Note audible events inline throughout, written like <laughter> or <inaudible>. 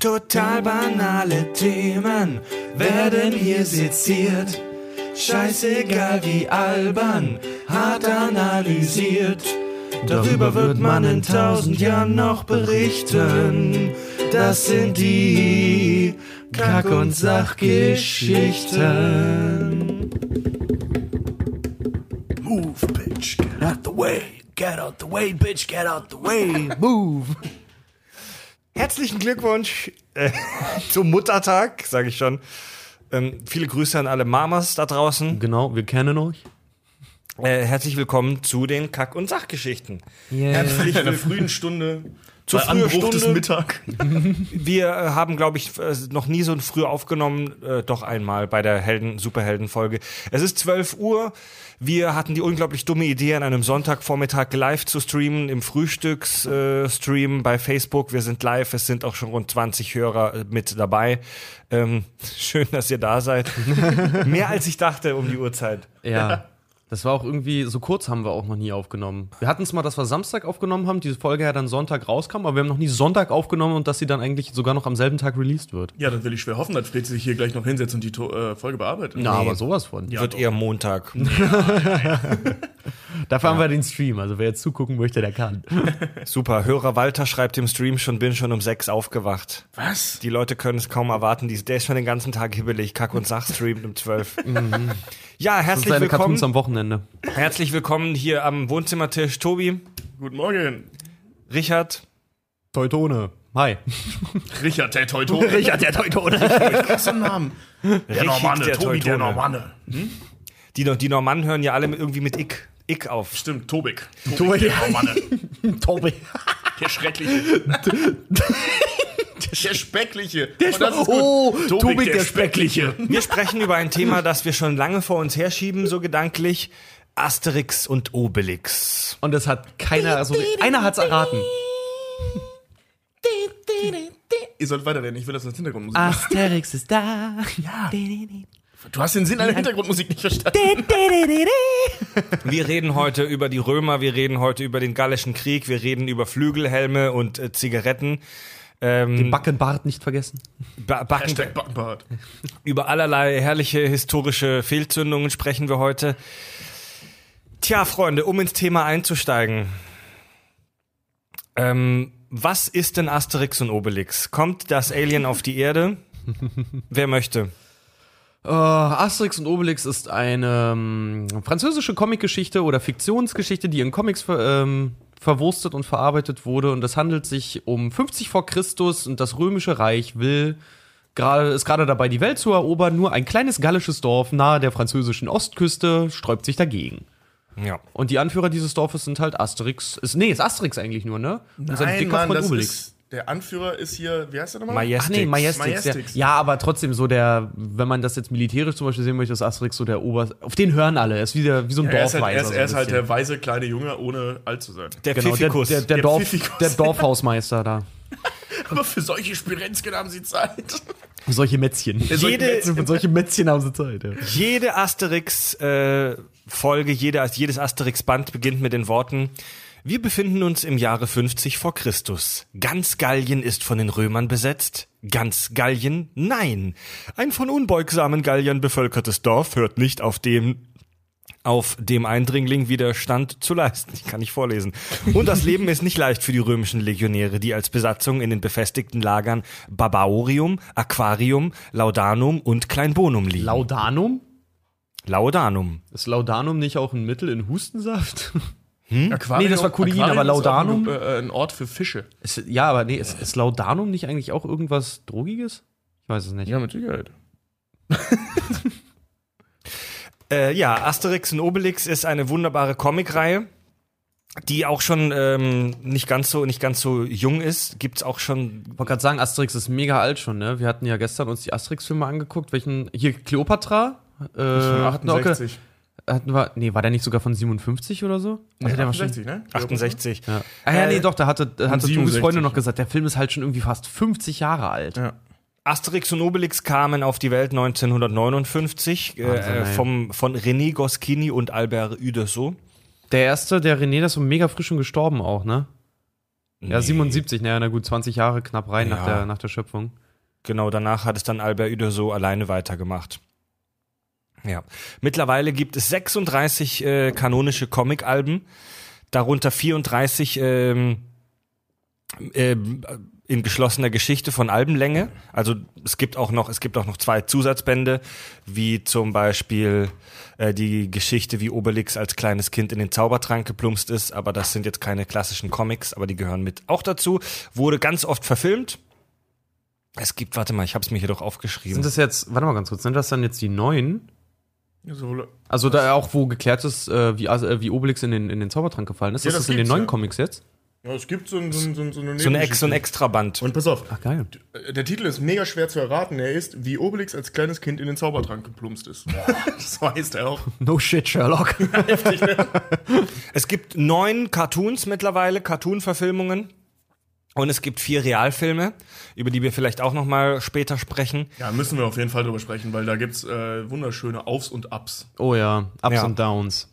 Total banale Themen werden hier seziert. Scheißegal wie albern, hart analysiert. Darüber wird man in tausend Jahren noch berichten. Das sind die Kack- und Sachgeschichten. Move, bitch, get out the way. Get out the way, bitch, get out the way. Move. Herzlichen Glückwunsch äh, <laughs> zum Muttertag, sage ich schon. Ähm, viele Grüße an alle Mamas da draußen. Genau, wir kennen euch. Äh, herzlich willkommen zu den Kack- und Sachgeschichten. Herzlich <laughs> in einer frühen Stunde. Zur bei Anbruch des Stunde. Mittag. <laughs> Wir äh, haben, glaube ich, äh, noch nie so früh aufgenommen, äh, doch einmal bei der Helden Superhelden-Folge. Es ist 12 Uhr. Wir hatten die unglaublich dumme Idee, an einem Sonntagvormittag live zu streamen, im Frühstücksstream bei Facebook. Wir sind live, es sind auch schon rund 20 Hörer äh, mit dabei. Ähm, <laughs> schön, dass ihr da seid. <laughs> Mehr als ich dachte um die Uhrzeit. Ja. Das war auch irgendwie, so kurz haben wir auch noch nie aufgenommen. Wir hatten es mal, dass wir Samstag aufgenommen haben, diese Folge ja dann Sonntag rauskam, aber wir haben noch nie Sonntag aufgenommen und dass sie dann eigentlich sogar noch am selben Tag released wird. Ja, dann will ich schwer hoffen, dass Fred sich hier gleich noch hinsetzt und die To- äh, Folge bearbeitet. Na, aber sowas von. Ja, Wird doch. eher Montag. <laughs> <laughs> Dafür haben wir den Stream, also wer jetzt zugucken möchte, der kann. <laughs> Super. Hörer Walter schreibt im Stream schon, bin schon um sechs aufgewacht. Was? Die Leute können es kaum erwarten. Die, der ist schon den ganzen Tag hibbelig. Kack und Sach streamt um 12. ja, Das herzlich sind seine willkommen. Cartoons am Wochenende. Herzlich willkommen hier am Wohnzimmertisch. Tobi, Guten Morgen. Richard. Teutone. Hi. <laughs> Richard, der Teutone. <laughs> Richard, der Teutone. Was ein Namen? Der <laughs> Normanne, der Tobi, der Teutone. Normanne. Die, die Normannen hören ja alle irgendwie mit Ick, Ick auf. Stimmt, Tobik. Tobik, Tobi. der Normanne. Tobi. Der Schreckliche. Der Speckliche. Der Spe- Oh, Tobik, der Speckliche. <laughs> Wir sprechen über ein Thema, das wir schon lange vor uns herschieben, so gedanklich. Asterix und Obelix. Und das hat keiner, also einer hat's erraten. <laughs> Ihr sollt weiterreden, ich will das als Hintergrundmusik. Asterix ist da. Ja. Du hast den Sinn einer Hintergrundmusik nicht verstanden. Wir reden heute über die Römer, wir reden heute über den Gallischen Krieg, wir reden über Flügelhelme und äh, Zigaretten. Ähm, Backenbart nicht vergessen. Ba- Backen, Hashtag Backenbart. <laughs> Über allerlei herrliche historische Fehlzündungen sprechen wir heute. Tja, Freunde, um ins Thema einzusteigen. Ähm, was ist denn Asterix und Obelix? Kommt das Alien auf die Erde? <laughs> Wer möchte? Äh, Asterix und Obelix ist eine ähm, französische Comicgeschichte oder Fiktionsgeschichte, die in Comics ähm, verwurstet und verarbeitet wurde. Und es handelt sich um 50 vor Christus und das Römische Reich will gerade ist gerade dabei, die Welt zu erobern. Nur ein kleines gallisches Dorf nahe der französischen Ostküste sträubt sich dagegen. Ja. Und die Anführer dieses Dorfes sind halt Asterix. Ist, nee, ist Asterix eigentlich nur, ne? Und sein Nein, dicker Mann, das Obelix. ist, der Anführer ist hier, wie heißt der nochmal? Majestix. Ach nee, Majestix. Majestix. Ja. ja, aber trotzdem so der, wenn man das jetzt militärisch zum Beispiel sehen möchte, ist Asterix so der Ober. Auf den hören alle. Er ist wie, der, wie so ein er ist halt, Dorfweiser. er ist, so er ist halt der weise kleine Junge, ohne alt zu sein. Der Genau, der, Pfiffikus. der, der, Der Dorf, Pfiffikus. der <laughs> Dorfhausmeister da. Aber für solche Spirenzken haben sie Zeit. Solche Mätzchen. Jede- Für solche Mätzchen haben sie Zeit. Ja. Jede Asterix-Folge, jede, jedes Asterix-Band beginnt mit den Worten Wir befinden uns im Jahre 50 vor Christus. Ganz Gallien ist von den Römern besetzt. Ganz Gallien? Nein. Ein von unbeugsamen Galliern bevölkertes Dorf hört nicht auf dem auf dem Eindringling Widerstand zu leisten. Ich kann nicht vorlesen. Und das Leben ist nicht leicht für die römischen Legionäre, die als Besatzung in den befestigten Lagern Barbaurium, Aquarium, Laudanum und Kleinbonum liegen. Laudanum? Laudanum. Ist Laudanum nicht auch ein Mittel in Hustensaft? <laughs> Aquarium, Nee, das war Aquarium aber ist auch Laudanum? Ein, äh, ein Ort für Fische. Ist, ja, aber nee, ist, ist Laudanum nicht eigentlich auch irgendwas Drogiges? Ich weiß es nicht. Ja, mit Sicherheit. <laughs> Äh, ja, Asterix und Obelix ist eine wunderbare Comicreihe, die auch schon ähm, nicht ganz so nicht ganz so jung ist. Gibt's auch schon. Ich wollte gerade sagen, Asterix ist mega alt schon, ne? Wir hatten ja gestern uns die Asterix-Filme angeguckt. Welchen, hier, Kleopatra? Äh, hatten wir auch ge- 68. Hatten wir, nee, war der nicht sogar von 57, oder so? Nee, der war schon- 68, ne? 68. Ja. Ah ja, nee, Äh, doch, da hatte, da hatte Tobi's 67. Freundin noch gesagt, der Film ist halt schon irgendwie fast 50 Jahre alt. Ja. Asterix und Obelix kamen auf die Welt 1959 Wahnsinn, äh, ey. vom, von René Goscinny und Albert Uderso. Der erste, der René, der ist so mega frisch schon gestorben auch, ne? Ja, 77, naja, na gut, 20 Jahre knapp rein nach, Ja. der, nach der Schöpfung. Genau, danach hat es dann Albert Uderzo alleine weitergemacht. Ja. Mittlerweile gibt es 36 äh, kanonische Comic-Alben, darunter 34 ähm, ähm, in geschlossener Geschichte von Albenlänge. Also es gibt auch noch, es gibt auch noch zwei Zusatzbände, wie zum Beispiel äh, die Geschichte, wie Obelix als kleines Kind in den Zaubertrank geplumpst ist, aber das sind jetzt keine klassischen Comics, aber die gehören mit auch dazu. Wurde ganz oft verfilmt. Es gibt, warte mal, ich habe es mir hier doch aufgeschrieben. Sind das jetzt, warte mal ganz kurz, sind das dann jetzt die neuen? So, Also da auch, wo geklärt ist, äh, wie, äh, wie Obelix in den, in den Zaubertrank gefallen ist. Ja, ist das das in den neuen ja. Comics jetzt? ja, es gibt so, ein, so, ein, so, ein, so eine so, eine Ex, so ein Extraband. Und pass auf, Ach, geil. äh, der Titel ist mega schwer zu erraten. Er ist, wie Obelix als kleines Kind in den Zaubertrank geplumpst ist. so <laughs> heißt er auch. No shit, Sherlock. <laughs> Es gibt neun Cartoons mittlerweile, Cartoon-Verfilmungen. Und es gibt vier Realfilme, über die wir vielleicht auch noch mal später sprechen. Ja, müssen wir auf jeden Fall drüber sprechen, weil da gibt's äh, wunderschöne Aufs und Ups. Oh ja, Ups Ja. und Downs.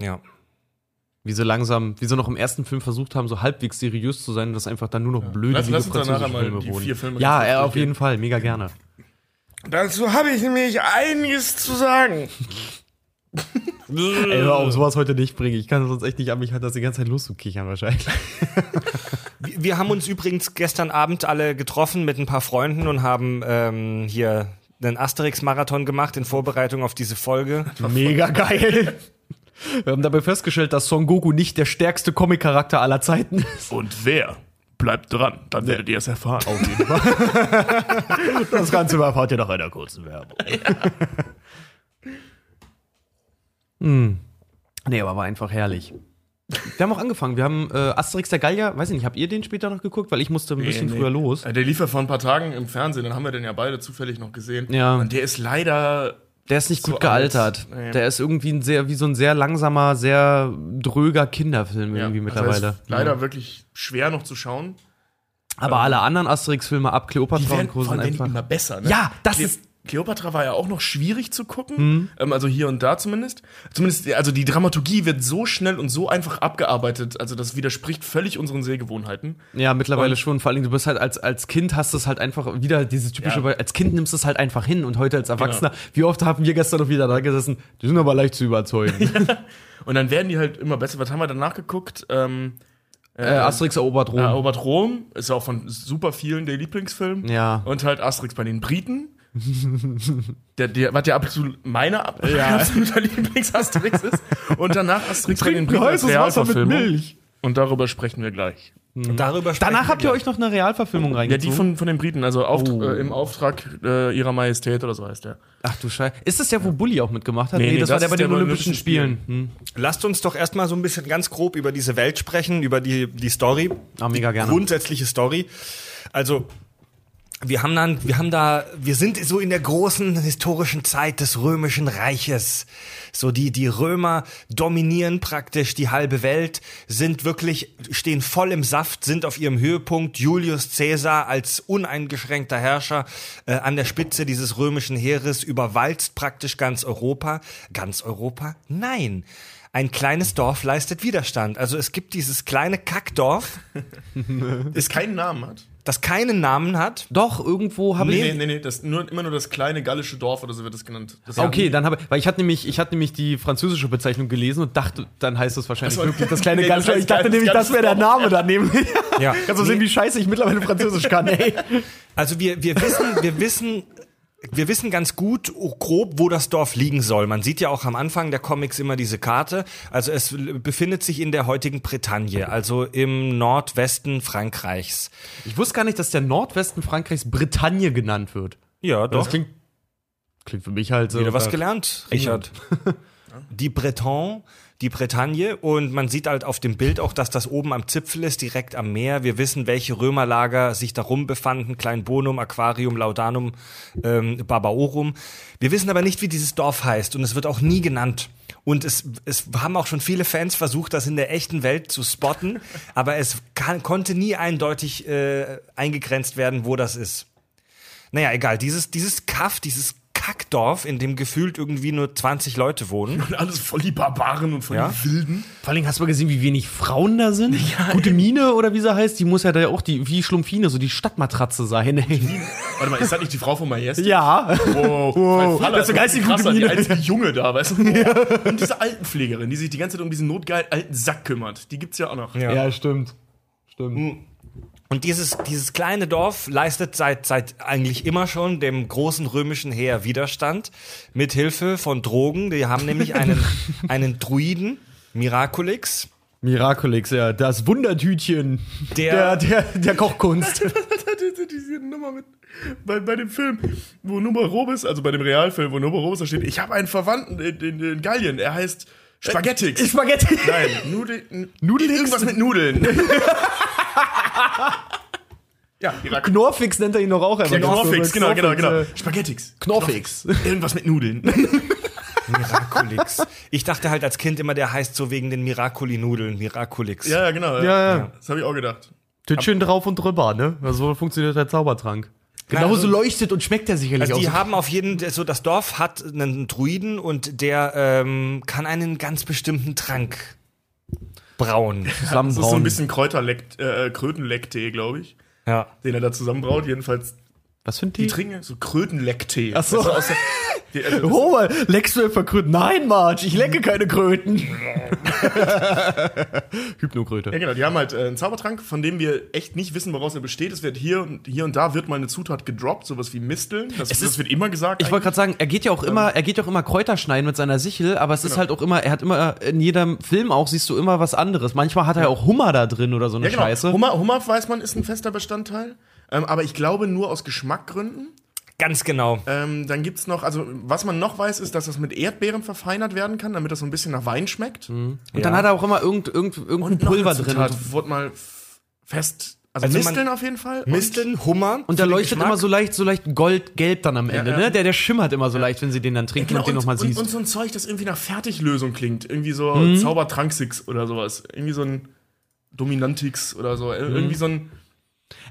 Ja. Wie sie langsam, wie sie noch im ersten Film versucht haben, so halbwegs seriös zu sein, dass einfach dann nur noch blöde Lass- lass uns danach Filme die wurden. vier Filme ja, ganz äh, auf jeden. Fall, mega gerne. Dazu habe ich nämlich einiges zu sagen. <laughs> Ey, hör auf, sowas heute nicht bringen. Ich kann sonst echt nicht an mich halt das die ganze Zeit loszukichern wahrscheinlich. <laughs> Wir haben uns übrigens gestern Abend alle getroffen mit ein paar Freunden und haben ähm, hier einen Asterix-Marathon gemacht in Vorbereitung auf diese Folge. Mega <laughs> geil. Wir haben dabei festgestellt, dass Son Goku nicht der stärkste Comic-Charakter aller Zeiten ist. Und wer? Bleibt dran, dann werdet ihr es erfahren. Auf jeden Fall. <laughs> Das Ganze erfahrt ihr nach einer kurzen Werbung. Hm. Nee, aber war einfach herrlich. Wir haben auch angefangen. Wir haben äh, Asterix der Gallier, weiß ich nicht, habt ihr den später noch geguckt? Weil ich musste ein bisschen früher los. Äh, Der lief ja vor ein paar Tagen im Fernsehen, dann haben wir den ja beide zufällig noch gesehen. Ja. Und der ist leider. Der ist nicht So gut gealtert. alt. Nee. Der ist irgendwie ein sehr, wie so ein sehr langsamer, sehr dröger Kinderfilm Ja, irgendwie also mittlerweile. er ist leider wirklich schwer noch zu schauen. Aber alle anderen Asterix-Filme ab Kleopatra Die und werden, Co. sind einfach. immer besser. Ne? Ja, das Cle ist- Cleopatra war ja auch noch schwierig zu gucken. Mhm. Also hier und da zumindest. Zumindest, also die Dramaturgie wird so schnell und so einfach abgearbeitet. Also das widerspricht völlig unseren Sehgewohnheiten. Ja, mittlerweile Und- schon. Vor allem, du bist halt als, als Kind hast du es halt einfach wieder dieses typische, Ja. als Kind nimmst du es halt einfach hin und heute als Erwachsener, wie oft haben wir gestern noch wieder da gesessen, die sind aber leicht zu überzeugen. <laughs> Und dann werden die halt immer besser. Was haben wir danach geguckt? Ähm, äh, Asterix erobert Rom. Ja, Erobert Rom ist ja auch von super vielen der Lieblingsfilm. Ja. Und halt Asterix bei den Briten. <laughs> der, der, was ja absolut meine ab <laughs> absoluter Lieblings-Asterix ist. Und danach <laughs> Asterix bei den Briten als Realverfilmung. Und darüber sprechen wir gleich. Und darüber sprechen Danach wir habt ihr gleich. euch noch eine Realverfilmung Ja, reingezogen. die von, von den Briten, also auf, Oh. äh, im Auftrag äh, ihrer Majestät oder so heißt der. Ach du Scheiße. Ist das der, wo Bully auch mitgemacht hat? Nee, nee, das, war das der bei den der bei Olympischen Spielen. Hm. Lasst uns doch erstmal so ein bisschen ganz grob über diese Welt sprechen, über die, die Story. Ah, mega gerne. Grundsätzliche Story. Also, wir haben dann, wir haben da, wir sind so in der großen historischen Zeit des Römischen Reiches. So die, die Römer dominieren praktisch die halbe Welt, sind wirklich, stehen voll im Saft, sind auf ihrem Höhepunkt. Julius Caesar als uneingeschränkter Herrscher äh, an der Spitze dieses römischen Heeres überwalzt praktisch ganz Europa. Ganz Europa? Nein. Ein kleines Dorf leistet Widerstand. Also es gibt dieses kleine Kackdorf, <laughs> Das keinen Namen hat. Das keinen Namen hat. Doch, irgendwo habe Nee, ich. nee, nee, nee, das nur, immer nur das kleine gallische Dorf oder so wird das genannt. Das Okay, dann habe weil ich hatte nämlich, ich hatte nämlich die französische Bezeichnung gelesen und dachte, dann heißt es wahrscheinlich so. wirklich das <laughs> kleine Nee, das heißt Ich dachte nämlich, das wäre der Name daneben. Ja. <laughs> Kannst du sehen, wie scheiße ich mittlerweile Französisch kann, ey. Also wir, wir wissen, wir wissen, wir wissen ganz gut grob, wo das Dorf liegen soll. Man sieht ja auch am Anfang der Comics immer diese Karte. Also es befindet sich in der heutigen Bretagne, also im Nordwesten Frankreichs. Ich wusste gar nicht, dass der Nordwesten Frankreichs Bretagne genannt wird. Ja, Das doch. klingt, klingt für mich halt so. Wieder was gelernt, Richard. <laughs> Die Breton, die Bretagne und man sieht halt auf dem Bild auch, dass das oben am Zipfel ist, direkt am Meer. Wir wissen, welche Römerlager sich darum befanden, Kleinbonum, Aquarium, Laudanum, ähm, Barbaorum. Wir wissen aber nicht, wie dieses Dorf heißt und es wird auch nie genannt. Und es, es haben auch schon viele Fans versucht, das in der echten Welt zu spotten, <laughs> aber es kann, konnte nie eindeutig äh, eingegrenzt werden, wo das ist. Naja, egal. Dieses, dieses Kaff, dieses Kackdorf, in dem gefühlt irgendwie nur 20 Leute wohnen. <laughs> Und alles voll die Barbaren und voll Ja. die Wilden. Vor allem hast du mal gesehen, wie wenig Frauen da sind? <laughs> Gute Mine oder wie sie heißt, die muss ja da auch die, wie Schlumpfine, so die Stadtmatratze sein. Ey. Warte mal, ist das nicht die Frau von Majestic? Ja. Wow, Wow. Faller Das ist so geistig gute die Mine. einzige Junge da, weißt du? Und diese Altenpflegerin, die sich die ganze Zeit um diesen notgeilen alten Sack kümmert. Die gibt's ja auch noch. Ja. stimmt. Stimmt. Und dieses, dieses kleine Dorf leistet seit, seit eigentlich immer schon dem großen römischen Heer Widerstand mit Hilfe von Drogen. Die haben nämlich einen, <laughs> einen Druiden, Miraculix, Miraculix, ja, das Wundertütchen Der- der, der, der Kochkunst. <laughs> Diese Nummer mit, bei, bei dem Film, wo Numerobis, also bei dem Realfilm, wo Numerobis da steht, ich habe einen Verwandten in, in, in Gallien, er heißt Spaghettix. Spaghetti. Nein, Nudel, Nudelix? Irgendwas mit Nudeln. <laughs> ja. Knorfix nennt er ihn doch auch einfach. Knorfix, genau, genau, genau. äh, Spaghettix. Knorfix. Irgendwas mit Nudeln. <laughs> Miraculix. Ich dachte halt als Kind immer, der heißt so wegen den Miraculi-Nudeln, Miraculix. ja, ja, genau. Ja, ja. Das habe ich auch gedacht. Tütchen drauf und drüber, ne? So funktioniert der Zaubertrank. Genauso also- leuchtet und schmeckt er sicherlich Also die auch. haben auf jeden, so das Dorf hat einen Druiden und der ähm, kann einen ganz bestimmten Trank brauen. Das ist so ein zusammenbrauen. bisschen Kräuterleck, äh, Krötenlecktee, glaube ich. Ja. Den er da zusammenbraut. Jedenfalls, Was ein die Tee? trinken so Krötenlecktee. Ach so. Also der, <laughs> die, also Oh, mal, leckst du etwa Kröten? Nein, Marge, ich lecke keine Kröten. <laughs> <laughs> Hypnokröte. Ja, genau, die haben halt äh, einen Zaubertrank, von dem wir echt nicht wissen, woraus er besteht. Es wird hier und hier und da wird mal eine Zutat gedroppt, sowas wie Misteln. Das, Es das ist- wird immer gesagt. Ich wollte gerade sagen, er geht ja auch immer, er geht ja auch immer Kräuter schneiden mit seiner Sichel, aber es ist halt auch immer, er hat immer, in jedem Film auch siehst du immer was anderes. Manchmal hat er ja auch Hummer da drin oder so eine ja, genau. Scheiße. Hummer, Hummer, weiß man, ist ein fester Bestandteil. Ähm, aber ich glaube nur aus Geschmackgründen. Ganz genau. Ähm, dann gibt's noch, also was man noch weiß, ist, dass das mit Erdbeeren verfeinert werden kann, damit das so ein bisschen nach Wein schmeckt. Und dann hat er auch immer irgend, irgend, irgendein Pulver drin. Zutat wurde mal fest. Also, Also Misteln auf jeden Fall. und- Misteln, Hummer. Und den leuchtet Geschmack. immer so leicht, so leicht goldgelb dann am Ende, ja. ne? Der, der schimmert immer so leicht, wenn sie den dann trinken Genau, und den und, nochmal und, siehst. und so ein Zeug, das irgendwie nach Fertiglösung klingt. Irgendwie so Mhm. Zaubertranksix oder sowas. Irgendwie so ein Dominantix oder so. Mhm. Irgendwie so ein.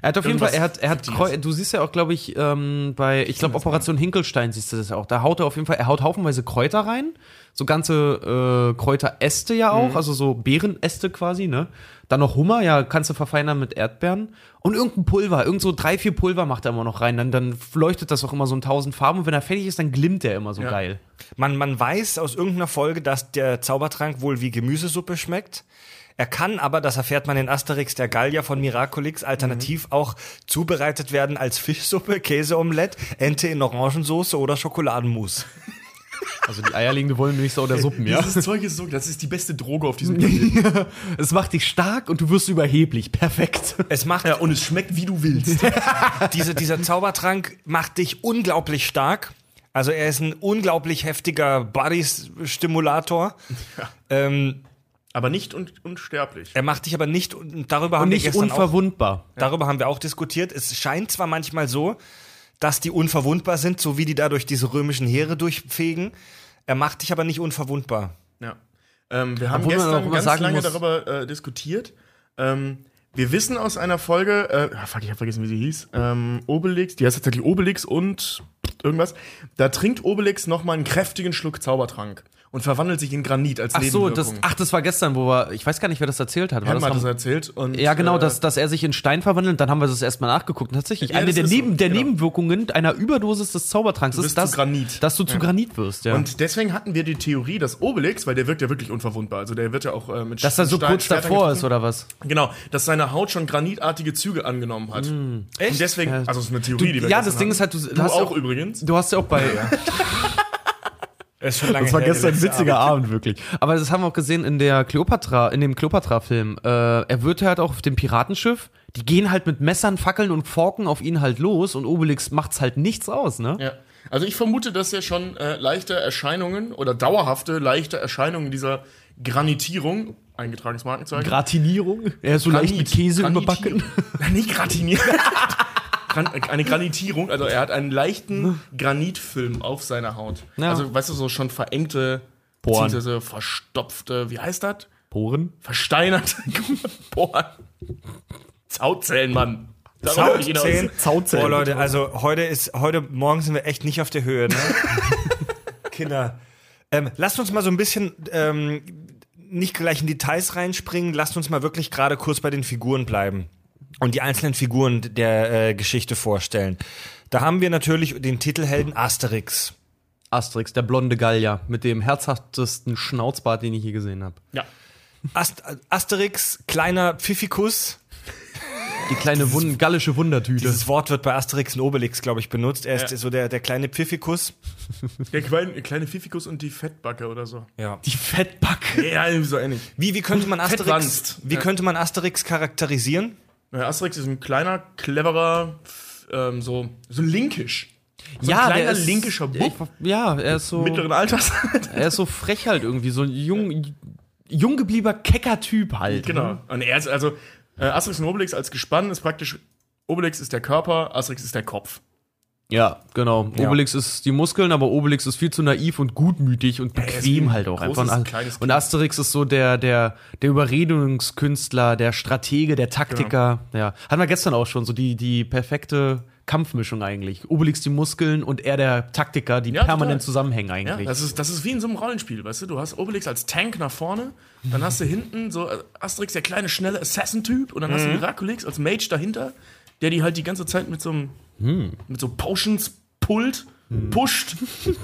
Er hat auf jeden Fall, er hat, er hat. Kreu- du siehst ja auch, glaube ich, ähm, bei, ich glaube, Operation Hinkelstein siehst du das auch. Da haut er auf jeden Fall, er haut haufenweise Kräuter rein. So ganze äh, Kräuteräste ja auch, Mhm. also so Beerenäste quasi, ne? Dann noch Hummer, ja, kannst du verfeinern mit Erdbeeren. Und irgendein Pulver, irgend so drei, vier Pulver macht er immer noch rein. Dann, dann leuchtet das auch immer so in tausend Farben. Und wenn er fertig ist, dann glimmt er immer so Ja. geil. Man, man weiß aus irgendeiner Folge, dass der Zaubertrank wohl wie Gemüsesuppe schmeckt. Er kann aber, das erfährt man in Asterix der Gallier von Miraculix, alternativ auch zubereitet werden als Fischsuppe, Käseomelett, Ente in Orangensoße oder Schokoladenmus. <laughs> Also die eierlegende Wollmilchsau der Suppen, ja? Dieses Zeug ist so, das ist die beste Droge auf diesem <laughs> Planeten. Es macht dich stark und du wirst überheblich. Perfekt. Es macht ja, und es schmeckt, wie du willst. <laughs> diese, dieser Zaubertrank macht dich unglaublich stark. Also er ist ein unglaublich heftiger Body-Stimulator. Ähm, Aber nicht un unsterblich. er macht dich aber nicht, und darüber haben Und wir nicht auch unverwundbar. Darüber haben wir auch diskutiert. Es scheint zwar manchmal so, dass die unverwundbar sind, so wie die dadurch diese römischen Heere durchfegen. Er macht dich aber nicht unverwundbar. Ja. Ähm, wir haben Obwohl auch gestern ganz sagen lange muss- darüber äh, diskutiert. Ähm, wir wissen aus einer Folge, äh, ah, fuck, ich hab vergessen, wie sie hieß, ähm, Obelix, die heißt tatsächlich Obelix und irgendwas. Da trinkt Obelix nochmal einen kräftigen Schluck Zaubertrank und verwandelt sich in Granit als Ach so, das, ach, das war gestern, wo wir, ich weiß gar nicht, wer das erzählt hat. Das hat das erzählt. Und, ja, genau, äh, dass, dass er sich in Stein verwandelt. Dann haben wir das erstmal nachgeguckt. Und tatsächlich, Ja, eine das der, ist so, Neben, der genau. Nebenwirkungen einer Überdosis des Zaubertranks Du ist, dass, dass du zu Granit wirst. Ja. Und deswegen hatten wir die Theorie, dass Obelix, weil der wirkt ja wirklich unverwundbar, also der wird ja auch äh, mit dass er so Stein- kurz Schwertern davor getroffen. ist, oder was? Genau, dass seine Haut schon granitartige Züge angenommen hat. Echt? Und deswegen, also es ist eine Theorie, die wir ja, das Ding ist halt, du, Du hast ja auch übrigens. Du hast ja auch bei. <laughs> Das ist schon lange Das war her, gestern ein witziger Abend. Abend, wirklich. Aber das haben wir auch gesehen in der Cleopatra, in dem Cleopatra-Film. Äh, er wird halt auch auf dem Piratenschiff. Die gehen halt mit Messern, Fackeln und Forken auf ihn halt los und Obelix macht's halt nichts aus, ne? Ja. Also ich vermute, dass er schon äh, leichte Erscheinungen oder dauerhafte leichte Erscheinungen dieser Granitierung, eingetragenes Markenzeichen. Gratinierung. Er ist so leicht mit Käse Graniti- überbacken. Nein, <laughs> nicht gratinieren. <laughs> Gran eine Granitierung, also er hat einen leichten Granitfilm auf seiner Haut. Ja. Also, weißt du, so schon verengte, Poren. beziehungsweise verstopfte, wie heißt das? Poren? Versteinerte <laughs> Poren. Hautzellen, Mann. Zaunzähne. Zaunzähne. Oh Leute, also heute ist, heute Morgen sind wir echt nicht auf der Höhe, ne? <laughs> Kinder. Ähm, lasst uns mal so ein bisschen ähm, nicht gleich in Details reinspringen, lasst uns mal wirklich gerade kurz bei den Figuren bleiben und die einzelnen Figuren der äh, Geschichte vorstellen. Da haben wir natürlich den Titelhelden Asterix. Asterix, der blonde Gallier mit dem herzhaftesten Schnauzbart, den ich je gesehen habe. Ja. Ast Asterix, kleiner Pfiffikus. Die kleine Wund gallische Wundertüte. Dieses Wort wird bei Asterix und Obelix, glaube ich, benutzt. Er ist ja. so der, der kleine Pfiffikus. Der kleine, kleine Pfiffikus und die Fettbacke oder so. Ja. Die Fettbacke. Ja, irgendwie so ähnlich. Wie, wie könnte man Asterix, wie ja. könnte man Asterix charakterisieren? Ja, Asterix ist ein kleiner, cleverer, ähm, so, so linkisch. So ja, ein kleiner ist, linkischer Bub. Ja, er ist so. Mittleren Alters. <laughs> er ist so frech halt irgendwie, so ein jung, jung gebliebener, kecker Typ halt. Genau. Ne? Und er ist also, äh, Asterix und Obelix als Gespann ist praktisch, Obelix ist der Körper, Asterix ist der Kopf. Ja, genau. Ja. Obelix ist die Muskeln, aber Obelix ist viel zu naiv und gutmütig und bequem halt auch einfach. Und Asterix ist so der, der, der Überredungskünstler, der Stratege, der Taktiker. Ja. ja. Hatten wir gestern auch schon, so die, die perfekte Kampfmischung eigentlich. Obelix die Muskeln und er der Taktiker, die ja, permanent total. zusammenhängen eigentlich. Ja, das, ist, das ist wie in so einem Rollenspiel, weißt du? Du hast Obelix als Tank nach vorne, dann hast du hinten so äh, Asterix, der kleine, schnelle Assassin-Typ, und dann mhm. hast du mhm. Miraculix als Mage dahinter, der die halt die ganze Zeit mit so einem hm. mit so Potions pullt hm. Pusht.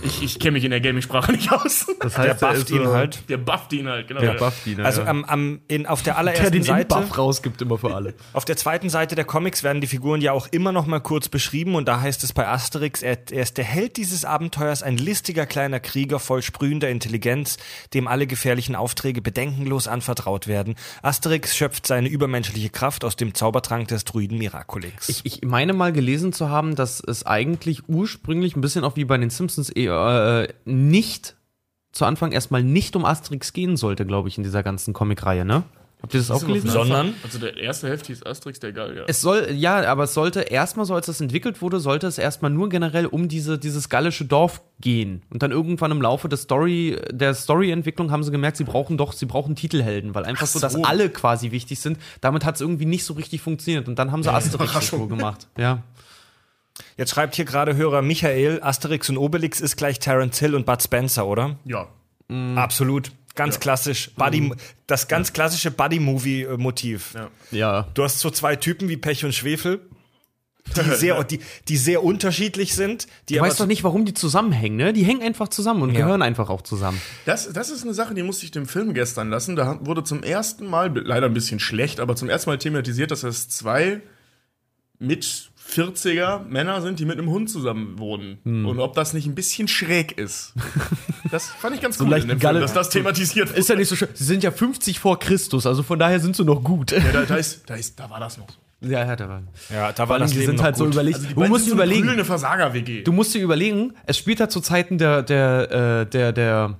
Ich, ich kenne mich in der Gaming-Sprache nicht aus. Das heißt, der bufft ihn halt. Der bufft ihn halt, genau. Der bufft ihn, also am, am, in, auf der allerersten der den Seite. Buff rausgibt immer für alle. Auf der zweiten Seite der Comics werden die Figuren ja auch immer noch mal kurz beschrieben und da heißt es bei Asterix, er, er ist der Held dieses Abenteuers, ein listiger kleiner Krieger voll sprühender Intelligenz, dem alle gefährlichen Aufträge bedenkenlos anvertraut werden. Asterix schöpft seine übermenschliche Kraft aus dem Zaubertrank des Druiden Miraculix. Ich, ich meine mal gelesen zu haben, dass es eigentlich ursprünglich ein bisschen auch wie bei den Simpsons äh, nicht zu Anfang erstmal nicht um Asterix gehen sollte, glaube ich, in dieser ganzen Comicreihe, ne? Habt ihr das, das auch gelesen? Sondern? Also der erste Hälfte ist Asterix der Gallier. Es soll, ja, aber es sollte erstmal, so als das entwickelt wurde, sollte es erstmal nur generell um diese, dieses gallische Dorf gehen. Und dann irgendwann im Laufe der Story, der Storyentwicklung haben sie gemerkt, sie brauchen doch, sie brauchen Titelhelden, weil einfach so. so, dass alle quasi wichtig sind. Damit hat es irgendwie nicht so richtig funktioniert. Und dann haben sie Asterix so gemacht. Ja. Jetzt schreibt hier gerade Hörer Michael, Asterix und Obelix ist gleich Terence Hill und Bud Spencer, oder? Ja. Mhm. Absolut. Ganz ja. klassisch. Buddy, mhm. Das ganz ja. klassische Buddy-Movie-Motiv. Ja. ja. Du hast so zwei Typen wie Pech und Schwefel, die <laughs> sehr, die, die sehr unterschiedlich sind. Die du weißt doch nicht, warum die zusammenhängen, ne? Die hängen einfach zusammen und ja. gehören einfach auch zusammen. Das, das ist eine Sache, die musste ich dem Film gestern lassen. Da wurde zum ersten Mal, leider ein bisschen schlecht, aber zum ersten Mal thematisiert, dass es zwei mit 40er Männer sind, die mit einem Hund zusammen wohnen. Hm. Und ob das nicht ein bisschen schräg ist. Das fand ich ganz so cool, in dem Film, dass das thematisiert wurde. Ist ja nicht so schön. Sie sind ja 50 vor Christus, also von daher sind sie noch gut. Ja, da, da, ist, da, ist, da war das noch so. Ja, ja, da war. Ja, da war das die Leben sind halt gut. so überlegt. Also du musst dir überlegen. Eine Versager-WG. Du musst dir überlegen, es spielt halt zu Zeiten der, der, äh, der, der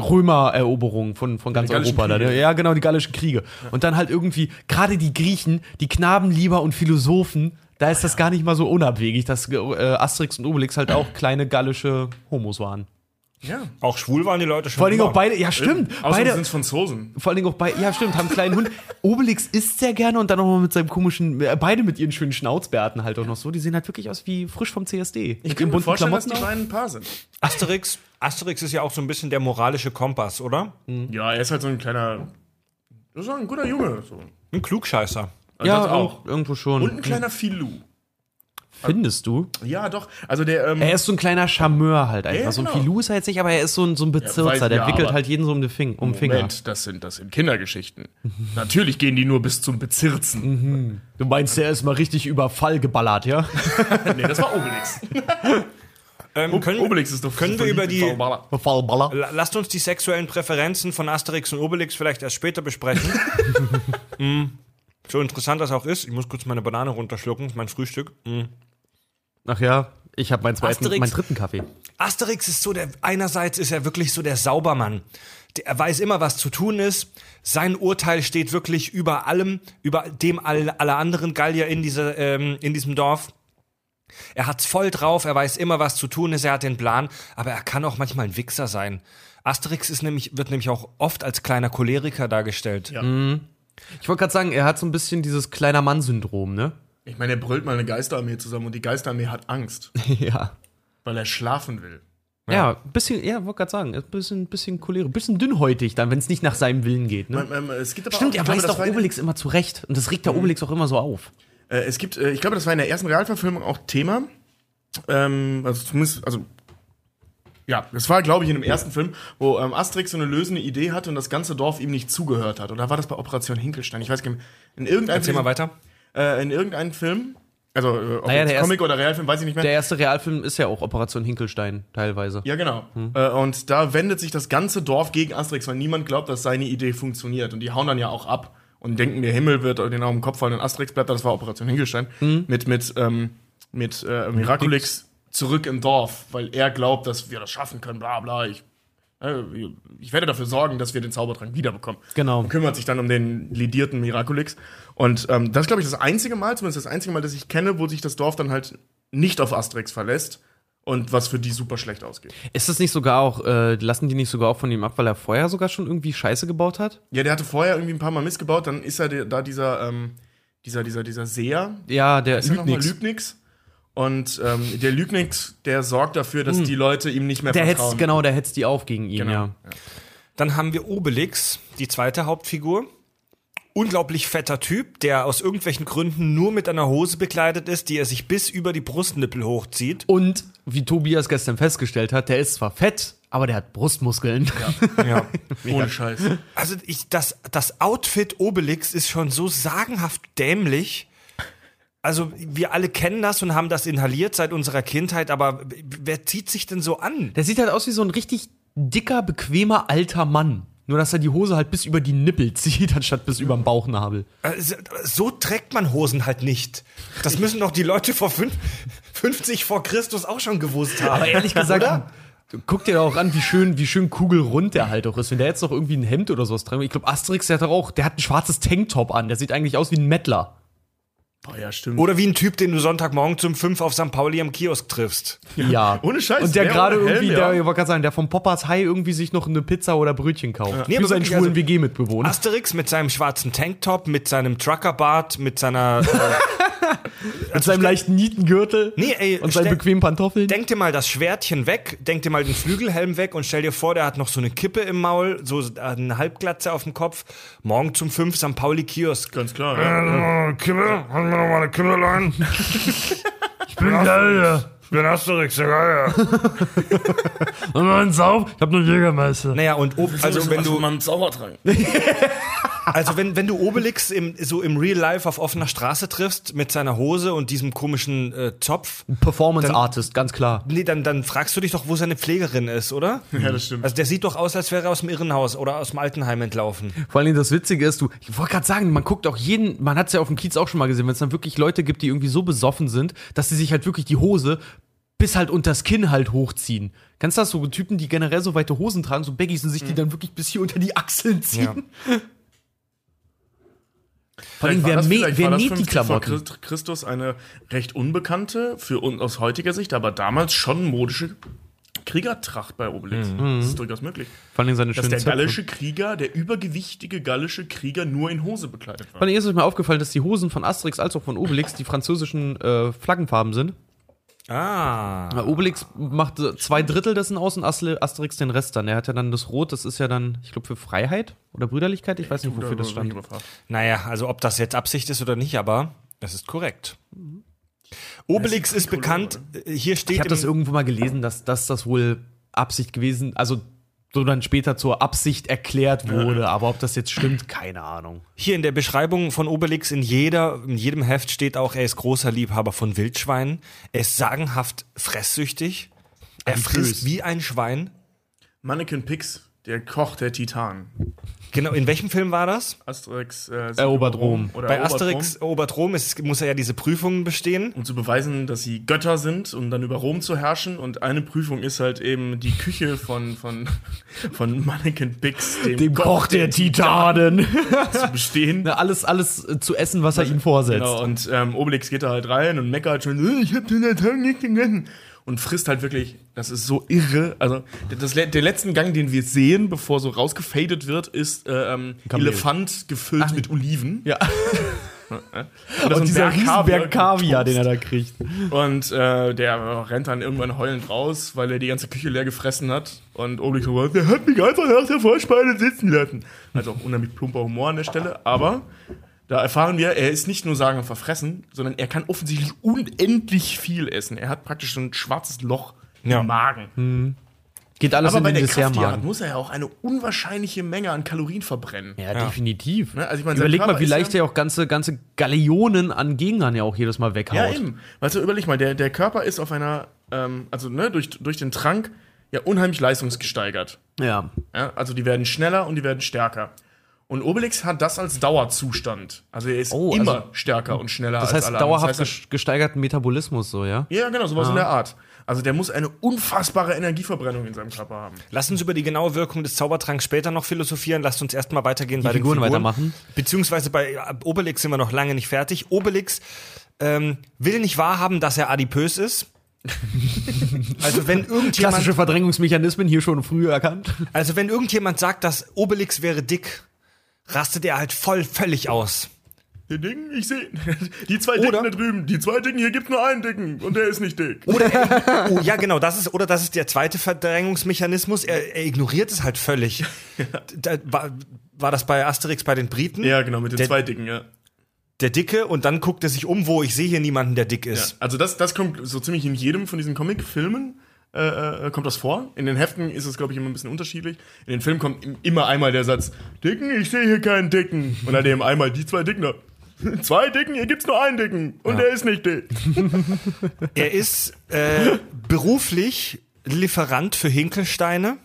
Römereroberung von, von ganz Europa. Da, ja, genau, die gallischen Kriege. Ja. Und dann halt irgendwie, gerade die Griechen, die Knabenlieber und Philosophen, da ist das gar nicht mal so unabwegig, dass äh, Asterix und Obelix halt auch kleine gallische Homos waren. Ja. Auch schwul waren die Leute schon. Vor allem auch beide, ja stimmt. Außerdem beide sind Franzosen. Vor allem auch beide, ja stimmt, haben einen kleinen Hund. Obelix isst sehr gerne und dann nochmal mit seinem komischen, äh, beide mit ihren schönen Schnauzbärten halt auch noch so. Die sehen halt wirklich aus wie frisch vom CSD. Ich kann mir vorstellen, Klamotten dass die beiden ein Paar sind. Asterix, Asterix ist ja auch so ein bisschen der moralische Kompass, oder? Mhm. Ja, er ist halt so ein kleiner, das ist ein guter Junge. So. Ein Klugscheißer. Ja, auch. Irgendwo schon. Und ein kleiner Filou. Findest du? Ja, doch. Also der, ähm, er ist so ein kleiner Charmeur halt einfach. Ja, genau. So ein genau. Filou ist er jetzt nicht, aber er ist so ein, so ein Bezirzer. Ja, der ja, wickelt halt jeden so um den Fing, um Moment, Finger. das sind, das sind Kindergeschichten. <laughs> Natürlich gehen die nur bis zum Bezirzen. Mhm. Du meinst, der ist mal richtig über Fall geballert, ja? <laughs> nee, das war Obelix. <laughs> Ähm, können, Obelix ist doch Können wir über die. Fallballer. Lasst uns die sexuellen Präferenzen von Asterix und Obelix vielleicht erst später besprechen. mm. So interessant das auch ist, ich muss kurz meine Banane runterschlucken, mein Frühstück. Mm. Ach ja, ich habe meinen zweiten, Asterix, meinen dritten Kaffee. Asterix ist so der, einerseits ist er wirklich so der Saubermann. Er weiß immer, was zu tun ist. Sein Urteil steht wirklich über allem, über dem alle, alle anderen Gallier in, diese, ähm, in diesem Dorf. Er hat's voll drauf, er weiß immer, was zu tun ist, er hat den Plan, aber er kann auch manchmal ein Wichser sein. Asterix ist nämlich, wird nämlich auch oft als kleiner Choleriker dargestellt. Ja. Mhm. Ich wollte gerade sagen, er hat so ein bisschen dieses kleiner Mann-Syndrom, ne? Ich meine, er brüllt mal eine Geisterarmee zusammen und die Geisterarmee hat Angst, <laughs> ja. weil er schlafen will. Ja, bisschen, ja, wollte gerade sagen, ein bisschen, bisschen cholerisch, bisschen dünnhäutig dann, wenn es nicht nach seinem Willen geht. Ne? Man, man, es gibt aber Stimmt, auch, er weist auch Obelix immer zurecht. Und das regt der Obelix auch immer so auf. Äh, es gibt, äh, ich glaube, das war in der ersten Realverfilmung auch Thema. Ähm, also zumindest, also ja, das war, glaube ich, in dem ersten Film, wo ähm, Asterix so eine lösende Idee hatte und das ganze Dorf ihm nicht zugehört hat. Oder war das bei Operation Hinkelstein? Ich weiß gar nicht. In irgendeinem, Erzähl mal weiter. äh, in irgendeinem Film, also äh, ob Naja, jetzt Comic oder Realfilm, weiß ich nicht mehr. Der erste Realfilm ist ja auch Operation Hinkelstein, teilweise. Ja, genau. Äh, und da wendet sich das ganze Dorf gegen Asterix, weil niemand glaubt, dass seine Idee funktioniert. Und die hauen dann ja auch ab und denken, der Himmel wird denen auf den Kopf fallen und Asterix bleibt da. Das war Operation Hinkelstein. Mit, mit, ähm, mit äh, Miraculix zurück im Dorf, weil er glaubt, dass wir das schaffen können, bla bla. Ich, äh, ich werde dafür sorgen, dass wir den Zaubertrank wiederbekommen. Genau. Und kümmert sich dann um den lidierten Miraculix. Und ähm, das ist, glaube ich, das einzige Mal, zumindest das einzige Mal, das ich kenne, wo sich das Dorf dann halt nicht auf Asterix verlässt und was für die super schlecht ausgeht. Ist das nicht sogar auch, äh, lassen die nicht sogar auch von ihm ab, weil er vorher sogar schon irgendwie Scheiße gebaut hat? Ja, der hatte vorher irgendwie ein paar Mal missgebaut, dann ist er da dieser, ähm, dieser, dieser, dieser Seher, Ja, der ist er nochmal Lügnix. Lügnix. Und ähm, der Lügnix, der sorgt dafür, dass die Leute ihm nicht mehr Der vertrauen. hetzt, genau, der hetzt die auf gegen ihn, Genau. ja. Dann haben wir Obelix, die zweite Hauptfigur. Unglaublich fetter Typ, der aus irgendwelchen Gründen nur mit einer Hose bekleidet ist, die er sich bis über die Brustnippel hochzieht. Und wie Tobias gestern festgestellt hat, der ist zwar fett, aber der hat Brustmuskeln. Ja. <laughs> Ohne Scheiß. Also ich, das, das Outfit Obelix ist schon so sagenhaft dämlich. Also wir alle kennen das und haben das inhaliert seit unserer Kindheit, aber wer zieht sich denn so an? Der sieht halt aus wie so ein richtig dicker, bequemer alter Mann. Nur, dass er die Hose halt bis über die Nippel <laughs> zieht, anstatt bis über den Bauchnabel. Also, So trägt man Hosen halt nicht. Das müssen doch die Leute vor fünf, 50 vor Christus auch schon gewusst haben. Aber ehrlich gesagt, Oder? guck dir doch auch an, wie schön, wie schön kugelrund der halt auch ist. Wenn der jetzt noch irgendwie ein Hemd oder sowas dran Ich glaube, Asterix, der hat doch auch, der hat ein schwarzes Tanktop an. Der sieht eigentlich aus wie ein Mettler. Boah, ja, stimmt. Oder wie ein Typ, den du Sonntagmorgen zum 5 auf St. Pauli am Kiosk triffst. Ja. Ohne Scheiß, Und der der gerade irgendwie, ja. der, ich wollte gerade sagen, der vom Poppers High irgendwie sich noch eine Pizza oder Brötchen kauft. Nee, Für aber seinen schwulen also- WG-Mitbewohner. Asterix mit seinem schwarzen Tanktop, mit seinem Truckerbart, mit seiner. Äh, <laughs> <laughs> Mit seinem leichten Nietengürtel nee, ey, und seinen bequemen Pantoffeln. Denk dir mal das Schwertchen weg, denk dir mal den Flügelhelm weg und stell dir vor, der hat noch so eine Kippe im Maul, so eine Halbglatze auf dem Kopf. Morgen zum 5 St. Pauli Kiosk. Ganz klar. Ja. Kippe? Haben wir noch mal eine Kippe rein? Ich bin geil, Ich bin Asterix, der Geier. <laughs> Und mal einen Sauf. Ich hab nur Jägermeister. Naja, und Ob also wenn du, mal einen Zaubertrank. <laughs> also wenn, wenn du Obelix im, so im Real Life auf offener Straße triffst, mit seiner Hose und diesem komischen äh, Zopf, Performance Artist, ganz klar. nee, dann, dann fragst du dich doch, wo seine Pflegerin ist, oder? <laughs> Ja, das stimmt. Also der sieht doch aus, als wäre er aus dem Irrenhaus oder aus dem Altenheim entlaufen. Vor allem das Witzige ist, du, ich wollte gerade sagen, man guckt auch jeden, man hat es ja auf dem Kiez auch schon mal gesehen, wenn es dann wirklich Leute gibt, die irgendwie so besoffen sind, dass sie sich halt wirklich die Hose bis halt unters Kinn halt hochziehen. Kennst du das so Typen, die generell so weite Hosen tragen, so Baggies und sich die dann wirklich bis hier unter die Achseln ziehen? Vor allem, wer, das- wer war das näht die 50 vor Klamotten? Christ- Christus eine recht unbekannte, für uns aus heutiger Sicht, aber damals schon modische Kriegertracht bei Obelix. Das ist durchaus möglich. Vor allem seine Dass der gallische Krieger, der übergewichtige gallische Krieger nur in Hose bekleidet Vor war. allem ist euch mal aufgefallen, dass die Hosen von Asterix als auch von Obelix die französischen äh, Flaggenfarben sind. Ah. Obelix macht zwei Drittel dessen aus und Asterix den Rest dann. Er hat ja dann das Rot, das ist ja dann, ich glaube, für Freiheit oder Brüderlichkeit, ich weiß nicht, wofür das stand. Naja, also ob das jetzt Absicht ist oder nicht, aber es ist korrekt. Obelix ist bekannt, äh, hier steht Ich habe das irgendwo mal gelesen, dass, dass das wohl Absicht gewesen, also so dann später zur Absicht erklärt wurde, aber ob das jetzt stimmt, keine Ahnung. Hier in der Beschreibung von Obelix in jeder, in jedem Heft steht auch, er ist großer Liebhaber von Wildschweinen. Er ist sagenhaft fresssüchtig. Er frisst wie ein Schwein. Mannequin Pix, der Koch der Titan. Genau, in welchem Film war das? Asterix äh, Erobert Rom. Oder Bei erobert Asterix erobert Rom ist, muss er ja diese Prüfungen bestehen. um zu beweisen, dass sie Götter sind, um dann über Rom zu herrschen. Und eine Prüfung ist halt eben die Küche von, von, <laughs> von Mannequin Pix, dem, Titanen. <laughs> zu bestehen. Na, alles, alles äh, zu essen, was er ihnen vorsetzt. Genau, und ähm, Obelix geht da halt rein und meckert schon, "Äh, ich hab den Tag nicht gegessen. Und frisst halt wirklich, das ist so irre. Also, das, der letzten Gang, den wir sehen, bevor so rausgefadet wird, ist äh, ähm. Elefant gefüllt mit Oliven. Ja. <laughs> Und, und dieser Berg Riesenberg Kaviar, den er da kriegt. Und äh, der rennt dann irgendwann heulend raus, weil er die ganze Küche leer gefressen hat. Und Obelix so, der hat mich einfach nach der Vorspeise sitzen lassen. Also auch unheimlich plumper Humor an der Stelle. Aber da erfahren wir, er ist nicht nur sagen und verfressen, sondern er kann offensichtlich unendlich viel essen. Er hat praktisch so ein schwarzes Loch Ja. im Magen. Geht alles Aber in bei den der Kraft, die er hat, muss er ja auch eine unwahrscheinliche Menge an Kalorien verbrennen. Ja, definitiv. Ne, also ich meine, sein Überleg mal, wie leicht ja- er auch ganze, ganze Gallionen an Gegnern ja auch jedes Mal weghaut. Ja, eben. Weißt du, überleg mal, der, der Körper ist auf einer, ähm, also ne, durch, durch den Trank ja unheimlich leistungsgesteigert. Ja. Ja, also die werden schneller und die werden stärker. Und Obelix hat das als Dauerzustand. Also er ist Oh, immer also- stärker und schneller Das als heißt, alle anderen. dauerhaft Das heißt, ges- gesteigerten Metabolismus, so, ja? ja, genau, sowas in der Art. Also der muss eine unfassbare Energieverbrennung in seinem Körper haben. Lasst uns über die genaue Wirkung des Zaubertranks später noch philosophieren. Lasst uns erstmal weitergehen bei Figuren den Figuren. weitermachen. Beziehungsweise bei Obelix sind wir noch lange nicht fertig. Obelix ähm, will nicht wahrhaben, dass er adipös ist. <laughs> also wenn irgendjemand, Klassische Verdrängungsmechanismen hier schon früh erkannt. also wenn irgendjemand sagt, dass Obelix wäre dick, rastet er halt voll völlig aus. Der Dicken, ich sehe. <laughs> Die zwei Oder- Dicken da drüben, die zwei Dicken, hier gibt's nur einen Dicken und der ist nicht dick. <laughs> Oh, ja, genau, das ist, oder das ist der zweite Verdrängungsmechanismus. Er, er ignoriert es halt völlig. Da, war, war das bei Asterix bei den Briten? Ja, genau, mit den Der- zwei Dicken, ja. Der Dicke und dann guckt er sich um, wo ich sehe hier niemanden, der dick Ja, ist. also das, das kommt so ziemlich in jedem von diesen Comic-Filmen äh, äh, kommt das vor. In den Heften ist es, glaube ich, immer ein bisschen unterschiedlich. In den Filmen kommt im- immer einmal der Satz, Dicken, ich sehe hier keinen Dicken. Und dann eben einmal die zwei Dicken da. <laughs> Zwei Dicken, hier gibt's nur einen Dicken. Und der ist nicht dick. <laughs> Er ist äh, beruflich Lieferant für Hinkelsteine.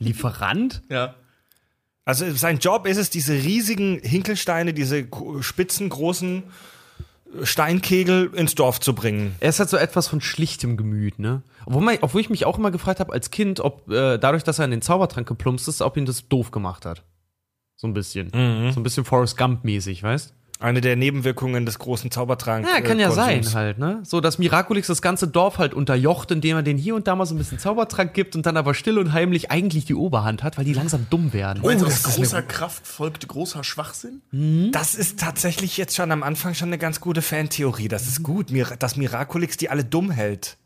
Lieferant? Ja. Also sein Job ist es, diese riesigen Hinkelsteine, diese spitzen, großen Steinkegel ins Dorf zu bringen. Er ist halt so etwas von schlichtem Gemüt, ne? Obwohl, man, obwohl ich mich auch immer gefragt habe als Kind, ob äh, dadurch, dass er in den Zaubertrank geplumpst ist, ob ihn das doof gemacht hat. So ein bisschen. So ein bisschen Forrest Gump-mäßig, weißt? Eine der Nebenwirkungen des großen Zaubertranks. Ja, kann ja Konsums. sein halt, ne? So, dass Miraculix das ganze Dorf halt unterjocht, indem er den hier und da mal so ein bisschen Zaubertrank gibt und dann aber still und heimlich eigentlich die Oberhand hat, weil die langsam dumm werden. Du, das aus eine großer Kraft folgt großer Schwachsinn? Das ist tatsächlich jetzt schon am Anfang schon eine ganz gute Fantheorie. Das ist gut, Mir- dass Miraculix die alle dumm hält.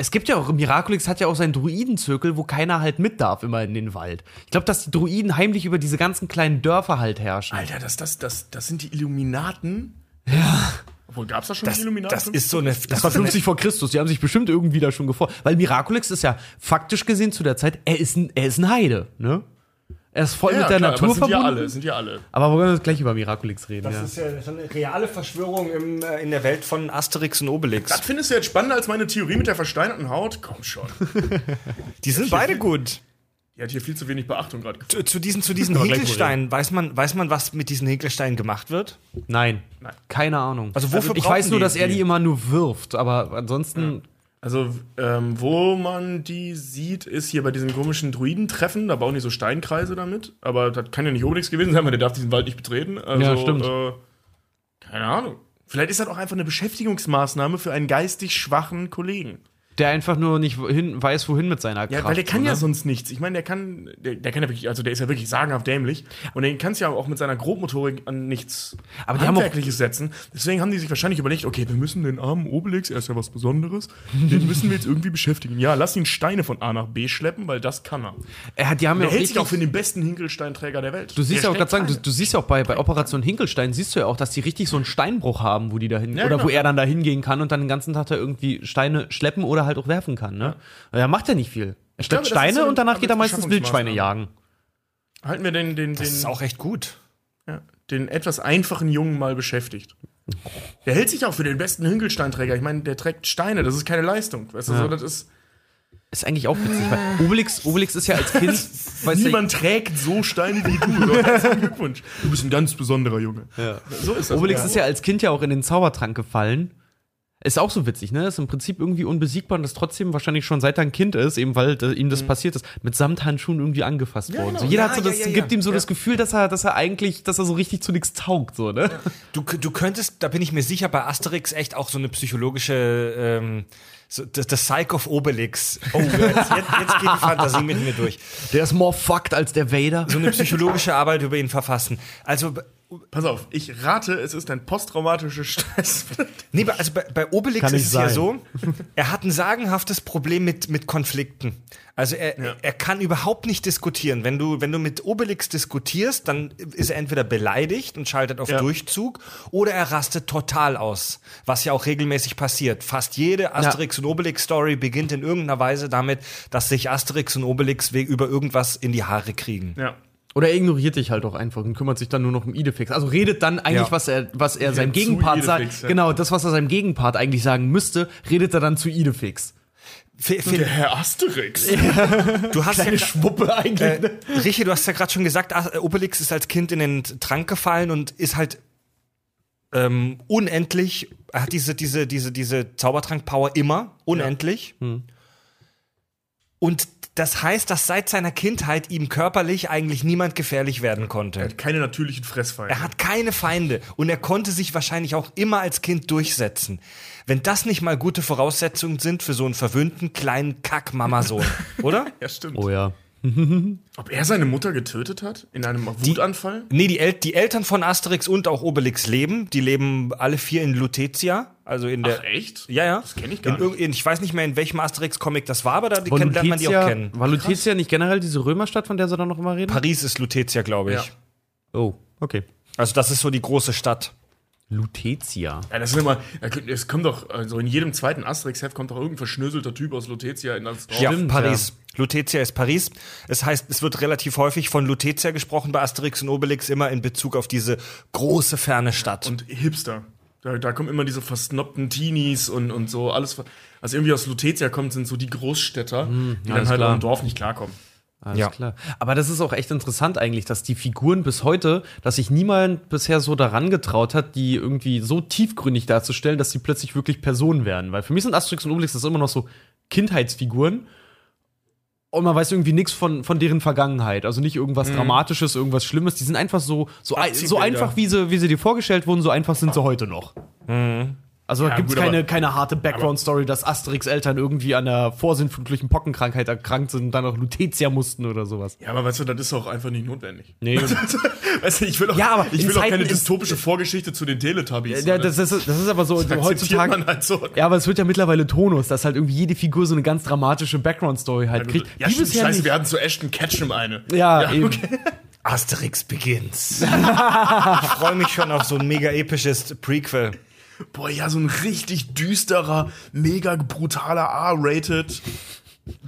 Es gibt ja auch, Miraculix hat ja auch seinen Druidenzirkel, wo keiner halt mit darf, immer in den Wald. Ich glaube, dass die Druiden heimlich über diese ganzen kleinen Dörfer halt herrschen. Alter, das, das, das, das sind die Illuminaten. Ja. Obwohl, gab's da schon Das, die Illuminaten? das ist so eine. Das, Das war ist so eine 50 vor Christus, die haben sich bestimmt irgendwie da schon gefreut. Weil Miraculix ist ja faktisch gesehen zu der Zeit, er ist ein, er ist ein Heide, ne? Er ist voll ja, mit der klar, Natur aber sind ja verbunden. alle, sind ja alle. Aber wollen wir jetzt gleich über Miraculix reden, Das ja. ist ja so eine reale Verschwörung im, äh, in der Welt von Asterix und Obelix. Das findest du jetzt spannender als meine Theorie mit der versteinerten Haut? Komm schon. <laughs> Die sind beide gut. Die hat hier viel zu wenig Beachtung gerade. Zu, zu diesen, zu diesen <laughs> Hinkelsteinen, weiß man, weiß man, was mit diesen Hinkelsteinen gemacht wird? Nein. Nein. Keine Ahnung. Also wofür ich brauchen weiß nur, die dass er die? die immer nur wirft, aber ansonsten. Also, ähm, wo man die sieht, ist hier bei diesem komischen Druidentreffen. Da bauen die so Steinkreise damit. Aber das kann ja nicht Obelix gewesen sein, weil der darf diesen Wald nicht betreten. Also, Ja, stimmt. Äh, keine Ahnung. Vielleicht ist das auch einfach eine Beschäftigungsmaßnahme für einen geistig schwachen Kollegen. Der einfach nur nicht hin, weiß, wohin mit seiner Ja, Kraft. weil der kann so, ja ne? sonst nichts. Ich meine, der kann, der, der kann ja wirklich, also der ist ja wirklich sagenhaft dämlich. Und den kannst ja auch mit seiner Grobmotorik an nichts Aber die haben auch- Handwerkliches setzen. Deswegen haben die sich wahrscheinlich überlegt, okay, wir müssen den armen Obelix, er ist ja was Besonderes, den müssen wir jetzt irgendwie beschäftigen. Ja, lass ihn Steine von A nach B schleppen, weil das kann er. Er hat, die haben ja Der auch hält sich auch für den besten Hinkelsteinträger der Welt. Du siehst Der ja auch gerade sagen, du, du siehst ja auch bei, bei Operation Hinkelstein, siehst du ja auch, dass die richtig so einen Steinbruch haben, wo die da hin, Ja, oder genau. wo er dann da hingehen kann und dann den ganzen Tag da irgendwie Steine schleppen oder halt auch werfen kann, ne? Er macht ja nicht viel. Er ist Steine so und danach geht er meistens Wildschweine jagen. Halten wir den, den, den, Das ist auch echt gut. ja, den etwas einfachen Jungen mal beschäftigt. Der hält sich auch für den besten Hinkelsteinträger. Ich meine, der trägt Steine, das ist keine Leistung. Weißt du, so, das ist. Ist eigentlich auch witzig, weil Obelix, Obelix ist ja als Kind, <laughs> weißt Niemand trägt so Steine wie du. Herzlichen Glückwunsch. Du bist ein ganz besonderer Junge. So ist das. Obelix ist ja als Kind ja auch in den Zaubertrank gefallen. Ist auch so witzig, ne? Ist im Prinzip irgendwie unbesiegbar und das trotzdem wahrscheinlich schon seit er ein Kind ist, eben weil äh, ihm das passiert ist, mit Samthandschuhen irgendwie angefasst worden. genau. So, jeder Ja, hat so ja, das, ja, ja. gibt ihm so das Gefühl, dass er, dass er eigentlich, dass er so richtig zu nichts taugt, so, ne? Du, du könntest, da bin ich mir sicher, bei Asterix echt auch so eine psychologische, ähm, so, das, das Psych of Obelix. <laughs> Oh, jetzt, jetzt, jetzt geht die Fantasie mit mir durch. Der ist more fucked als der Vader. So eine psychologische Arbeit über ihn verfassen. Also Pass auf, ich rate, es ist ein posttraumatischer <laughs> Stress. Nee, bei- also bei, bei Obelix Kann ist es ja sein. so, <laughs> er hat ein sagenhaftes Problem mit, mit Konflikten. Also er, Ja. er kann überhaupt nicht diskutieren. Wenn du, wenn du mit Obelix diskutierst, dann ist er entweder beleidigt und schaltet auf Ja. Durchzug oder er rastet total aus. Was ja auch regelmäßig passiert. Fast jede Asterix und Obelix Story beginnt in irgendeiner Weise damit, dass sich Asterix und Obelix über irgendwas in die Haare kriegen. ja. Oder er ignoriert dich halt auch einfach und kümmert sich dann nur noch um Idefix. Also redet dann eigentlich, Ja. was er, was er seinem Gegenpart sagt. ja. Genau, das, was er seinem Gegenpart eigentlich sagen müsste, redet er dann zu Idefix. Der Herr Asterix. <laughs> Du hast ja Kleine Schwuppe eigentlich. Äh, Richie, du hast ja gerade schon gesagt, As- Obelix ist als Kind in den Trank gefallen und ist halt ähm, unendlich, er hat diese, diese, diese, diese Zaubertrank-Power immer, unendlich. Und das heißt, dass seit seiner Kindheit ihm körperlich eigentlich niemand gefährlich werden konnte. Keine natürlichen Fressfeinde. Er hat keine Feinde und er konnte sich wahrscheinlich auch immer als Kind durchsetzen. Wenn das nicht mal gute Voraussetzungen sind für so einen verwöhnten kleinen Kack-Mamasohn, <laughs> oder? ja, stimmt. oh ja. <laughs> Ob er seine Mutter getötet hat? In einem Wutanfall? Nee, die, El die Eltern von Asterix und auch Obelix leben. Die leben alle vier in Lutetia. Also in der. Ach, echt? Ja, ja. Das kenn ich gar in, irg- In, ich weiß nicht mehr, in welchem Asterix-Comic das war, aber da die kennt, lernt man die auch kennen. war Lutetia nicht generell diese Römerstadt, von der sie dann noch immer reden? Paris ist Lutetia, glaube ich. Ja. Oh, okay. Also das ist so die große Stadt. Lutetia. Ja, das ist immer, es kommt doch, also in jedem zweiten Asterix-Heft kommt doch irgendein verschnöselter Typ aus Lutetia in das Dorf. Ja, Paris. Lutetia ist Paris. Es heißt, es wird relativ häufig von Lutetia gesprochen bei Asterix und Obelix, immer in Bezug auf diese große, ferne Stadt. Und Hipster. Da, da kommen immer diese versnobten Teenies und, und so alles. ver- Also irgendwie aus Lutetia kommt, sind so die Großstädter, die dann halt klar. im Dorf nicht klarkommen. Alles Ja. klar. Aber das ist auch echt interessant eigentlich, dass die Figuren bis heute, dass sich niemand bisher so daran getraut hat, die irgendwie so tiefgründig darzustellen, dass sie plötzlich wirklich Personen werden. Weil für mich sind Asterix und Obelix das immer noch so Kindheitsfiguren. Und man weiß irgendwie nichts von, von deren Vergangenheit. Also nicht irgendwas Dramatisches, irgendwas Schlimmes. Die sind einfach so, so, so einfach, wie sie, wie sie dir vorgestellt wurden, so einfach sind sie heute noch. Also Ja, gibt es keine, keine harte Background-Story, dass Asterix Eltern irgendwie an einer vorsinnflutlichen Pockenkrankheit erkrankt sind und dann auch Lutetia mussten oder sowas. Ja, aber weißt du, das ist auch einfach nicht notwendig. Nee, <laughs> weißt du, ich will auch, Ja, aber ich will auch keine dystopische Vorgeschichte zu den Teletubbies. Ja, das, ist, das ist aber so akzeptiert heutzutage. man halt so. Ja, aber es wird ja mittlerweile Tonus, dass halt irgendwie jede Figur so eine ganz dramatische Background-Story halt kriegt. ja, Die stimmt, scheiße, nicht. wir hatten zu Ashton Ketchum eine. Ja, eben. Asterix Begins. <laughs> ich freue mich schon auf so ein mega episches Prequel. Boah, ja, so ein richtig düsterer, mega brutaler R-rated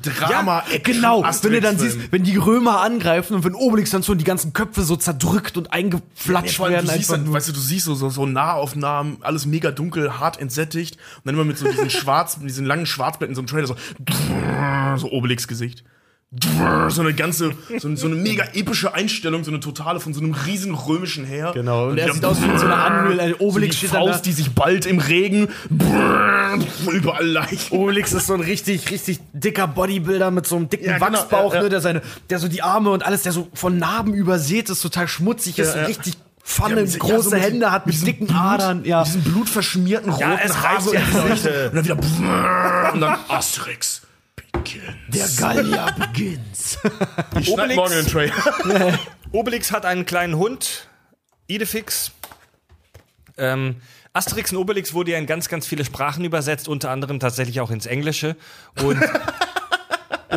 Drama Ja, genau, wenn du dann siehst, wenn die Römer angreifen und wenn Obelix dann so die ganzen Köpfe so zerdrückt und eingeflatscht allem, werden. du siehst dann, weißt du, du siehst so, so, so Nahaufnahmen, alles mega dunkel, hart entsättigt und dann immer mit so diesen <laughs> schwarz, mit diesen langen Schwarzblättern, so einem Trailer, so, so Obelix-Gesicht. So eine ganze, so, so eine mega epische Einstellung, so eine totale von so einem riesen römischen Heer. Genau, und er wieder- sieht aus wie so eine Unreal, ein so Obelix die steht dann da. Faust, die sich bald im Regen, überall Leichen. Obelix ist so ein richtig, richtig dicker Bodybuilder mit so einem dicken Ja, genau, Wachsbauch, ja, ja. Ne, der seine, der so die Arme und alles, der so von Narben übersät ist, total schmutzig ist, Ja, ja. richtig Ja, Pfanne, ja, große so mit- Hände hat mit, dicken Blut, Adern, ja. Mit diesem blutverschmierten roten Ja, es Haar so. Leute. Und dann wieder und dann Asterix. Der Gallier beginnt. <laughs> Ich schneid Obelix. morgen den Trailer. <laughs> Obelix hat einen kleinen Hund, Idefix. Ähm, Asterix und Obelix wurde ja in ganz, ganz viele Sprachen übersetzt, unter anderem tatsächlich auch ins Englische. Und, <laughs>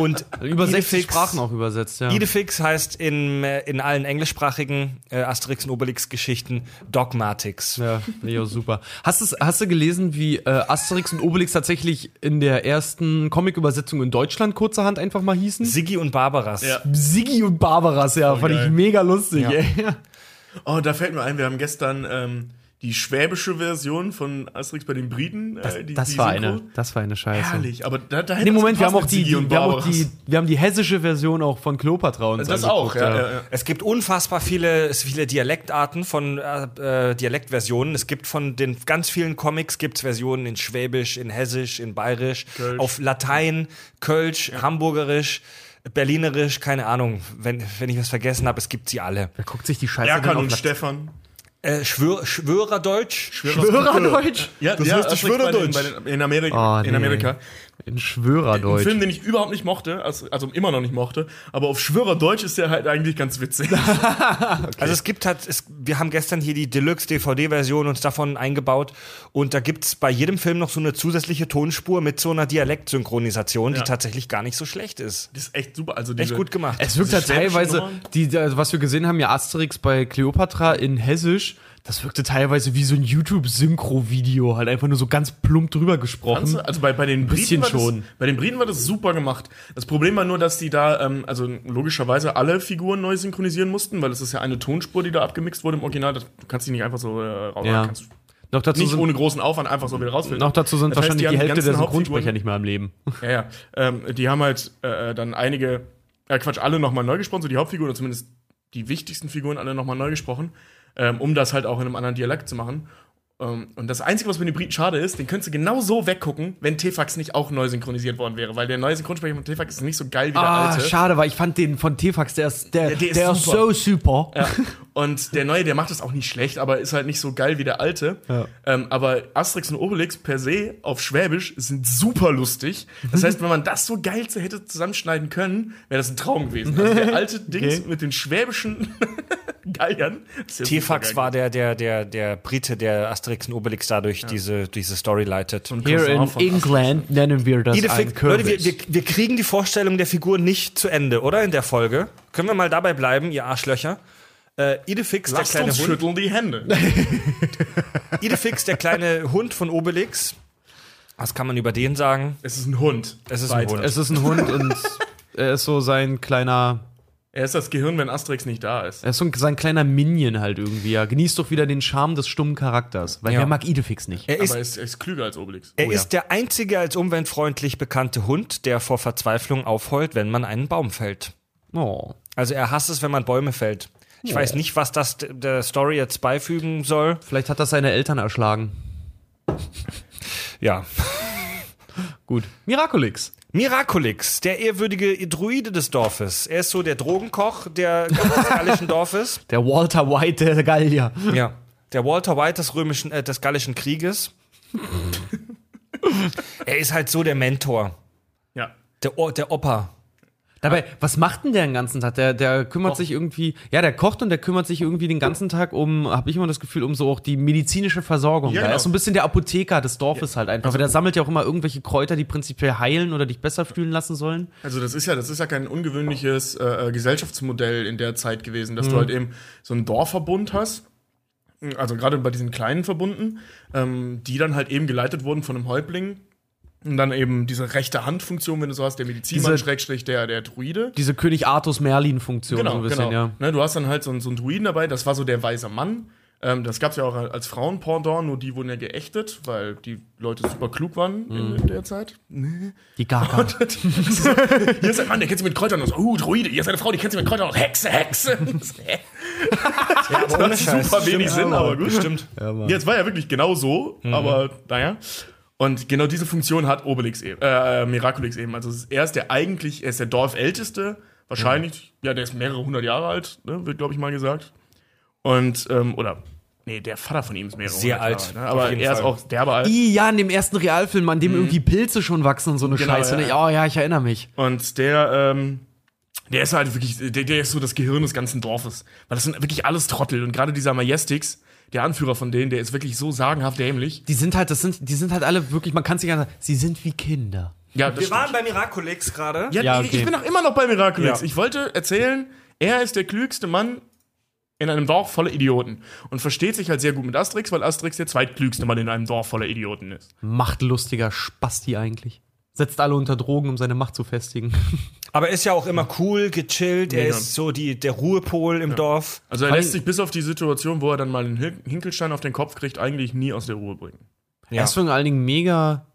und <laughs> Über 60 Idefix- Sprachen auch übersetzt, ja. Idefix heißt in, äh, in allen englischsprachigen äh, Asterix und Obelix-Geschichten Dogmatics. Ja, ich auch super. Hast, du's, hast du gelesen, wie äh, Asterix und Obelix tatsächlich in der ersten Comic-Übersetzung in Deutschland kurzerhand einfach mal hießen? Siggi und Barbaras. Ja. Siggi und Barbaras, ja, fand ich geil. mega lustig, Ja. ey. Oh, da fällt mir ein, wir haben gestern ähm, die schwäbische Version von Asterix bei den Briten. Äh, die, Das die war Synchro. eine, das war eine Scheiße. Herrlich, aber da, da Nee, Moment, wir haben, auch die, die, wir, haben auch die, wir haben die hessische Version auch von Kleopatra und Das auch, ja, ja, ja. Es gibt unfassbar viele, viele Dialektarten von äh, äh, Dialektversionen. Es gibt von den ganz vielen Comics gibt's Versionen in Schwäbisch, in Hessisch, in Bayerisch, Kölsch. auf Latein, Kölsch, Hamburgerisch, Berlinerisch, keine Ahnung. Wenn, wenn ich was vergessen habe, es gibt sie alle. Wer guckt sich die Scheiße Erkan denn und auf Stefan. Äh, Schwör, Schwörerdeutsch. Schwörerdeutsch? Ja, Das ja heißt Asterix Schwörerdeutsch. bei den, bei den, in Amerika. Oh, in nee. Amerika. In Schwörerdeutsch. Ein Film, den ich überhaupt nicht mochte, also, also immer noch nicht mochte, aber auf Schwörerdeutsch ist der halt eigentlich ganz witzig. <laughs> Also es gibt halt, es, wir haben gestern hier die Deluxe-DVD-Version uns davon eingebaut und da gibt's bei jedem Film noch so eine zusätzliche Tonspur mit so einer Dialektsynchronisation, die Ja. tatsächlich gar nicht so schlecht ist. Das ist echt super. Also Echt gut gemacht. Es wirkt halt teilweise, die, also was wir gesehen haben, ja Asterix bei Cleopatra in Hessisch, das wirkte teilweise wie so ein YouTube-Synchro-Video, halt einfach nur so ganz plump drüber gesprochen. Also bei, bei den bisschen Briten war schon. Das, bei den Briten war das super gemacht. Das Problem war nur, dass die da, ähm, also logischerweise alle Figuren neu synchronisieren mussten, weil es ist ja eine Tonspur, die da abgemixt wurde im Original. Das, du kannst die nicht einfach so äh, raus. Ja. Kannst Noch dazu nicht sind, ohne großen Aufwand einfach so wieder rausfiltern. noch dazu sind Das heißt, wahrscheinlich die die, Hälfte der Synchronsprecher nicht mehr am Leben. <laughs> Ja, ja. Ähm, die haben halt äh, dann einige, äh, Quatsch, alle nochmal neu gesprochen, so die Hauptfiguren, oder zumindest die wichtigsten Figuren alle nochmal neu gesprochen, ähm, um das halt auch in einem anderen Dialekt zu machen. Ähm, und das Einzige, was bei den Briten schade ist, den könntest du genau so weggucken, wenn Tefax nicht auch neu synchronisiert worden wäre, weil der neue Synchronsprecher von Tefax ist nicht so geil wie der Ah, alte. schade, weil ich fand den von Tefax, der ist, der, der der ist, ist super. so super. Ja. <laughs> Und der neue, der macht das auch nicht schlecht, aber ist halt nicht so geil wie der alte. Ja. Ähm, aber Asterix und Obelix per se auf Schwäbisch sind super lustig. Das heißt, wenn man das so geil zu- hätte zusammenschneiden können, wäre das ein Traum gewesen. Also der alte <laughs> Dings Okay. mit den schwäbischen <laughs> Geiern. ja T-Fax war der, der, der, der Brite, der Asterix und Obelix dadurch diese, diese Story leitet. Und Here in England nennen wir das ein Idefix, Leute, wir, wir, wir kriegen die Vorstellung der Figur nicht zu Ende, oder? In der Folge. Können wir mal dabei bleiben, ihr Arschlöcher? Äh, Idefix, der Lasst kleine uns Hund. schütteln die Hände. <laughs> Idefix, der kleine Hund von Obelix. Was kann man über den sagen? es ist ein Hund. Es ist ein Weiter. Hund. Es ist ein Hund und <laughs> er ist so sein kleiner, Er ist das Gehirn, wenn Asterix nicht da ist. er ist so ein, sein kleiner Minion halt irgendwie. Er genießt doch wieder den Charme des stummen Charakters. Weil Ja. wer mag Idefix nicht? Er ist, aber er ist, er ist klüger als Obelix. er oh ja. ist der einzige als umweltfreundlich bekannte Hund, der vor Verzweiflung aufheult, wenn man einen Baum fällt. Oh. Also er hasst es, wenn man Bäume fällt. Ich weiß nicht, was das der Story jetzt beifügen soll. Vielleicht hat das seine Eltern erschlagen. Ja. <laughs> Gut. Miraculix. Miraculix, der ehrwürdige Druide des Dorfes. Er ist so der Drogenkoch der des gallischen Dorfes. <laughs> Der Walter White der Gallier. Ja. Der Walter White des römischen, äh, des gallischen Krieges. <laughs> er ist halt so der Mentor. Ja. Der, O- der Opa. Dabei, was macht denn der den ganzen Tag? Der, der kümmert Kocht. sich irgendwie, ja, der kocht und der kümmert sich irgendwie den ganzen Tag um, habe ich immer das Gefühl, um so auch die medizinische Versorgung. Ja, genau. ist so ein bisschen der Apotheker des Dorfes halt einfach. Weil der sammelt ja auch immer irgendwelche Kräuter, die prinzipiell heilen oder dich besser fühlen lassen sollen. Also das ist ja, das ist ja kein ungewöhnliches äh, äh, Gesellschaftsmodell in der Zeit gewesen, Mhm. dass du halt eben so einen Dorfverbund hast, also gerade bei diesen kleinen Verbunden, ähm, die dann halt eben geleitet wurden von einem Häuptling. Und dann eben diese rechte Handfunktion, wenn du so hast, der Medizinmann, Schrägstrich, der, der Druide. Diese König Artus Merlin-Funktion Genau, so ein bisschen, genau. ja. Ne, du hast dann halt so, einen- so einen Druiden dabei, das war so der weise Mann. Ähm, das gab es ja auch als Frauenpendant, nur die wurden ja geächtet, weil die Leute super klug waren in, in der Zeit. Die Gaga. <laughs> Hier ist ein Mann, der kennt sich mit Kräutern aus. Uh, Druide. Hier ist eine Frau, die kennt sich mit Kräutern aus. Hexe, Hexe. Hä? <laughs> Ja, Das ist super wenig Sinn, aber gut. Stimmt. Jetzt war ja wirklich genau so, aber naja. Und genau diese Funktion hat Obelix eben, äh, Miraculix eben. Also er ist der eigentlich, er ist der Dorfälteste, wahrscheinlich, ja, der ist mehrere hundert Jahre alt, ne, wird, glaube ich, mal gesagt. Und, ähm, oder, nee, der Vater von ihm ist mehrere Sehr hundert alt, Jahre, ne? aber er ist Fall. auch derbe alt. I, ja, in dem ersten Realfilm, an dem irgendwie Pilze schon wachsen und so eine Genau, Scheiße. ja, ne? ja. Oh ja, ich erinnere mich. Und der, ähm, der ist halt wirklich, der, der ist so das Gehirn des ganzen Dorfes. Weil das sind wirklich alles Trottel. Und gerade dieser Majestix, der Anführer von denen, der ist wirklich so sagenhaft dämlich. Die sind halt, das sind, die sind halt alle wirklich, man kann sich ja sagen, sie sind wie Kinder. Ja, das Wir waren stimmt. bei Miraculix gerade. ja, Ja, ich- okay. ich bin auch immer noch bei Miraculix. Ja. Ich wollte erzählen, er ist der klügste Mann in einem Dorf voller Idioten. Und versteht sich halt sehr gut mit Asterix, weil Asterix der zweitklügste Mann in einem Dorf voller Idioten ist. Machtlustiger Spasti eigentlich. Setzt alle unter Drogen, um seine Macht zu festigen. <laughs> Aber er ist ja auch immer cool, gechillt. Er Mega. ist so die, der Ruhepol im Dorf. Also er lässt sich bis auf die Situation, wo er dann mal einen Hin- Hinkelstein auf den Kopf kriegt, eigentlich nie aus der Ruhe bringen. Ja. Er ist vor allen Dingen mega,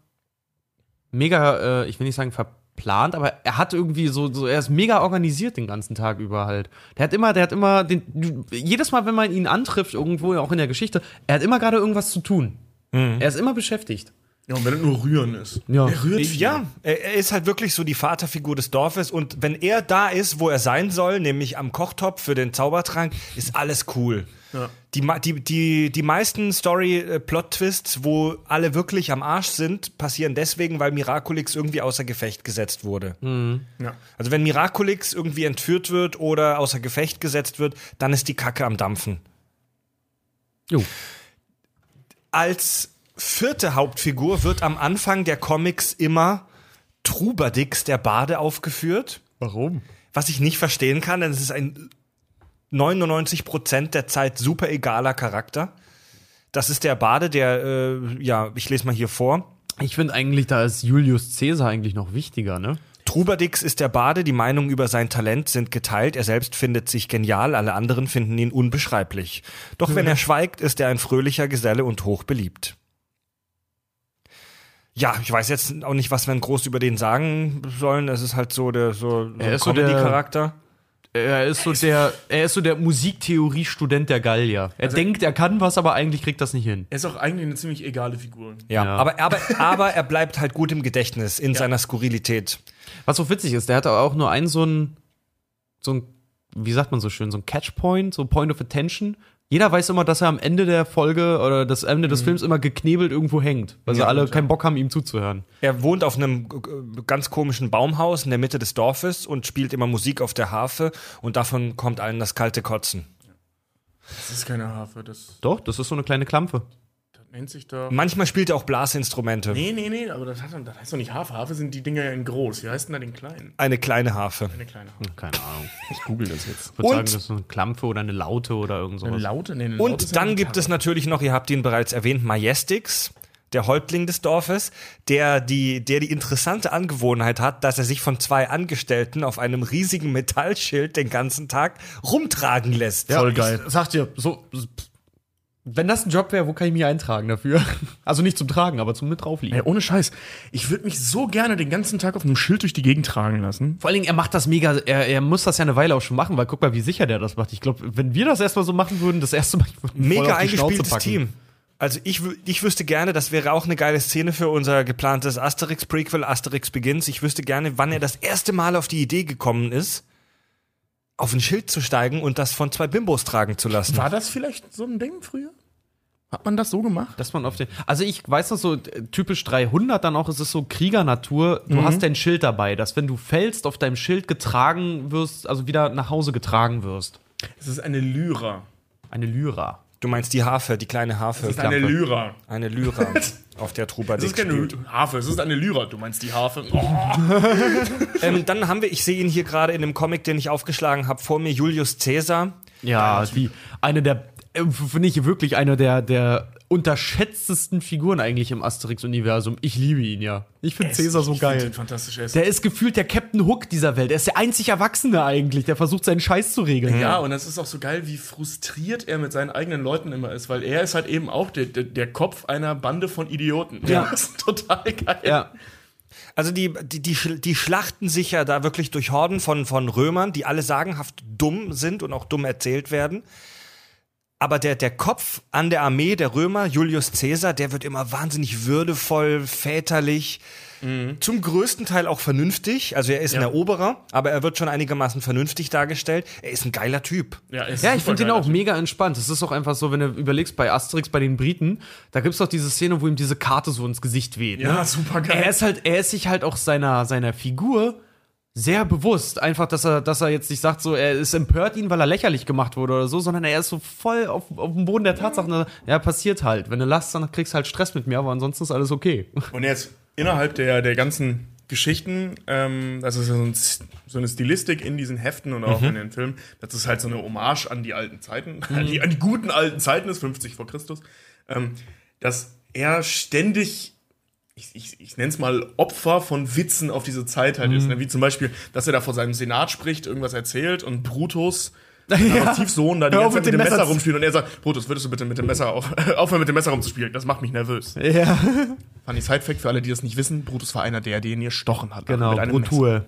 mega, äh, ich will nicht sagen verplant, aber er hat irgendwie so, so, er ist mega organisiert den ganzen Tag über halt. Der hat immer, der hat immer, den, jedes Mal, wenn man ihn antrifft, irgendwo, auch in der Geschichte, er hat immer gerade irgendwas zu tun. Er ist immer beschäftigt. Ja, und wenn es nur Rühren ist. Ja. Er rührt viel. Ja, er er ist halt wirklich so die Vaterfigur des Dorfes und wenn er da ist, wo er sein soll, nämlich am Kochtopf für den Zaubertrank, ist alles cool. Ja. Die, die, die, die meisten Story-Plot-Twists, wo alle wirklich am Arsch sind, passieren deswegen, weil Miraculix irgendwie außer Gefecht gesetzt wurde. Ja. Also wenn Miraculix irgendwie entführt wird oder außer Gefecht gesetzt wird, dann ist die Kacke am Dampfen. Jo. Als vierte Hauptfigur wird am Anfang der Comics immer Trubadix, der Bade, aufgeführt. Warum? Was ich nicht verstehen kann, denn es ist ein 99% der Zeit super egaler Charakter. Das ist der Bade, der, äh, ja, ich lese mal hier vor. Ich finde eigentlich, da ist Julius Caesar eigentlich noch wichtiger, ne? Trubadix ist der Bade, die Meinungen über sein Talent sind geteilt, er selbst findet sich genial, alle anderen finden ihn unbeschreiblich. Doch wenn er schweigt, ist er ein fröhlicher Geselle und hoch beliebt. Ja, ich weiß jetzt auch nicht, was wir groß über den sagen sollen. Es ist halt so der so, so Er ist so der- Comedy-Charakter. Er ist so der, er ist so der Musiktheorie-Student der Gallier. Er denkt, er kann was, aber eigentlich kriegt das nicht hin. Er ist auch eigentlich eine ziemlich egale Figur. Ja, Ja. Aber, aber, aber er bleibt halt gut im Gedächtnis in seiner Skurrilität. Was so witzig ist, der hat auch nur einen so ein, so ein, wie sagt man so schön, so ein Catchpoint, so Point of Attention. Jeder weiß immer, dass er am Ende der Folge oder das Ende des Films immer geknebelt irgendwo hängt, weil sie Ja, alle gut, ja. keinen Bock haben, ihm zuzuhören. Er wohnt auf einem ganz komischen Baumhaus in der Mitte des Dorfes und spielt immer Musik auf der Harfe und davon kommt allen das kalte Kotzen. Das ist keine Harfe, das, Doch, das ist so eine kleine Klampfe. Nennt sich da. Manchmal spielt er auch Blasinstrumente. Nee, nee, nee, aber das, hat, das heißt doch nicht Harfe. Harfe sind die Dinger in groß. Wie heißt denn da den kleinen? Eine kleine Harfe. Eine kleine Harfe. Keine Ahnung. Ich google das jetzt. Ich würde sagen, Und- das ist so eine Klampfe oder eine Laute oder irgend sowas. Eine Laute? Nee, eine Laute Und ja eine dann gibt es natürlich noch, ihr habt ihn bereits erwähnt, Majestix, der Häuptling des Dorfes, der die, der die interessante Angewohnheit hat, dass er sich von zwei Angestellten auf einem riesigen Metallschild den ganzen Tag rumtragen lässt. Voll geil. Ich sag dir, so, wenn das ein Job wäre, wo kann ich mich eintragen dafür? <laughs> Also nicht zum Tragen, aber zum mit draufliegen. Ey, ohne Scheiß. Ich würde mich so gerne den ganzen Tag auf einem Schild durch die Gegend tragen lassen. Vor allen Dingen, er macht das mega, er, er muss das ja eine Weile auch schon machen, weil guck mal, wie sicher der das macht. Ich glaube, wenn wir das erstmal so machen würden, das erste Mal ich würde Mega auf die Schnauze eingespieltes packen. Team. Also ich, ich wüsste gerne, das wäre auch eine geile Szene für unser geplantes Asterix-Prequel, Asterix Begins. Ich wüsste gerne, wann er das erste Mal auf die Idee gekommen ist, auf ein Schild zu steigen und das von zwei Bimbos tragen zu lassen. War das vielleicht so ein Ding früher? Hat man das so gemacht? Dass man auf den, also ich weiß noch so, äh, typisch 300 dann auch, es ist so Kriegernatur, du hast dein Schild dabei, dass wenn du fällst, auf deinem Schild getragen wirst, also wieder nach Hause getragen wirst. Es ist eine Lyra. Eine Lyra. Du meinst die Harfe, die kleine Harfe. Es ist eine Lyra. Eine Lyra, <laughs> auf der Es Trubadix ist keine spielt. Harfe, es ist eine Lyra. Du meinst die Harfe. Oh. <laughs> Ähm, dann haben wir, ich sehe ihn hier gerade in dem Comic, den ich aufgeschlagen habe, vor mir Julius Caesar. Ja, die, eine der, äh, finde ich wirklich eine der, der unterschätztesten Figuren eigentlich im Asterix-Universum. Ich liebe ihn ja. Ich finde Caesar so geil. fantastisch. Er ist Der ist gefühlt der Captain Hook dieser Welt. Er ist der einzig Erwachsene eigentlich, der versucht seinen Scheiß zu regeln. Ja, und es ist auch so geil, wie frustriert er mit seinen eigenen Leuten immer ist, weil er ist halt eben auch der, der, der Kopf einer Bande von Idioten. Ja. <laughs> Das ist total geil. Ja. Also die, die, die, die schlachten sich ja da wirklich durch Horden von, von Römern, die alle sagenhaft dumm sind und auch dumm erzählt werden. Aber der, der Kopf an der Armee der Römer, Julius Caesar, der wird immer wahnsinnig würdevoll, väterlich, zum größten Teil auch vernünftig. Also er ist ein Ja. Eroberer, aber er wird schon einigermaßen vernünftig dargestellt. Er ist ein geiler Typ. Ja, ist Ja, ich finde geil, auch mega entspannt. Es ist auch einfach so, wenn du überlegst, bei Asterix, bei den Briten, da gibt's doch diese Szene, wo ihm diese Karte so ins Gesicht weht. Ja, ne? super geil. Er ist halt, er ist sich halt auch seiner, seiner Figur sehr bewusst. Einfach, dass er, dass er jetzt nicht sagt, so, er ist empört ihn, weil er lächerlich gemacht wurde oder so, sondern er ist so voll auf, auf dem Boden der Tatsachen. Ja, passiert halt. Wenn du lachst, dann kriegst du halt Stress mit mir, aber ansonsten ist alles okay. <laughs> Und jetzt innerhalb der, der ganzen Geschichten, ähm, das ist ja so, ein, so eine Stilistik in diesen Heften und auch in den Filmen, das ist halt so eine Hommage an die alten Zeiten, <laughs> an, die, an die guten alten Zeiten des 50 vor Christus, ähm, dass er ständig ich, ich, ich nenne es mal Opfer von Witzen auf diese Zeit halt ist. Ne? Wie zum Beispiel, dass er da vor seinem Senat spricht, irgendwas erzählt und Brutus, <laughs> Adoptivsohn, da die ganze Zeit mit dem Messer, Messer rumspielt und er sagt, Brutus, würdest du bitte mit dem Messer auf, <laughs> aufhören mit dem Messer rumzuspielen? Das macht mich nervös. Ja, Funny Side-Fact für alle, die das nicht wissen, Brutus war einer der, den ihr stochen hat. genau, mit einem Brutue.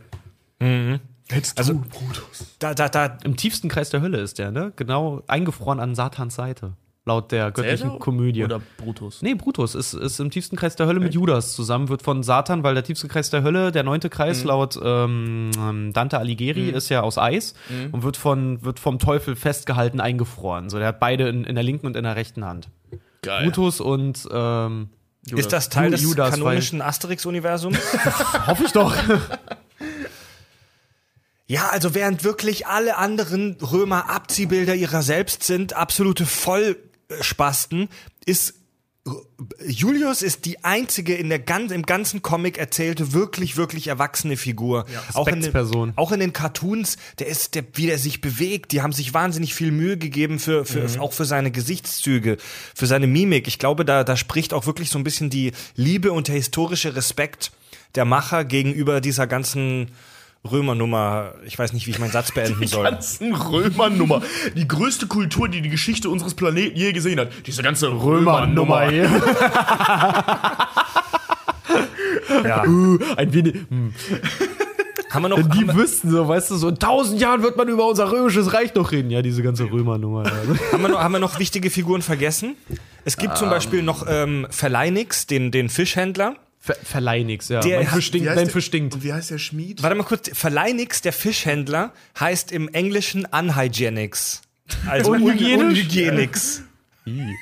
Messer. Hättest Also- Brutus. Da, da, da, Im tiefsten Kreis der Hölle ist der, ne? Genau, eingefroren an Satans Seite. Laut der göttlichen Cäsar Komödie. Oder Brutus? Nee, Brutus ist, ist im tiefsten Kreis der Hölle mit Judas zusammen, wird von Satan, weil der tiefste Kreis der Hölle, der neunte Kreis Mhm. laut ähm, ähm, Dante Alighieri, ist ja aus Eis Mhm. und wird, von, wird vom Teufel festgehalten, eingefroren. So, der hat beide in, in der linken und in der rechten Hand. Geil. Brutus und ähm, Ist das Teil des Judas, kanonischen Asterix-Universums? <laughs> <laughs> hoffe ich doch. Ja, also während wirklich alle anderen Römer Abziehbilder ihrer selbst sind, absolute Vollspasten, ist Julius ist die einzige in der ganz, im ganzen Comic erzählte wirklich, wirklich erwachsene Figur. auch, in den, auch in den Cartoons, der ist, der, wie der sich bewegt, die haben sich wahnsinnig viel Mühe gegeben für, für auch für seine Gesichtszüge, für seine Mimik. Ich glaube, da, da spricht auch wirklich so ein bisschen die Liebe und der historische Respekt der Macher gegenüber dieser ganzen Römernummer. Ich weiß nicht, wie ich meinen Satz beenden soll. ganzen Römernummer. Die größte Kultur, die die Geschichte unseres Planeten je gesehen hat. Diese ganze Römernummer. <laughs> Ja. Ein wenig. hm. Haben wir noch, Wenn die wüssten, so, weißt du, so in tausend Jahren wird man über unser römisches Reich noch reden. Ja, diese ganze Römernummer. Also. <laughs> haben, wir noch, haben wir noch wichtige Figuren vergessen? Es gibt zum Beispiel noch ähm, Verleinix, den, den Fischhändler. Ver verleih nix, ja. Der mein Fisch stinkt, Wie heißt dein der- Fisch stinkt. Und wie heißt der Schmied? Warte mal kurz, Verleinix, der Fischhändler, heißt im Englischen Unhygienics. Also <laughs> Unhygienisch? Unhygienics. Wir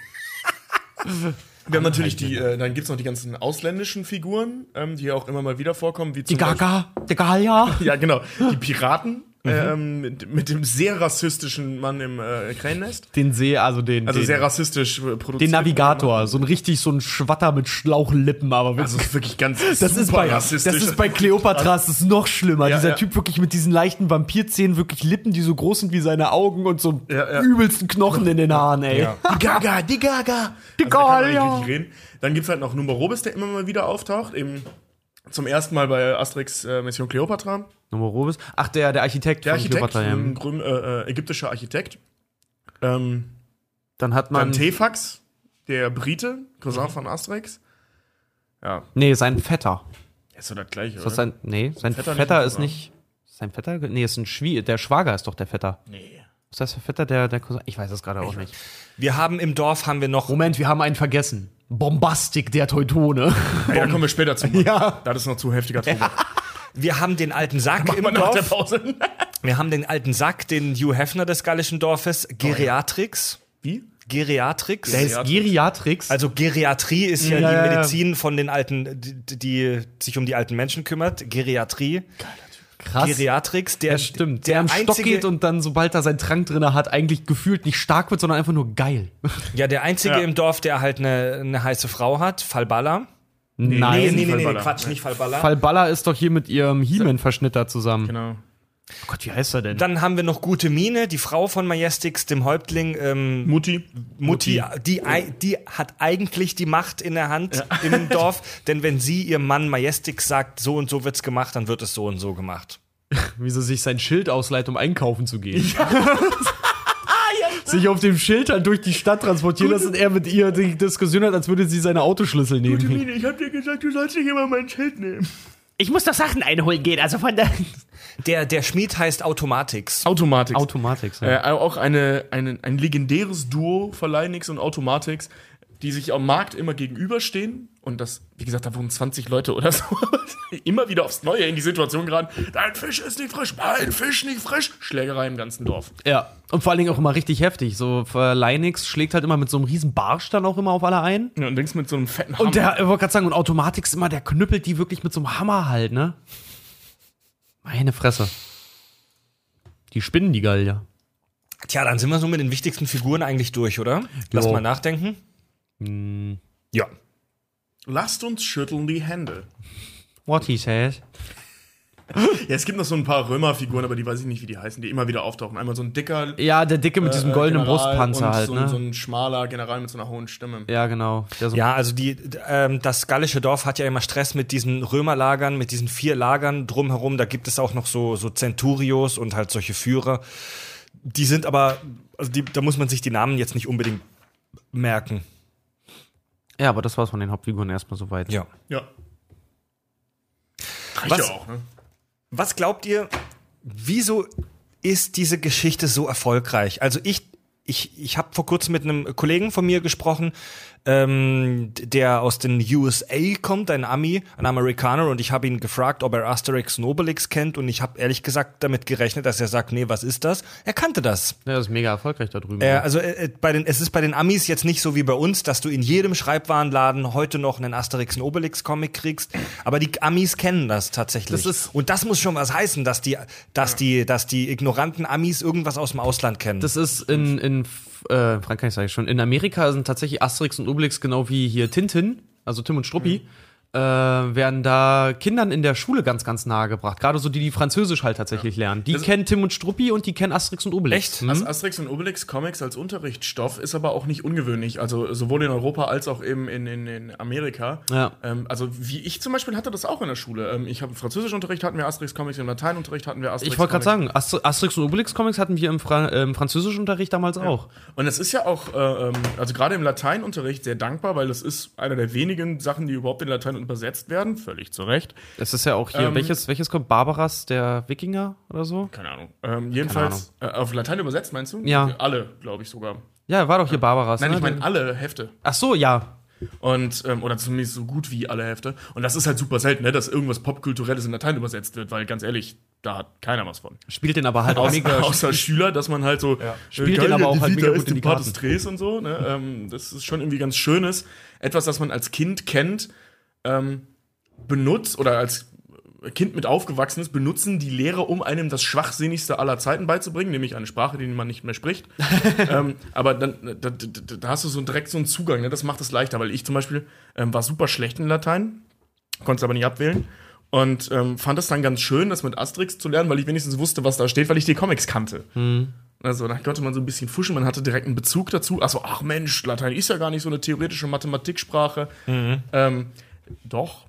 haben natürlich die, äh, dann gibt's noch die ganzen ausländischen Figuren, ähm, die auch immer mal wieder vorkommen, wie Die zum Beispiel, Gaga, der Gallia. ja genau, die Piraten ähm, mit, mit dem sehr rassistischen Mann im äh, Krähennest. Den See, also den. Also den, sehr rassistisch äh, produziert. den Navigator, so ein richtig so ein Schwatter mit Schlauchlippen, aber wirklich. Also wirklich ganz <laughs> das ist, bei, das rassistisch. ist bei Kleopatras das ist noch schlimmer. Ja, Dieser ja. Typ wirklich mit diesen leichten Vampirzähnen, wirklich Lippen, die so groß sind wie seine Augen und so Ja, übelsten Knochen in den Haaren, ey. Die Gaga, die Gaga. Die Also, da Gaga. richtig reden. Dann gibt's halt noch Numerobis, der immer mal wieder auftaucht. Eben zum ersten Mal bei Asterix äh, Mission Cleopatra. Numerobis. Ach, der, der Architekt Der Architekt, ja. ein grün, äh, äh, ägyptischer Architekt. Ähm, Dann hat man. dann Tefax, der Brite, Cousin von Asterix. Ja, nee, sein Vetter. ist so das gleiche, Ist das sein, nee, sein Vetter Vetter, nicht ist Cousin? nicht. Sein Vetter? Nee, ist ein Schwie Der Schwager ist doch der Vetter. Nee. Ist das der Vetter, der, der Cousin? Ich weiß es gerade auch nicht. Wir haben im Dorf haben wir noch Moment, wir haben einen vergessen. Bombastik der Teutone. Hey, da kommen wir später zu. <laughs> Ja. Das ist noch zu heftiger Tobak. <laughs> wir haben den alten Sack im Dorf. Pause. <laughs> Wir haben den alten Sack, den Hugh Hefner des gallischen Dorfes, Geriatrix. Wie? Geriatrix. Der ist Geriatrix. Also Geriatrie ist ja, Ja, die ja, ja. Medizin von den alten, die, die sich um die alten Menschen kümmert. Geriatrie. krass. Geriatrix, der Ja, stimmt. Der, Der am Stock einzige, geht und dann, sobald er seinen Trank drin hat, eigentlich gefühlt nicht stark wird, sondern einfach nur geil. ja, der einzige Ja. im Dorf, der halt eine, eine heiße Frau hat, Falballa. Nein. nee, nee, nee, nee. Quatsch, nicht Falballa. Falballa ist doch hier mit ihrem He-Man-Verschnitt da zusammen. Genau. Oh Gott, wie heißt er denn? Dann haben wir noch gute Mine, die Frau von Majestix, dem Häuptling, ähm, Mutti. Mutti, die, ei- die hat eigentlich die Macht in der Hand im <laughs> Dorf, denn wenn sie ihrem Mann Majestix sagt, so und so wird's gemacht, dann wird es so und so gemacht. <laughs> Wie sie sich sein Schild ausleiht, um einkaufen zu gehen. <laughs> sich auf dem Schild halt durch die Stadt transportieren lassen und er mit ihr die Diskussion hat, als würde sie seine Autoschlüssel nehmen. Mine, ich hab dir gesagt, du sollst nicht immer mein Schild nehmen. Ich muss doch Sachen einholen gehen, also von der Der, der Schmied heißt Automatix. Automatik. Automatik. Äh, auch eine, eine, ein legendäres Duo, Verleinix und Automatix, die sich am Markt immer gegenüberstehen. Und das, wie gesagt, da wohnen 20 Leute oder so. <laughs> immer wieder aufs Neue in die Situation geraten. Dein Fisch ist nicht frisch, mein Fisch nicht frisch. Schlägerei im ganzen Dorf. Ja, und vor allen Dingen auch immer richtig heftig. So, Leinix schlägt halt immer mit so einem riesen Barsch dann auch immer auf alle ein. Ja, und denkst mit so einem fetten Hammer. Und der, ich wollte gerade sagen, und Automatik ist immer, der knüppelt die wirklich mit so einem Hammer halt, ne? Meine Fresse. Die spinnen die Gallier. Tja, dann sind wir so mit den wichtigsten Figuren eigentlich durch, oder? Lass Jo. mal nachdenken. Ja. Lasst uns schütteln die Hände. What he says. <laughs> Ja, es gibt noch so ein paar Römerfiguren, aber die weiß ich nicht, wie die heißen, die immer wieder auftauchen. Einmal so ein dicker. Ja, der Dicke mit diesem äh, goldenen General Brustpanzer und halt, so, ne? so ein schmaler General mit so einer hohen Stimme. ja, genau. So Ja, also die, ähm, das gallische Dorf hat ja immer Stress mit diesen Römerlagern, mit diesen vier Lagern drumherum. Da gibt es auch noch so, so Centurios und halt solche Führer. Die sind aber, also die, da muss man sich die Namen jetzt nicht unbedingt merken. Ja, aber das war's von den Hauptfiguren erstmal soweit. Ja. Ja. Reicht Was- ja auch, ne? Was glaubt ihr, wieso ist diese Geschichte so erfolgreich? Also ich ich, ich habe vor kurzem mit einem Kollegen von mir gesprochen, ähm, der aus den USA kommt, ein Ami, ein Amerikaner, und ich habe ihn gefragt, ob er Asterix und Obelix kennt, und ich habe ehrlich gesagt damit gerechnet, dass er sagt, nee, was ist das? Er kannte das. Ja, das ist mega erfolgreich da drüben. Äh, also äh, bei den, es ist bei den Amis jetzt nicht so wie bei uns, dass du in jedem Schreibwarenladen heute noch einen Asterix und Obelix Comic kriegst, aber die Amis kennen das tatsächlich. Das und das muss schon was heißen, dass die, dass die, dass die ignoranten Amis irgendwas aus dem Ausland kennen. Das ist in, in äh, Frankreich sage ich schon, in Amerika sind tatsächlich Asterix und Obelix genau wie hier Tintin, also Tim und Struppi, äh, werden da Kindern in der Schule ganz, ganz nahe gebracht. Gerade so die, die Französisch halt tatsächlich lernen. Die Das- kennen Tim und Struppi und die kennen Asterix und Obelix. Echt? Mhm. As- Asterix und Obelix Comics als Unterrichtsstoff ist aber auch nicht ungewöhnlich. Also sowohl in Europa als auch eben in, in, in Amerika. Ja. Ähm, also wie ich zum Beispiel hatte das auch in der Schule. Ähm, ich habe Französischunterricht hatten wir Asterix Comics, im Lateinunterricht hatten wir Asterix. Ich wollte gerade sagen, Aster Asterix und Obelix Comics hatten wir im, Fra im Französischunterricht damals auch. Und es ist ja auch, äh, ähm, also gerade im Lateinunterricht sehr dankbar, weil das ist einer der wenigen Sachen, die überhaupt in Latein übersetzt werden. Völlig zu Recht. Es ist ja auch hier, Ähm, welches, welches kommt? Barbaras, der Wikinger oder so? Keine Ahnung. Ähm, jedenfalls äh, auf Latein übersetzt, meinst du? Ja. Alle, glaube ich sogar. Ja, war doch hier Barbaras. Nein, ne? ich meine alle Hefte. Ach so, ja. Und, ähm, oder zumindest so gut wie alle Hefte. Und das ist halt super selten, ne, dass irgendwas Popkulturelles in Latein übersetzt wird, weil ganz ehrlich, da hat keiner was von. Spielt den aber halt auch Außer, mega. <laughs> außer Schüler, dass man halt so Spielt den aber auch halt mega gut in die Karten. Und so. Ne? Ähm, das ist schon irgendwie ganz Schönes. Etwas, das man als Kind kennt, ähm, benutzt oder als Kind mit aufgewachsen ist, benutzen die Lehrer, um einem das Schwachsinnigste aller Zeiten beizubringen, nämlich eine Sprache, die man nicht mehr spricht. <laughs> ähm, aber dann da, da, da hast du so direkt so einen Zugang, ne? das macht es leichter, weil ich zum Beispiel ähm, war super schlecht in Latein, konnte es aber nicht abwählen. Und ähm, fand es dann ganz schön, das mit Asterix zu lernen, weil ich wenigstens wusste, was da steht, weil ich die Comics kannte. Also da konnte man so ein bisschen fuschen, man hatte direkt einen Bezug dazu. Achso, ach Mensch, Latein ist ja gar nicht so eine theoretische Mathematiksprache. Ähm, doch.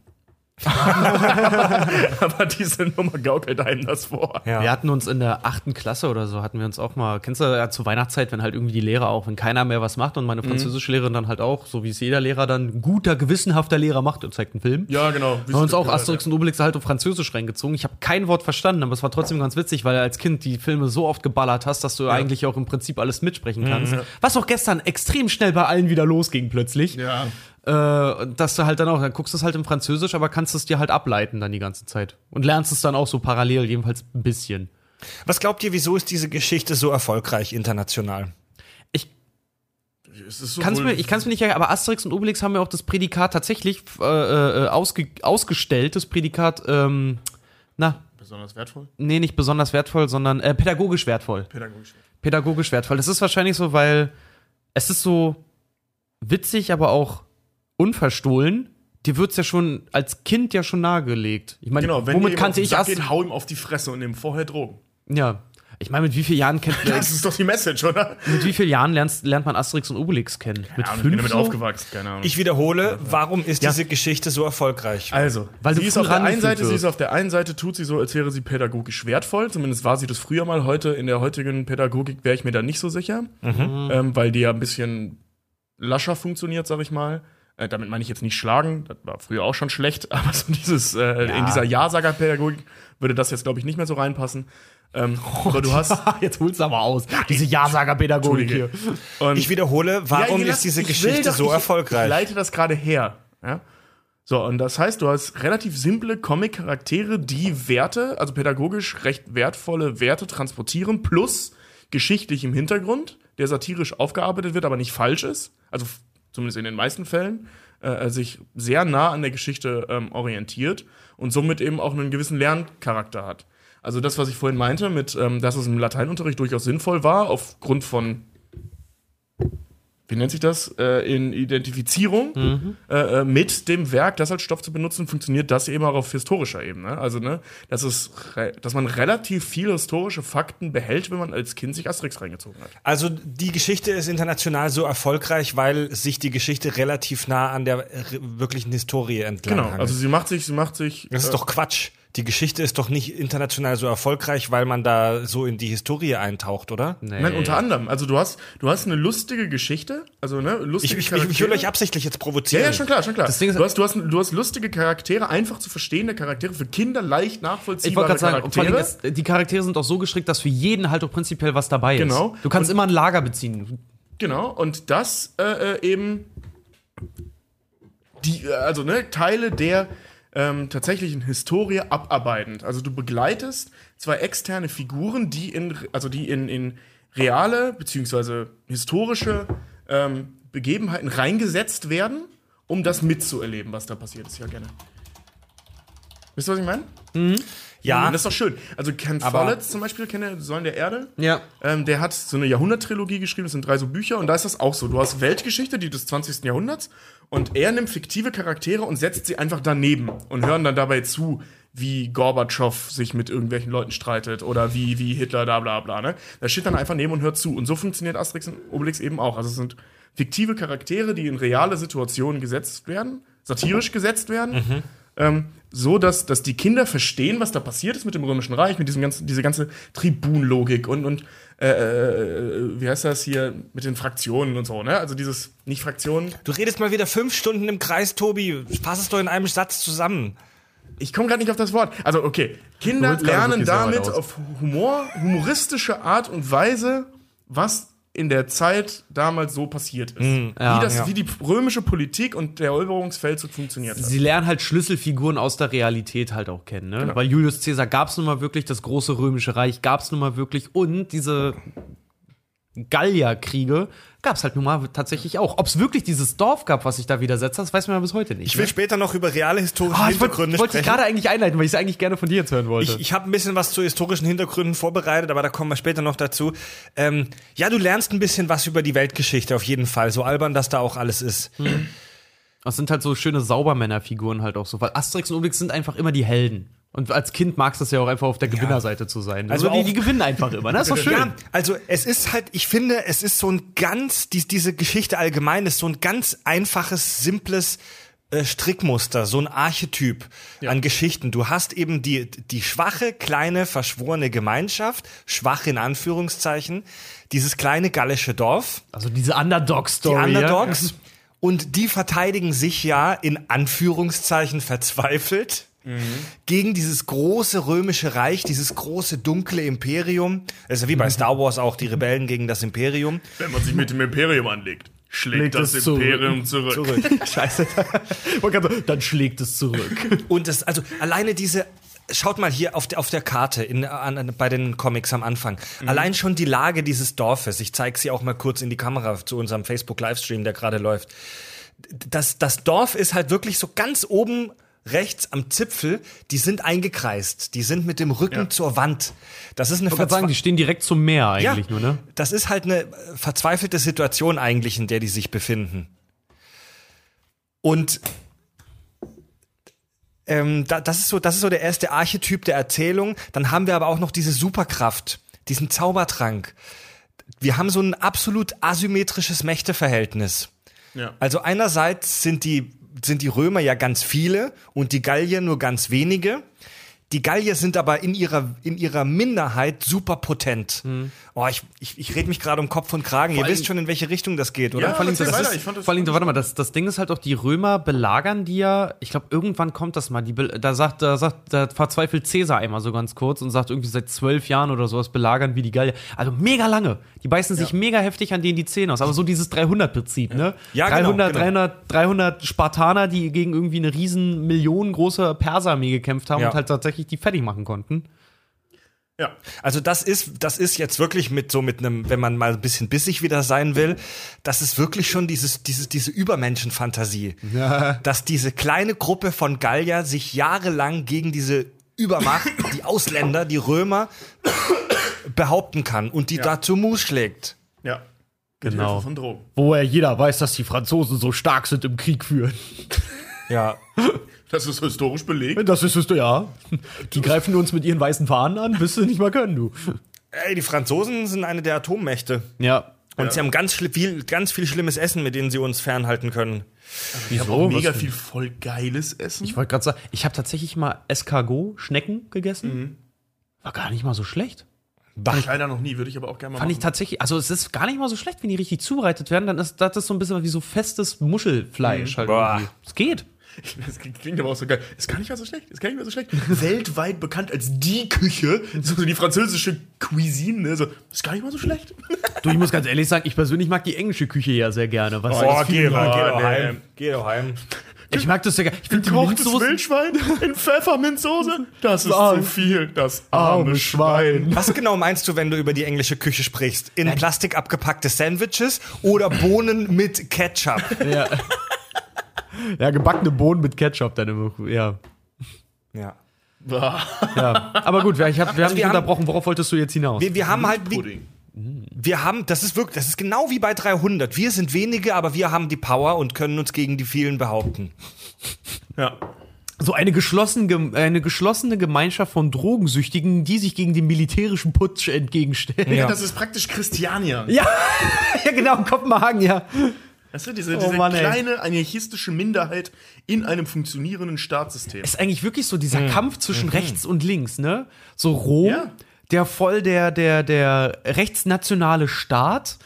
<laughs> Aber diese Nummer gaukelt einem das vor. Ja. Wir hatten uns in der achten Klasse oder so, hatten wir uns auch mal, kennst du ja zur Weihnachtszeit, wenn halt irgendwie die Lehrer auch, wenn keiner mehr was macht und meine französische Lehrerin dann halt auch, so wie es jeder Lehrer dann, ein guter, gewissenhafter Lehrer macht und zeigt einen Film. Ja, genau. Wir haben uns auch Asterix und Obelix halt auf Französisch reingezogen. Ich habe kein Wort verstanden, aber es war trotzdem ganz witzig, weil du als Kind die Filme so oft geballert hast, dass du eigentlich auch im Prinzip alles mitsprechen kannst. Was auch gestern extrem schnell bei allen wieder losging plötzlich. Ja. Äh, dass du halt dann auch, dann guckst du es halt im Französisch, aber kannst es dir halt ableiten dann die ganze Zeit. Und lernst es dann auch so parallel, jedenfalls ein bisschen. Was glaubt ihr, wieso ist diese Geschichte so erfolgreich international? Ich Es ist so kann's wohl- mir, ich kann es mir nicht erklären, aber Asterix und Obelix haben ja auch das Prädikat tatsächlich äh, äh, ausge, ausgestellt, das Prädikat, ähm, na, besonders wertvoll. nee, nicht besonders wertvoll, sondern äh, pädagogisch wertvoll. Pädagogisch. Pädagogisch wertvoll. Das ist wahrscheinlich so, weil es ist so witzig, aber auch unverstohlen. Dir wird's ja schon als Kind ja schon nahegelegt. Ich meine, Genau, wenn womit kannte ich? Sack geht, hau ihm auf die Fresse und nimm vorher Drogen. Ja. Ich meine, mit wie vielen Jahren kennt <laughs> Das ist doch die Message, oder? mit wie vielen Jahren lernst, lernt man Asterix und Obelix kennen? Mit Ja, und ich bin fünf damit so? aufgewachsen, keine Ahnung. Ich wiederhole, warum ist diese Geschichte so erfolgreich? Also, Weil du sie ist auf der einen Seite, sie wirst. ist auf der einen Seite tut sie so, als wäre sie pädagogisch wertvoll. Zumindest war sie das früher mal. Heute in der heutigen Pädagogik wäre ich mir da nicht so sicher, ähm, weil die ja ein bisschen lascher funktioniert, sag ich mal. Äh, damit meine ich jetzt nicht schlagen, das war früher auch schon schlecht, <laughs> aber so dieses äh, in dieser Ja-Sager-Pädagogik würde das jetzt glaube ich nicht mehr so reinpassen. Ähm, <laughs> aber du hast <laughs> Jetzt holst du aber aus. Diese Ja-Sager-Pädagogik hier. Und Ich wiederhole, warum Ja, ist diese Geschichte doch- so ich, erfolgreich? Ich leite das gerade her. Ja? So, und das heißt, du hast relativ simple Comic-Charaktere, die Werte, also pädagogisch recht wertvolle Werte transportieren, plus geschichtlich im Hintergrund, der satirisch aufgearbeitet wird, aber nicht falsch ist. Also zumindest in den meisten Fällen. Äh, sich sehr nah an der Geschichte ähm, orientiert und somit eben auch einen gewissen Lerncharakter hat. Also das, was ich vorhin meinte, mit, ähm, dass es im Lateinunterricht durchaus sinnvoll war, aufgrund von wie nennt sich das, äh, in Identifizierung äh, äh, mit dem Werk, das als Stoff zu benutzen, funktioniert das eben auch auf historischer Ebene. Also, ne, dass, es dass man relativ viele historische Fakten behält, wenn man als Kind sich Asterix reingezogen hat. Also die Geschichte ist international so erfolgreich, weil sich die Geschichte relativ nah an der wirklichen Historie entlang Genau, hangelt. also sie macht sich, sie macht sich. das ist äh, doch Quatsch. Die Geschichte ist doch nicht international so erfolgreich, weil man da so in die Historie eintaucht, oder? Nee. Nein, unter anderem. Also du hast, du hast eine lustige Geschichte, also ne, Ich, lustige ich, ich, ich will euch absichtlich jetzt Ja, provozieren. ja, schon klar, schon klar. Das Ding ist- du, hast, du, hast, du hast lustige Charaktere, einfach zu verstehende Charaktere, für Kinder leicht Ich nachvollziehbare wollte gerade sagen, vor allem Charaktere. ist, die Charaktere sind auch so gestrickt, dass für jeden halt auch prinzipiell was dabei ist. Genau. Du kannst immer ein Lager beziehen. Genau, und das äh, äh, eben die, äh, also ne, Teile der ähm, tatsächlichen Historie abarbeitend. Also du begleitest zwei externe Figuren, die in, also die in, in reale beziehungsweise historische ähm, Begebenheiten reingesetzt werden, um das mitzuerleben, was da passiert ist. Ja, gerne. Wisst ihr, was ich meine? Ja. Das ist doch schön. Also Ken Follett zum Beispiel, kenne Säulen der Erde. Ja. Ähm, der hat so eine Jahrhunderttrilogie geschrieben, das sind drei so Bücher und da ist das auch so. Du hast Weltgeschichte, die des 20. Jahrhunderts und er nimmt fiktive Charaktere und setzt sie einfach daneben und hören dann dabei zu, wie Gorbatschow sich mit irgendwelchen Leuten streitet oder wie, wie Hitler da bla bla. Ne? Da steht dann einfach neben und hört zu. Und so funktioniert Asterix und Obelix eben auch. Also es sind fiktive Charaktere, die in reale Situationen gesetzt werden, satirisch gesetzt werden. Ähm, so dass, dass die Kinder verstehen, was da passiert ist mit dem Römischen Reich, mit diesem ganzen, diese ganze Tribunlogik und, und äh, äh, wie heißt das hier mit den Fraktionen und so, ne? Also dieses, nicht Fraktionen. Du redest mal wieder fünf Stunden im Kreis, Tobi. Fass es doch in einem Satz zusammen. Ich komme gerade nicht auf das Wort. Also, okay, Kinder lernen damit auf Humor, humoristische Art und Weise, was in der Zeit damals so passiert ist. ja, wie, das, ja. wie die römische Politik und der Eroberungsfeldzug funktioniert hat. Sie lernen halt Schlüsselfiguren aus der Realität halt auch kennen, ne? Genau. Weil Julius Caesar gab es nun mal wirklich, das große römische Reich gab es nun mal wirklich und diese Gallierkriege gab es halt nun mal tatsächlich auch. Ob es wirklich dieses Dorf gab, was sich da widersetzt hat, das weiß man ja bis heute nicht. Ich will ne? später noch über reale historische Ah, ich wollte Hintergründe wollte dich sprechen. gerade eigentlich einleiten, weil ich es eigentlich gerne von dir jetzt hören wollte. Ich, ich habe ein bisschen was zu historischen Hintergründen vorbereitet, aber da kommen wir später noch dazu. Ähm, ja, du lernst ein bisschen was über die Weltgeschichte auf jeden Fall. So albern, dass da auch alles ist. Das sind halt so schöne Saubermännerfiguren halt auch so, weil Asterix und Obelix sind einfach immer die Helden. Und als Kind magst du es ja auch einfach auf der Gewinnerseite zu sein. Also Also die, die gewinnen einfach immer. ne? Das ist doch <laughs> schön. Ja, also es ist halt, ich finde, es ist so ein ganz, die, diese Geschichte allgemein ist so ein ganz einfaches, simples äh, Strickmuster, so ein Archetyp an Geschichten. Du hast eben die, die schwache, kleine, verschworene Gemeinschaft, schwach in Anführungszeichen, dieses kleine gallische Dorf, Also diese die Underdog-Story. Underdogs, und die verteidigen sich ja in Anführungszeichen verzweifelt gegen dieses große römische Reich, dieses große dunkle Imperium. Das ist ja wie bei Star Wars auch die Rebellen gegen das Imperium. Wenn man sich mit dem Imperium anlegt, schlägt Legt das es zurück. Imperium zurück. <laughs> Scheiße. Dann schlägt es zurück. Und das, also alleine diese, schaut mal hier auf der, auf der Karte in, an, bei den Comics am Anfang. Allein schon die Lage dieses Dorfes. Ich zeige sie auch mal kurz in die Kamera zu unserem Facebook-Livestream, der gerade läuft. Das, das Dorf ist halt wirklich so ganz oben rechts am Zipfel, die sind eingekreist, die sind mit dem Rücken Ja. zur Wand. Das ist eine Ich sagen, die stehen direkt zum Meer eigentlich nur, ne? Das ist halt eine äh, verzweifelte Situation eigentlich, in der die sich befinden. Und ähm, da, das, ist so, das ist so der erste Archetyp der Erzählung. Dann haben wir aber auch noch diese Superkraft, diesen Zaubertrank. Wir haben so ein absolut asymmetrisches Mächteverhältnis. Ja. Also einerseits sind die, sind die Römer ja ganz viele und die Gallier nur ganz wenige. Die Gallier sind aber in ihrer, in ihrer Minderheit super potent. Oh, ich, ich, ich rede mich gerade um Kopf und Kragen. Ihr allem- wisst schon, in welche Richtung das geht, oder? Ja, Vor allem, das weiter, ist, ich fand das- vor allem, warte mal, das, das Ding ist halt auch, die Römer belagern die ja, ich glaube, irgendwann kommt das mal, die, da sagt, da sagt, da verzweifelt Cäsar einmal so ganz kurz und sagt irgendwie seit zwölf Jahren oder sowas belagern wie die Gallier. Also mega lange. Die beißen sich mega heftig an denen die Zähne aus. Aber so dieses 300-Prinzip, ne? Ja, genau, 300, genau. 300, 300 Spartaner, die gegen irgendwie eine riesen millionengroße Perserarmee gekämpft haben Ja. und halt tatsächlich die fertig machen konnten. Ja. Also das ist, das ist jetzt wirklich mit so mit einem, wenn man mal ein bisschen bissig wieder sein will, das ist wirklich schon dieses, dieses, diese Übermenschenfantasie. Dass diese kleine Gruppe von Gallier sich jahrelang gegen diese Übermacht, die Ausländer, die Römer, behaupten kann und die Ja. dazu Mus schlägt. Ja. Genau. Hilfe Von Drogen. Wo ja jeder weiß, dass die Franzosen so stark sind im Krieg führen. Ja. <laughs> Das ist historisch belegt. Das ist es, ja. Die greifen uns mit ihren weißen Fahnen an, bis sie nicht mal können, du. Ey, die Franzosen sind eine der Atommächte. Ja. Und sie haben ganz, viel, ganz viel schlimmes Essen, mit denen sie uns fernhalten können. Ich habe auch mega viel voll geiles Essen. Ich wollte gerade sagen, ich habe tatsächlich mal Escargot, Schnecken gegessen. War gar nicht mal so schlecht. ich leider noch nie, würde ich aber auch gerne mal Fand ich machen. tatsächlich, also es ist gar nicht mal so schlecht, wenn die richtig zubereitet werden, dann ist das ist so ein bisschen wie so festes Muschelfleisch halt Boah. irgendwie. Es geht. <laughs> Das klingt aber auch so geil. Ist gar nicht mal so schlecht. Ist gar nicht mal so schlecht. <laughs> Weltweit bekannt als die Küche, so die französische Cuisine. Ne? So, ist gar nicht mal so schlecht. Du, ich muss ganz ehrlich sagen, ich persönlich mag die englische Küche ja sehr gerne. Was Boah, geh, doch, geh doch nee. heim. Geh doch heim. ich mag das sehr gerne. Ich finde Gekochtes Wildschwein in Pfefferminzsoße. Das ist zu viel. Das arme Schwein. Was genau meinst du, wenn du über die englische Küche sprichst? In Plastik abgepackte Sandwiches oder Bohnen mit Ketchup? Ja. <laughs> ja, gebackene Bohnen mit Ketchup dann immer. Ja. Ja. <laughs> ja. Aber gut, wir, ich hab, wir haben dich wir haben- unterbrochen. Worauf wolltest du jetzt hinaus? Wir, wir haben halt, wie, wir haben, das ist wirklich, das ist genau wie bei 300. Wir sind wenige, aber wir haben die Power und können uns gegen die vielen behaupten. Ja. So eine, geschlossen, gem- eine geschlossene Gemeinschaft von Drogensüchtigen, die sich gegen den militärischen Putsch entgegenstellen. ja. Das ist praktisch Christiania. Ja, <laughs> ja genau, Kopenhagen, ja. Weißt du, diese, Oh diese Mann, kleine anarchistische Minderheit in einem funktionierenden Staatssystem. Ist eigentlich wirklich so dieser Kampf zwischen rechts und links, ne? So Rom, Ja. der voll der, der, der rechtsnationale Staat,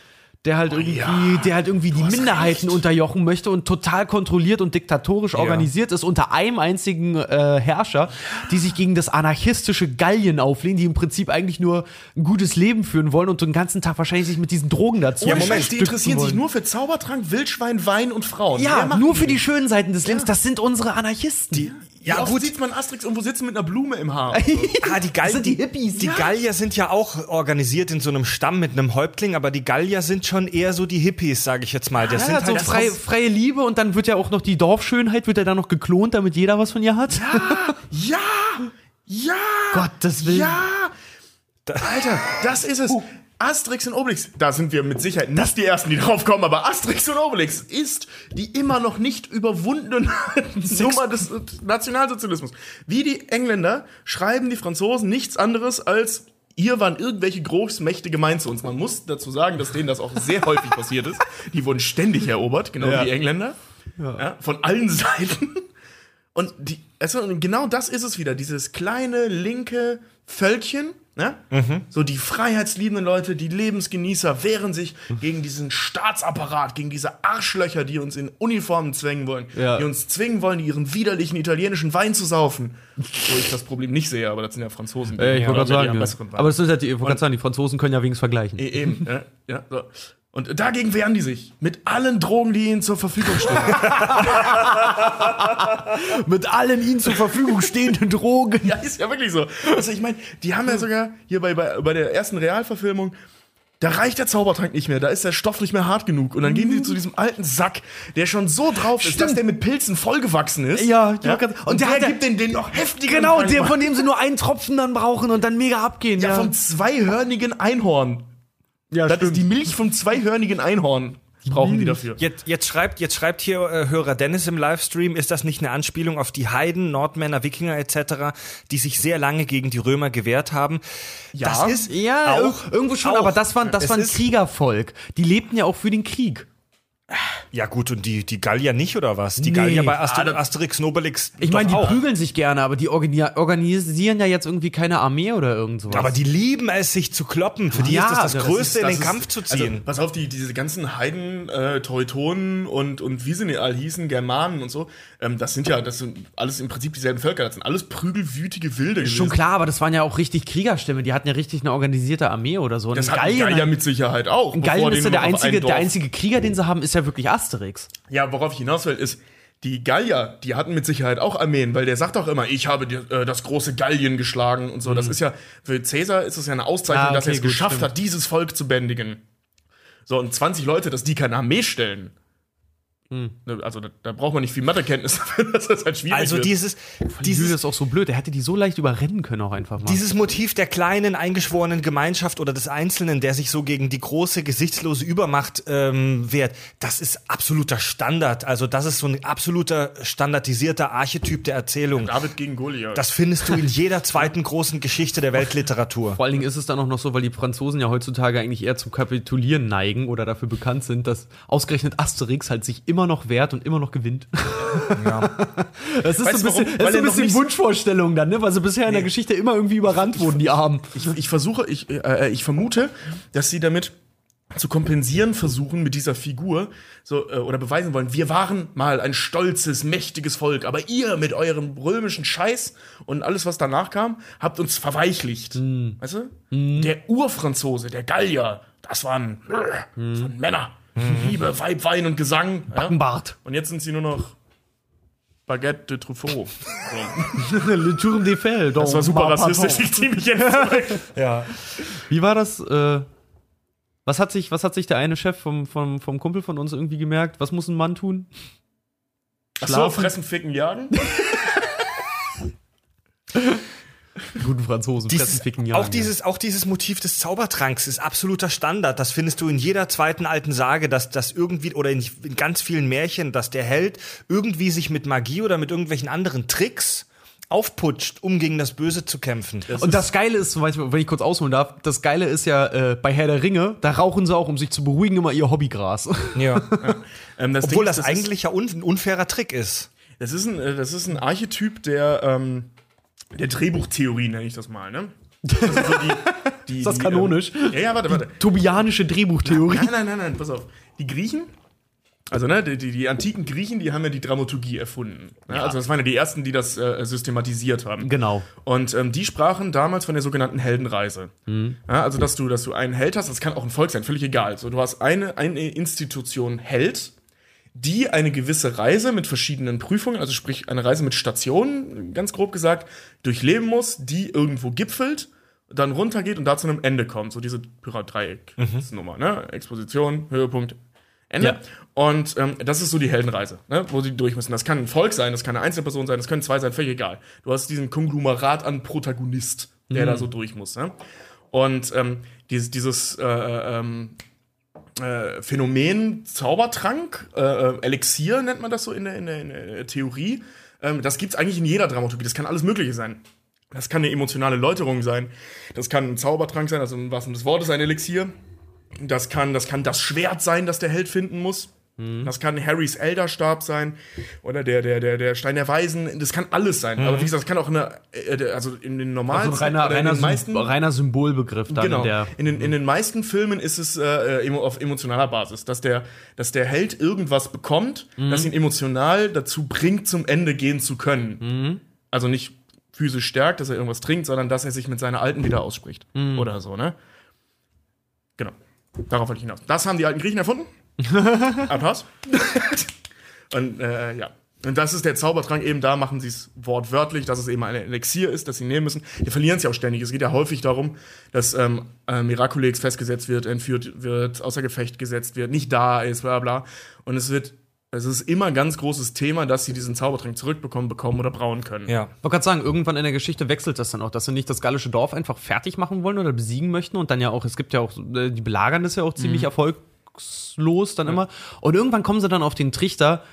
der halt irgendwie, ja. der halt irgendwie die Minderheiten recht. unterjochen möchte und total kontrolliert und diktatorisch organisiert ist unter einem einzigen äh, Herrscher, die sich gegen das anarchistische Gallien auflehnen, die im Prinzip eigentlich nur ein gutes Leben führen wollen und den ganzen Tag wahrscheinlich sich mit diesen Drogen dazu Ja, Moment, die interessieren sich wollen. nur für Zaubertrank, Wildschwein, Wein und Frauen. Ja, nur die für die schönen Seiten des Lebens. Das sind unsere Anarchisten. Ja, Ja, gut. sieht man Asterix irgendwo sitzen mit einer Blume im Haar. <laughs> Ah, die Gallier, sind die Hippies, Die ja. Gallier sind ja auch organisiert in so einem Stamm mit einem Häuptling, aber die Gallier sind schon eher so die Hippies, sage ich jetzt mal. Das Ja, sind so halt freie, freie Liebe und dann wird ja auch noch die Dorfschönheit, wird ja dann noch geklont, damit jeder was von ihr hat. Ja! <laughs> Ja! Gottes Willen. Ja! Alter, das ist es. Asterix und Obelix, da sind wir mit Sicherheit nicht die Ersten, die drauf kommen, aber Asterix und Obelix ist die immer noch nicht überwundene <laughs> Nummer des Nationalsozialismus. Wie die Engländer schreiben die Franzosen nichts anderes als Ihr waren irgendwelche Großmächte gemeint zu uns. Man muss dazu sagen, dass denen das auch sehr häufig passiert ist. Die wurden ständig erobert, genau wie die Engländer. Ja, von allen Seiten. Und die, also und genau das ist es wieder, dieses kleine linke Völkchen, ne? So die freiheitsliebenden Leute, die Lebensgenießer wehren sich gegen diesen Staatsapparat, gegen diese Arschlöcher, die uns in Uniformen zwängen wollen, Ja. die uns zwingen wollen, ihren widerlichen italienischen Wein zu saufen. Wo ich das Problem nicht sehe, aber das sind ja Franzosen. Äh, ich wollte ja gerade sagen, ja. Aber das ist halt, die- ich sagen, die Franzosen können ja wenigstens vergleichen. E- Eben, ja, ja, so. Und dagegen wehren die sich. Mit allen Drogen, die ihnen zur Verfügung stehen. <laughs> Mit allen ihnen zur Verfügung stehenden Drogen. Ja, ist ja wirklich so. Also ich meine, die haben ja sogar hier bei, bei, bei der ersten Realverfilmung, da reicht der Zaubertrank nicht mehr, da ist der Stoff nicht mehr hart genug. Und dann gehen sie zu diesem alten Sack, der schon so drauf ist, dass der mit Pilzen vollgewachsen ist. Ja, grad- und, und der der, hat ja- gibt den, den noch heftiger. Genau, der, von dem sie nur einen Tropfen dann brauchen und dann mega abgehen. ja, Ja, vom zweihörnigen Einhorn. Ja Das ist die Milch vom zweihörnigen Einhorn. Brauchen die dafür. Jetzt, jetzt, schreibt, jetzt schreibt hier äh, Hörer Dennis im Livestream, ist das nicht eine Anspielung auf die Heiden, Nordmänner, Wikinger etc., die sich sehr lange gegen die Römer gewehrt haben? Ja. das ist Ja, auch, ir- irgendwo schon, auch. aber das war, das Es war ein ist- Kriegervolk. Die lebten ja auch für den Krieg. Ja gut, und die, die Gallier nicht, oder was? Die Nee. Gallier bei Aster Ah, Asterix, Nobelix Ich meine, die auch. prügeln sich gerne, aber die organi- organisieren ja jetzt irgendwie keine Armee oder irgend sowas. Aber die lieben es, sich zu kloppen. Für die Ja, ist das das, das Größte, ist- in das den ist- Kampf zu Also, ziehen. pass auf, die, diese ganzen Heiden, äh, Teutonen und, und wie sie nicht all hießen, Germanen und so, ähm, das sind ja, das sind alles im Prinzip dieselben Völker, das sind alles prügelwütige Wilde gewesen. Schon klar, aber das waren ja auch richtig Kriegerstämme. Die hatten ja richtig eine organisierte Armee oder so. Und Das in hat Gallier mit Sicherheit auch. in Gallien ist ja der einzige, der einzige Krieger, den sie haben, ist ja wirklich Asterix. Ja, worauf ich hinaus will, ist, die Gallier, die hatten mit Sicherheit auch Armeen, weil der sagt auch immer, ich habe die, äh, das große Gallien geschlagen und so. Das ist ja, für Cäsar ist es ja eine Auszeichnung, Mhm. Ah, dass er okay, es gut, geschafft stimmt. hat, dieses Volk zu bändigen. So, und 20 Leute, dass die keine Armee stellen, Also da, da braucht man nicht viel Mathekenntnis <laughs> dafür, dass das halt schwierig Also wird. dieses, Dieses dieses, ist auch so blöd. Der hätte die so leicht überrennen können auch einfach mal. dieses Motiv der kleinen, eingeschworenen Gemeinschaft oder des Einzelnen, der sich so gegen die große, gesichtslose Übermacht ähm, wehrt, das ist absoluter Standard. Also das ist so ein absoluter standardisierter Archetyp der Erzählung. David gegen Goliath. Das findest du in <laughs> jeder zweiten großen Geschichte der Weltliteratur. Vor allen Dingen ist es dann auch noch so, weil die Franzosen ja heutzutage eigentlich eher zum Kapitulieren neigen oder dafür bekannt sind, dass ausgerechnet Asterix halt sich immer noch wehrt und immer noch gewinnt. Das <laughs> ist Weißt so ein bisschen, so ein bisschen Wunschvorstellung dann, ne? weil sie bisher in der Geschichte immer irgendwie überrannt wurden, die Armen. ich, ich versuche, ich, äh, ich vermute, dass sie damit zu kompensieren versuchen mit dieser Figur so äh, oder beweisen wollen, wir waren mal ein stolzes, mächtiges Volk, aber ihr mit eurem römischen Scheiß und alles, was danach kam, habt uns verweichlicht. Weißt du? Der Urfranzose, der Gallier, das waren, das waren Männer. Liebe, Weib, Wein und Gesang. Ja? Bart. Und jetzt sind sie nur noch Baguette de Truffaut. So. <laughs> Le Tour des Fell. Das war super rassistisch, ich zieh mich jetzt zurück. <laughs> Ja. Wie war das? Äh, was, hat sich, was hat sich der eine Chef vom, vom, vom Kumpel von uns irgendwie gemerkt? Was muss ein Mann tun? Ach so, Schlafen? fressen, ficken, jagen? <laughs> Guten Franzosen Dieses, auch, dieses, auch dieses Motiv des Zaubertranks ist absoluter Standard. Das findest du in jeder zweiten alten Sage, dass das irgendwie, oder in, in ganz vielen Märchen, dass der Held irgendwie sich mit Magie oder mit irgendwelchen anderen Tricks aufputscht, um gegen das Böse zu kämpfen. Und das Geile ist, wenn ich kurz ausholen darf, das Geile ist ja äh, bei Herr der Ringe, da rauchen sie auch, um sich zu beruhigen, immer ihr Hobbygras. ja. <laughs> Ähm, das Obwohl Ding das, ist, eigentlich ja un, ein unfairer Trick ist. Ist, das, ist ein, äh, das ist ein Archetyp der, ähm, der Drehbuchtheorie, nenne ich das mal, ne? Also so die, die, <laughs> Ist das die, kanonisch? Ähm, ja, ja, warte, warte. Tobianische Drehbuchtheorie. Nein, nein, nein, nein, pass auf. Die Griechen, also ne, die, die, antiken Griechen, die haben ja die Dramaturgie erfunden. Ne? Also das waren ja die ersten, die das äh, systematisiert haben. Genau. Und ähm, die sprachen damals von der sogenannten Heldenreise. Ja, also, dass du, dass du einen Held hast, das kann auch ein Volk sein, völlig egal. So, du hast eine, eine Institution Held, die eine gewisse Reise mit verschiedenen Prüfungen, also sprich eine Reise mit Stationen, ganz grob gesagt, durchleben muss, die irgendwo gipfelt, dann runtergeht und da zu einem Ende kommt. So diese Pyramid-Dreieck-Nummer, ne? Exposition, Höhepunkt, Ende. Ja. Und ähm, das ist so die Heldenreise, ne? wo sie durch müssen. Das kann ein Volk sein, das kann eine Einzelperson sein, das können zwei sein, völlig egal. Du hast diesen Konglomerat an Protagonist, der da so durch muss. Ne? Und ähm, dieses, dieses äh, ähm, äh, Phänomen Zaubertrank, äh, äh, Elixier nennt man das so in der, in der, in der Theorie, ähm, das gibt's eigentlich in jeder Dramaturgie. Das kann alles Mögliche sein. Das kann eine emotionale Läuterung sein. Das kann ein Zaubertrank sein, also im wahrsten des Wortes ein Elixier. Das kann, das kann das Schwert sein, das der Held finden muss. Das kann Harrys Elderstab sein oder der, der, der, der Stein der Weisen. Das kann alles sein. Aber wie gesagt, das kann auch eine, äh, also in den normalen Also ein reiner, reiner, den meisten, reiner Symbolbegriff dann. Genau. Der, in, den, in den meisten Filmen ist es äh, auf emotionaler Basis, dass der, dass der Held irgendwas bekommt, das ihn emotional dazu bringt, zum Ende gehen zu können. Also nicht physisch stärkt, dass er irgendwas trinkt, sondern dass er sich mit seiner Alten wieder ausspricht. Oder so, ne? Genau. Darauf wollte ich hinaus. Das haben die alten Griechen erfunden. Applaus. Und äh, ja. Und das ist der Zaubertrank eben, da machen sie es wortwörtlich, dass es eben ein Elixier ist, das sie nehmen müssen. Die verlieren es ja auch ständig. Es geht ja häufig darum, dass ähm, äh, Miraculex festgesetzt wird, entführt wird, außer Gefecht gesetzt wird, nicht da ist, bla bla. Und es wird, es ist immer ein ganz großes Thema, dass sie diesen Zaubertrank zurückbekommen, bekommen oder brauen können. Ja. Ich wollte gerade sagen, irgendwann in der Geschichte wechselt das dann auch, dass sie nicht das gallische Dorf einfach fertig machen wollen oder besiegen möchten und dann ja auch, es gibt ja auch, äh, die belagern das ja auch ziemlich erfolgslos dann immer. Und irgendwann kommen sie dann auf den Trichter,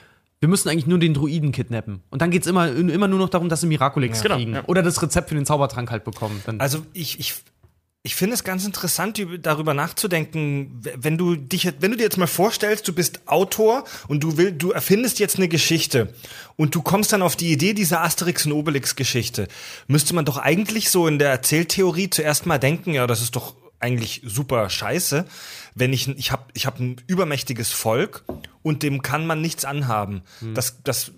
wir müssen eigentlich nur den Druiden kidnappen. Und dann geht's immer, immer nur noch darum, dass sie Miraculix Genau, kriegen. ja. Oder das Rezept für den Zaubertrank halt bekommen. Dann Also ich, ich, ich finde es ganz interessant, über- darüber nachzudenken, wenn du dich, wenn du dir jetzt mal vorstellst, du bist Autor und du will, du erfindest jetzt eine Geschichte und du kommst dann auf die Idee dieser Asterix und Obelix Geschichte, müsste man doch eigentlich so in der Erzähltheorie zuerst mal denken, ja, das ist doch eigentlich super scheiße, wenn ich ich habe ich habe ein übermächtiges Volk und dem kann man nichts anhaben. Das das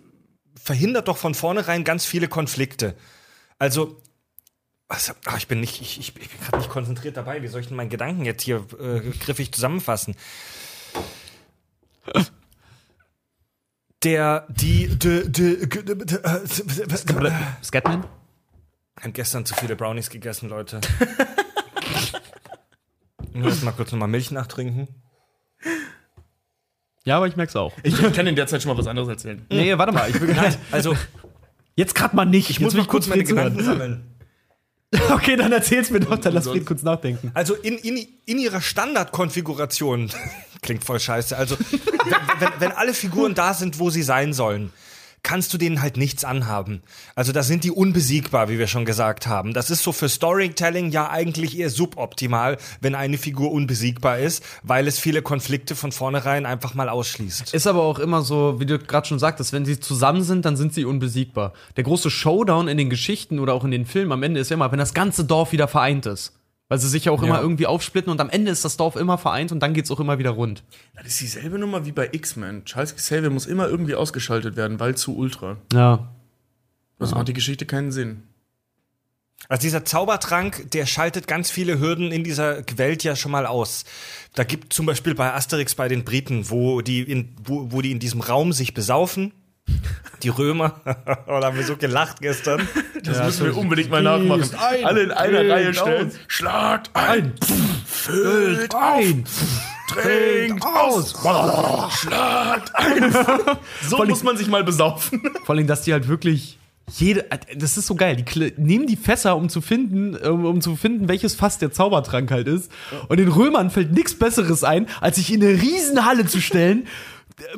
verhindert doch von vornherein ganz viele Konflikte. Also was, ah, ich bin nicht, ich, ich, ich bin gerade nicht konzentriert dabei. Wie soll ich denn meinen Gedanken jetzt hier äh, griffig zusammenfassen? Der, die, de, de, de, äh, Scatman? Ich habe gestern zu viele Brownies gegessen, Leute. <laughs> Ich muss erst mal kurz nochmal Milch nachtrinken. Ja, aber ich merk's auch. Ich, ich kann in der Zeit schon mal was anderes erzählen. Nee, warte mal. Ich will Nein, also Jetzt gerade mal nicht. ich muss noch kurz meine. Gedanken sammeln. <laughs> Okay, dann erzähl's mir doch, dann lass? Fred kurz nachdenken. Also in, in, in ihrer Standardkonfiguration, <laughs> klingt voll scheiße, also wenn, wenn, wenn alle Figuren da sind, wo sie sein sollen, kannst du denen halt nichts anhaben. Also da sind die unbesiegbar, wie wir schon gesagt haben. Das ist so für Storytelling ja eigentlich eher suboptimal, wenn eine Figur unbesiegbar ist, weil es viele Konflikte von vornherein einfach mal ausschließt. Ist aber auch immer so, wie du gerade schon sagtest, wenn sie zusammen sind, dann sind sie unbesiegbar. Der große Showdown in den Geschichten oder auch in den Filmen am Ende ist ja immer, wenn das ganze Dorf wieder vereint ist. Weil sie sich ja auch immer irgendwie aufsplitten und am Ende ist das Dorf immer vereint und dann geht's auch immer wieder rund. Das ist dieselbe Nummer wie bei X-Men. Charles Xavier muss immer irgendwie ausgeschaltet werden, weil zu ultra. Ja. Das macht die Geschichte keinen Sinn. Also dieser Zaubertrank, der schaltet ganz viele Hürden in dieser Welt ja schon mal aus. Da gibt zum Beispiel bei Asterix bei den Briten, wo die in, wo, wo die in diesem Raum sich besaufen. Die Römer, <laughs> oh, da haben wir so gelacht gestern. Das müssen wir unbedingt mal nachmachen. ein, Alle in einer Reihe stellen. aus. Schlagt ein, füllt Ein. trinkt aus, schlagt ein. So muss man sich mal besaufen. Vor allem, dass die halt wirklich jede, das ist so geil. Die nehmen die Fässer, um zu finden, um, um zu finden, welches Fass der Zaubertrank halt ist. Und den Römern fällt nichts Besseres ein, als sich in eine Riesenhalle zu stellen.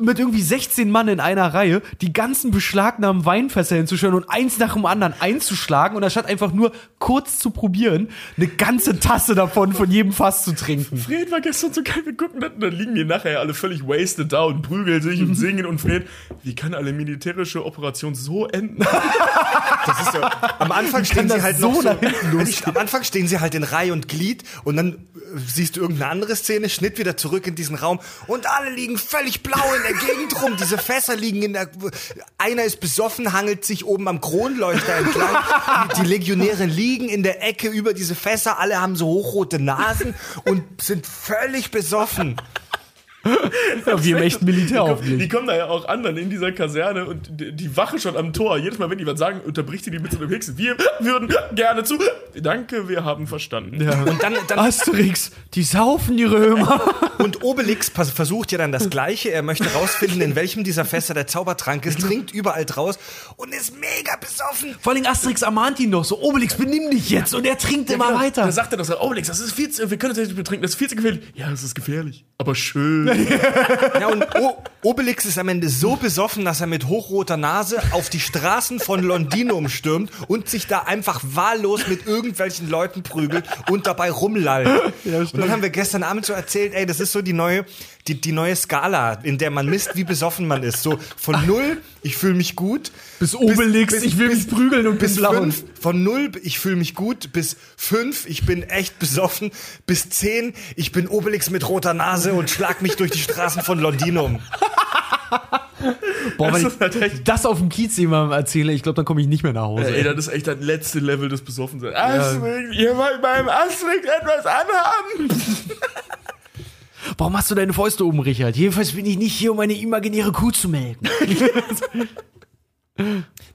Mit irgendwie 16 Mann in einer Reihe, die ganzen beschlagnahmten Weinfässer hinzustellen und eins nach dem anderen einzuschlagen und anstatt einfach nur kurz zu probieren, eine ganze Tasse davon von jedem Fass zu trinken. Fred war gestern so geil, wir gucken das und dann liegen die nachher alle völlig wasted da und prügeln sich und singen und Fred, wie kann eine militärische Operation so enden? <laughs> Das ist ja, am Anfang stehen sie halt so noch so, nach hinten Also am Anfang stehen sie halt in Reihe und Glied und dann äh, siehst du irgendeine andere Szene, Schnitt wieder zurück in diesen Raum und alle liegen völlig blau in der Gegend rum. Diese Fässer liegen in der, einer ist besoffen, hangelt sich oben am Kronleuchter entlang. Die, die Legionäre liegen in der Ecke über diese Fässer, alle haben so hochrote Nasen und sind völlig besoffen. <laughs> Ja, wie im echten Militär Die hoffentlich. kommen da ja auch an dann in dieser Kaserne und die, die Wache schon am Tor. Jedes Mal, wenn die was sagen, unterbricht sie die mit so einem Hexen. Wir würden gerne zu. Danke, wir haben verstanden. Und dann, dann Asterix, die saufen die Römer. <laughs> Und Obelix versucht ja dann das Gleiche. Er möchte rausfinden, in welchem dieser Fässer der Zaubertrank ist, trinkt überall draus und ist mega besoffen. Vor allem Asterix ermahnt ihn noch so, Obelix, benimm dich jetzt. Und er trinkt immer Genau. weiter. Da sagt er doch so, Obelix, das ist viel zu, wir können das nicht betrinken, das ist viel zu gefährlich. Ja, das ist gefährlich, aber schön. Ja, und o Obelix ist am Ende so besoffen, dass er mit hochroter Nase auf die Straßen von Londinum stürmt und sich da einfach wahllos mit irgendwelchen Leuten prügelt und dabei rumlallt. und dann haben wir gestern Abend so erzählt, ey, das ist so die neue, die, die neue Skala, in der man misst, wie besoffen man ist. So von null, ich fühle mich gut. Bis Obelix, ich will mich prügeln und bis fünf, von null, ich fühle mich gut, bis fünf, ich bin echt besoffen, bis zehn, ich bin Obelix mit roter Nase und schlag mich durch die Straßen von Londinum. Boah, wenn Das halt ich echt- das auf dem Kiez jemandem erzähle, ich glaube, dann komme ich nicht mehr nach Hause. Ey, das ist echt das letzte Level des Besoffenseins. Asterix, ihr wollt beim Asterix etwas anhaben. Warum hast du deine Fäuste oben, Richard? Jedenfalls bin ich nicht hier, um meine imaginäre Kuh zu melken. <laughs>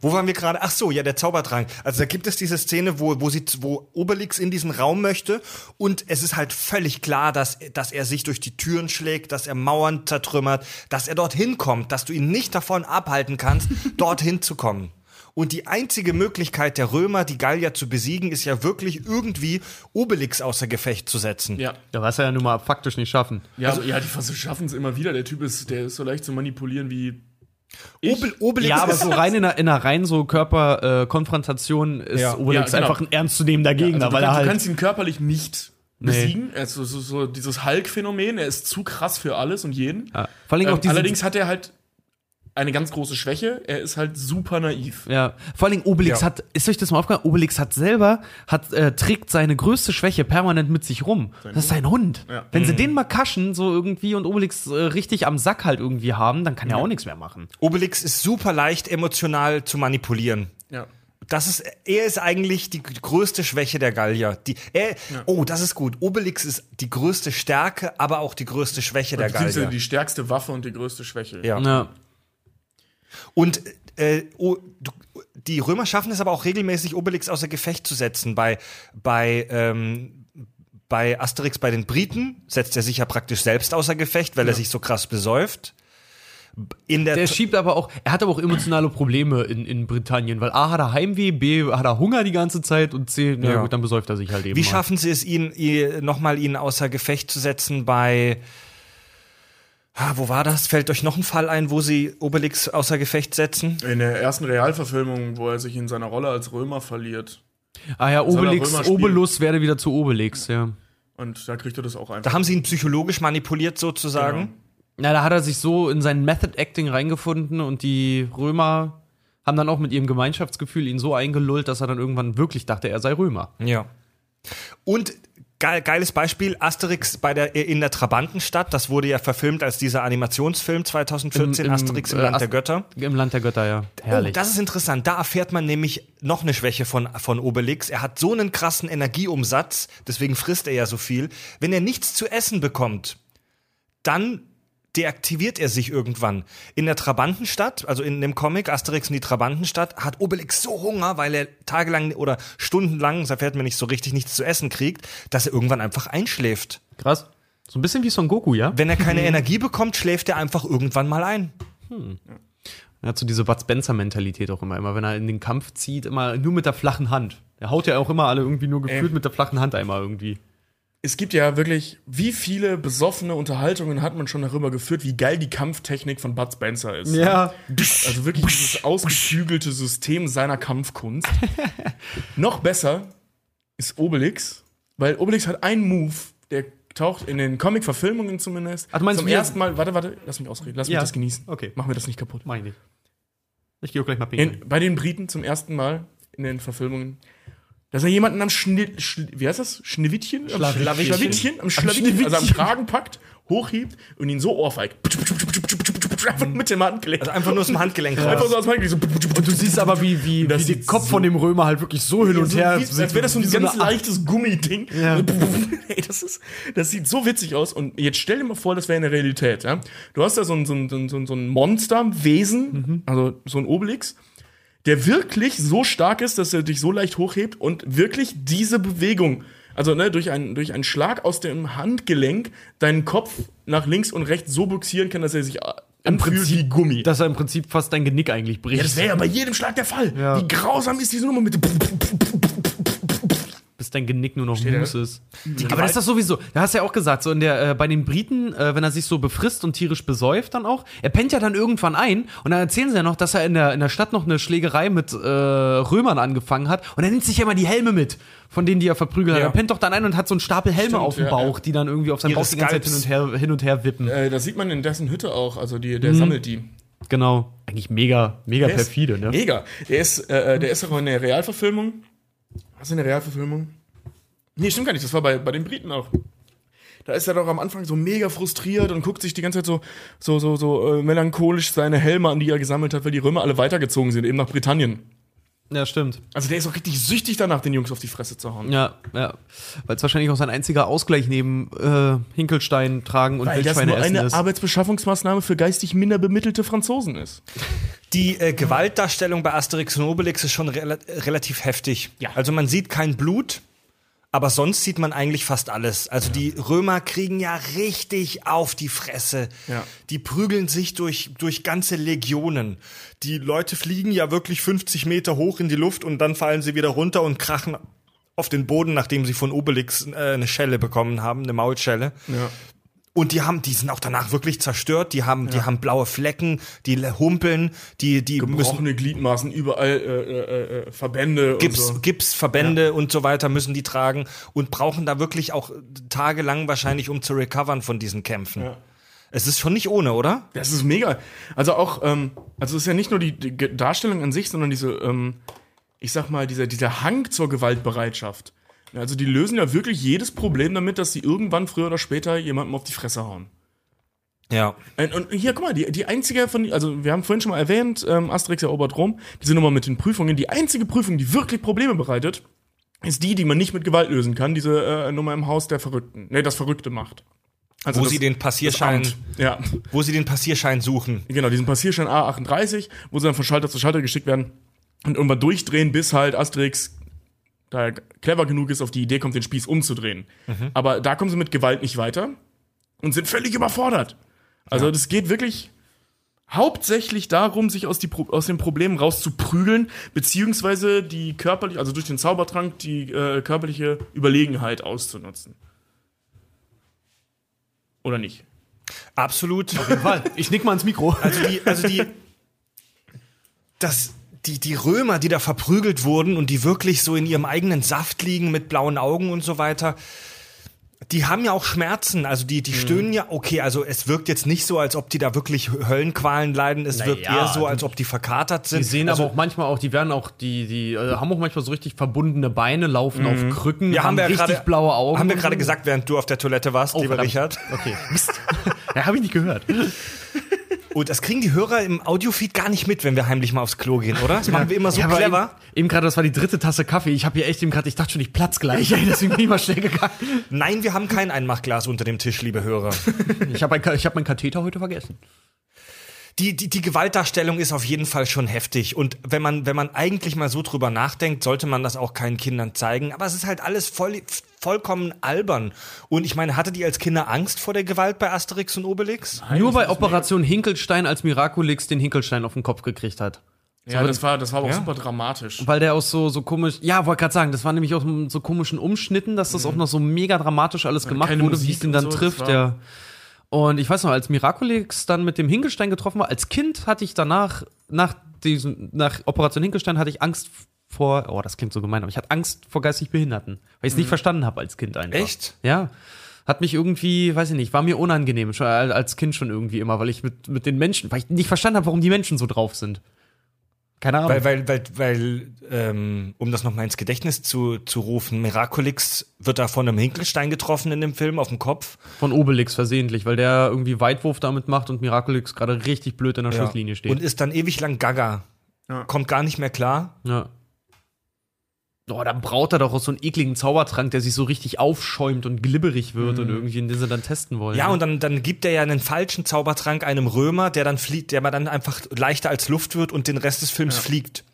Wo waren wir gerade? Ach so, ja, der Zaubertrank. Also da gibt es diese Szene, wo, wo, sie, wo Obelix in diesen Raum möchte und es ist halt völlig klar, dass, dass er sich durch die Türen schlägt, dass er Mauern zertrümmert, dass er dorthin kommt, dass du ihn nicht davon abhalten kannst, <laughs> dorthin zu kommen. Und die einzige Möglichkeit der Römer, die Gallier zu besiegen, ist ja wirklich irgendwie Obelix außer Gefecht zu setzen. Ja. Ja, was er ja nun mal faktisch nicht schaffen. Ja, also, ja, die schaffen es immer wieder. Der Typ ist, der ist so leicht zu manipulieren wie. Obel, Obelix Ja, aber so rein in einer, in einer rein so Körperkonfrontation äh, ist Ja. Obelix Ja, genau. einfach ein ernstzunehmender Gegner, Also, du, weil er kannst, halt. du kannst ihn körperlich nicht besiegen. Er ist so, so, so dieses Hulk-Phänomen. Er ist zu krass für alles und jeden. ja. Vor allem auch Ähm, allerdings hat er halt eine ganz große Schwäche. Er ist halt super naiv. Ja, vor allem Obelix Ja. hat, ist euch das mal aufgefallen? Obelix hat selber, hat, äh, trägt seine größte Schwäche permanent mit sich rum. das ist sein Hund. Ja. Wenn sie den mal kaschen, so irgendwie, und Obelix äh, richtig am Sack halt irgendwie haben, dann kann er auch nichts mehr machen. Obelix ist super leicht emotional zu manipulieren. Ja. Das ist, er ist eigentlich die größte Schwäche der Gallier. Die, er, Oh, das ist gut. Obelix ist die größte Stärke, aber auch die größte Schwäche der Gallier. die stärkste Waffe und die größte Schwäche. Ja. Ja. Und äh, oh, du, die Römer schaffen es aber auch regelmäßig, Obelix außer Gefecht zu setzen. Bei, bei, ähm, bei Asterix bei den Briten setzt er sich ja praktisch selbst außer Gefecht, weil er sich so krass besäuft. In der, Der schiebt aber auch, er hat aber auch emotionale Probleme in, in Britannien, weil A hat er Heimweh, B hat er Hunger die ganze Zeit und C, na Ja. gut, dann besäuft er sich halt eben. wie mal. schaffen sie es, ihn, ihn nochmal ihn außer Gefecht zu setzen bei Ah, wo war das? Fällt euch noch ein Fall ein, wo sie Obelix außer Gefecht setzen? In der ersten Realverfilmung, wo er sich in seiner Rolle als Römer verliert. Ah ja, Obelix? Obelus werde wieder zu Obelix, ja. Und da kriegt er das auch Da einfach. haben sie ihn psychologisch manipuliert sozusagen. Genau. Na, da hat er sich so in sein Method Acting reingefunden und die Römer haben dann auch mit ihrem Gemeinschaftsgefühl ihn so eingelullt, dass er dann irgendwann wirklich dachte, er sei Römer. Ja. Und geil, geiles Beispiel, Asterix bei der, in der Trabantenstadt, das wurde ja verfilmt als dieser Animationsfilm 2014, Im- im, Asterix im äh, Land Ast- der Götter. Im Land der Götter, ja. Oh, Herrlich. das ist interessant. Da erfährt man nämlich noch eine Schwäche von, von Obelix. Er hat so einen krassen Energieumsatz, deswegen frisst er ja so viel. Wenn er nichts zu essen bekommt, dann deaktiviert er sich irgendwann. In der Trabantenstadt, also in dem Comic Asterix in die Trabantenstadt, hat Obelix so Hunger, weil er tagelang oder stundenlang, das erfährt man nicht so richtig, nichts zu essen kriegt, dass er irgendwann einfach einschläft. Krass. So ein bisschen wie Son Goku, ja? Wenn er keine <laughs> Energie bekommt, schläft er einfach irgendwann mal ein. Er hat so diese Bud Spencer-Mentalität auch immer. Immer wenn er in den Kampf zieht, immer nur mit der flachen Hand. Er haut ja auch immer alle irgendwie nur gefühlt mit der flachen Hand einmal irgendwie. Es gibt ja wirklich, wie viele besoffene Unterhaltungen hat man schon darüber geführt, wie geil die Kampftechnik von Bud Spencer ist. Also wirklich dieses ausgeklügelte System seiner Kampfkunst. <laughs> Noch besser ist Obelix, weil Obelix hat einen Move, der taucht in den Comic-Verfilmungen zumindest. Ach, meinst, zum ersten Mal, warte, warte, lass mich ausreden, lass Ja. mich das genießen. Okay. Mach mir das nicht kaputt. Mach ich nicht. Ich gehe auch gleich mal pinkeln. In, bei den Briten zum ersten Mal in den Verfilmungen, dass er jemanden am Schnitt, Schn wie heißt das? Schneewittchen? Am Schlawittchen. Schlawittchen, am Schlawittchen, also am Kragen packt, hochhebt und ihn so ohrfeigt. Einfach mit dem Handgelenk. Also einfach nur aus dem Handgelenk raus. Einfach so aus dem Handgelenk. So. Und du siehst aber, wie, wie, Das wie der Kopf so- von dem Römer halt wirklich so hin und so her. wie, als wäre das so ein so ganz eine- leichtes Gummiding. Ja. <laughs> Ey, das, ist, das sieht so witzig aus. Und jetzt stell dir mal vor, das wäre in der Realität. Ja? Du hast da so ein, so ein, so ein, so ein Monsterwesen, Mhm. also so ein Obelix, der wirklich so stark ist, dass er dich so leicht hochhebt und wirklich diese Bewegung, also ne, durch, einen, durch einen Schlag aus dem Handgelenk, deinen Kopf nach links und rechts so buxieren kann, dass er sich anfühlt wie Gummi. Dass er im Prinzip fast dein Genick eigentlich bricht. ja, das wäre ja bei jedem Schlag der Fall. Ja. Wie grausam ist diese Nummer mit bis dein Genick nur noch da? Mousse ist. Aber das ist das sowieso. Da hast du ja auch gesagt, so in der, äh, bei den Briten, äh, wenn er sich so befrisst und tierisch besäuft dann auch, er pennt ja dann irgendwann ein und dann erzählen sie ja noch, dass er in der, in der Stadt noch eine Schlägerei mit äh, Römern angefangen hat und er nimmt sich ja immer die Helme mit, von denen die er verprügelt hat. Ja. Er pennt doch dann ein und hat so einen Stapel Helme Stimmt, auf dem ja, Bauch, ja. die dann irgendwie auf seinem Bauch die ganze Zeit hin und her, hin und her wippen. Äh, das sieht man in dessen Hütte auch. Also die, Mhm. der sammelt die. Genau. Eigentlich mega, mega Der ist perfide, ne? Mega. Der ist, äh, der ist auch in der Realverfilmung. In der Realverfilmung? Nee, stimmt gar nicht. Das war bei, bei den Briten auch. Da ist er doch am Anfang so mega frustriert und guckt sich die ganze Zeit so, so, so, so äh, melancholisch seine Helme an, die er gesammelt hat, weil die Römer alle weitergezogen sind, eben nach Britannien. Ja, stimmt. Also der ist auch richtig süchtig danach, den Jungs auf die Fresse zu hauen. Ja, ja. Weil es wahrscheinlich auch sein einziger Ausgleich neben äh, Hinkelstein tragen und Weil das Wildschweine nur essen eine ist. Arbeitsbeschaffungsmaßnahme für geistig minder bemittelte Franzosen ist. Die äh, Gewaltdarstellung bei Asterix und Obelix ist schon rela relativ heftig. Ja. Also man sieht kein Blut, aber sonst sieht man eigentlich fast alles. Also die Römer kriegen ja richtig auf die Fresse. Ja. Die prügeln sich durch, durch ganze Legionen. Die Leute fliegen ja wirklich 50 Meter hoch in die Luft und dann fallen sie wieder runter und krachen auf den Boden, nachdem sie von Obelix äh, eine Schelle bekommen haben, eine Maulschelle. Ja. Und die haben, die sind auch danach wirklich zerstört. Die haben, die haben blaue Flecken, die humpeln, die, die müssen Gebrochene Gliedmaßen, überall äh, äh, äh, Verbände Gips, und so. Gipsverbände und so weiter müssen die tragen und brauchen da wirklich auch tagelang wahrscheinlich, um zu recovern von diesen Kämpfen. Ja. Es ist schon nicht ohne, oder? Das ist mega. Also auch, ähm, also es ist ja nicht nur die, die Darstellung an sich, sondern diese, ähm, ich sag mal, dieser, dieser Hang zur Gewaltbereitschaft. Also die lösen ja wirklich jedes Problem damit, dass sie irgendwann früher oder später jemandem auf die Fresse hauen. Ja. Und, und hier, guck mal, die, die einzige von, also wir haben vorhin schon mal erwähnt, ähm, Asterix erobert Rom, diese Nummer mit den Prüfungen, die einzige Prüfung, die wirklich Probleme bereitet, ist die, die man nicht mit Gewalt lösen kann, diese äh, Nummer im Haus der Verrückten, ne, das Verrückte macht. Also Wo das- sie den Passierschein. Ja, wo sie den Passierschein suchen. genau, diesen Passierschein A38, wo sie dann von Schalter zu Schalter geschickt werden und irgendwann durchdrehen, bis halt Asterix, da er clever genug ist, auf die Idee kommt, den Spieß umzudrehen. Aber da kommen sie mit Gewalt nicht weiter und sind völlig überfordert. Also das geht wirklich hauptsächlich darum, sich aus, die, aus den Problemen rauszuprügeln, beziehungsweise die körperliche, also durch den Zaubertrank die äh, körperliche Überlegenheit auszunutzen. Oder nicht? Absolut. Ich nick mal ins Mikro. Also die, also die, das, die, die Römer, die da verprügelt wurden und die wirklich so in ihrem eigenen Saft liegen mit blauen Augen und so weiter, die haben ja auch Schmerzen. Also die, die Mhm. stöhnen ja, okay, also es wirkt jetzt nicht so, als ob die da wirklich Höllenqualen leiden. Es wirkt Naja, eher so, als ob die verkatert sind. Die sehen also, aber auch manchmal auch, die werden auch, die, die äh, haben auch manchmal so richtig verbundene Beine, laufen auf Krücken, ja, haben wir richtig gerade, blaue Augen. Haben wir gerade gesagt, während du auf der Toilette warst, Oh, lieber verdammt. Richard. Okay. <laughs> Mist. <laughs> ja, habe ich nicht gehört. <laughs> Und das kriegen die Hörer im Audiofeed gar nicht mit, wenn wir heimlich mal aufs Klo gehen, oder? Das machen wir immer so Ja, clever. Eben, eben gerade, das war die dritte Tasse Kaffee. Ich habe hier echt eben gerade, ich dachte schon, ich platz gleich. <laughs> Ey, deswegen bin ich mal schnell gegangen. Nein, wir haben kein Einmachglas unter dem Tisch, liebe Hörer. Ich habe hab meinen Katheter heute vergessen. Die, die, die Gewaltdarstellung ist auf jeden Fall schon heftig. Und wenn man, wenn man eigentlich mal so drüber nachdenkt, sollte man das auch keinen Kindern zeigen. Aber es ist halt alles voll, vollkommen albern. Und ich meine, hattet ihr als Kinder Angst vor der Gewalt bei Asterix und Obelix? Nur bei Operation Hinkelstein, als Miraculix den Hinkelstein auf den Kopf gekriegt hat. Ja, das war, das war aber auch Ja? super dramatisch. Weil der aus so, so komisch, ja, wollte gerade sagen, das war nämlich aus so komischen Umschnitten, dass das auch noch so mega dramatisch alles gemacht keine wurde, wie Musik es ihn und dann so, trifft, ja. Und ich weiß noch, als Miraculix dann mit dem Hinkelstein getroffen war, als Kind hatte ich danach, nach diesem, nach Operation Hinkelstein hatte ich Angst vor, oh, das klingt so gemein, aber ich hatte Angst vor geistig Behinderten, weil ich es nicht verstanden habe als Kind einfach. Echt? Ja. Hat mich irgendwie, weiß ich nicht, war mir unangenehm, schon al- als Kind schon irgendwie immer, weil ich mit, mit den Menschen, weil ich nicht verstanden habe, warum die Menschen so drauf sind. Keine Ahnung. Weil, weil, weil, weil ähm, um das nochmal ins Gedächtnis zu, zu rufen, Miraculix wird da von einem Hinkelstein getroffen in dem Film auf dem Kopf. Von Obelix versehentlich, weil der irgendwie Weitwurf damit macht und Miraculix gerade richtig blöd in der Schusslinie steht. Und ist dann ewig lang gaga. Ja. Kommt gar nicht mehr klar. ja. Oh, dann braut er doch aus so einen ekligen Zaubertrank, der sich so richtig aufschäumt und glibberig wird und irgendwie, den sie dann testen wollen. Mhm. Ja, und dann, dann gibt er ja einen falschen Zaubertrank einem Römer, der dann fliegt, der mal dann einfach leichter als Luft wird und den Rest des Films fliegt.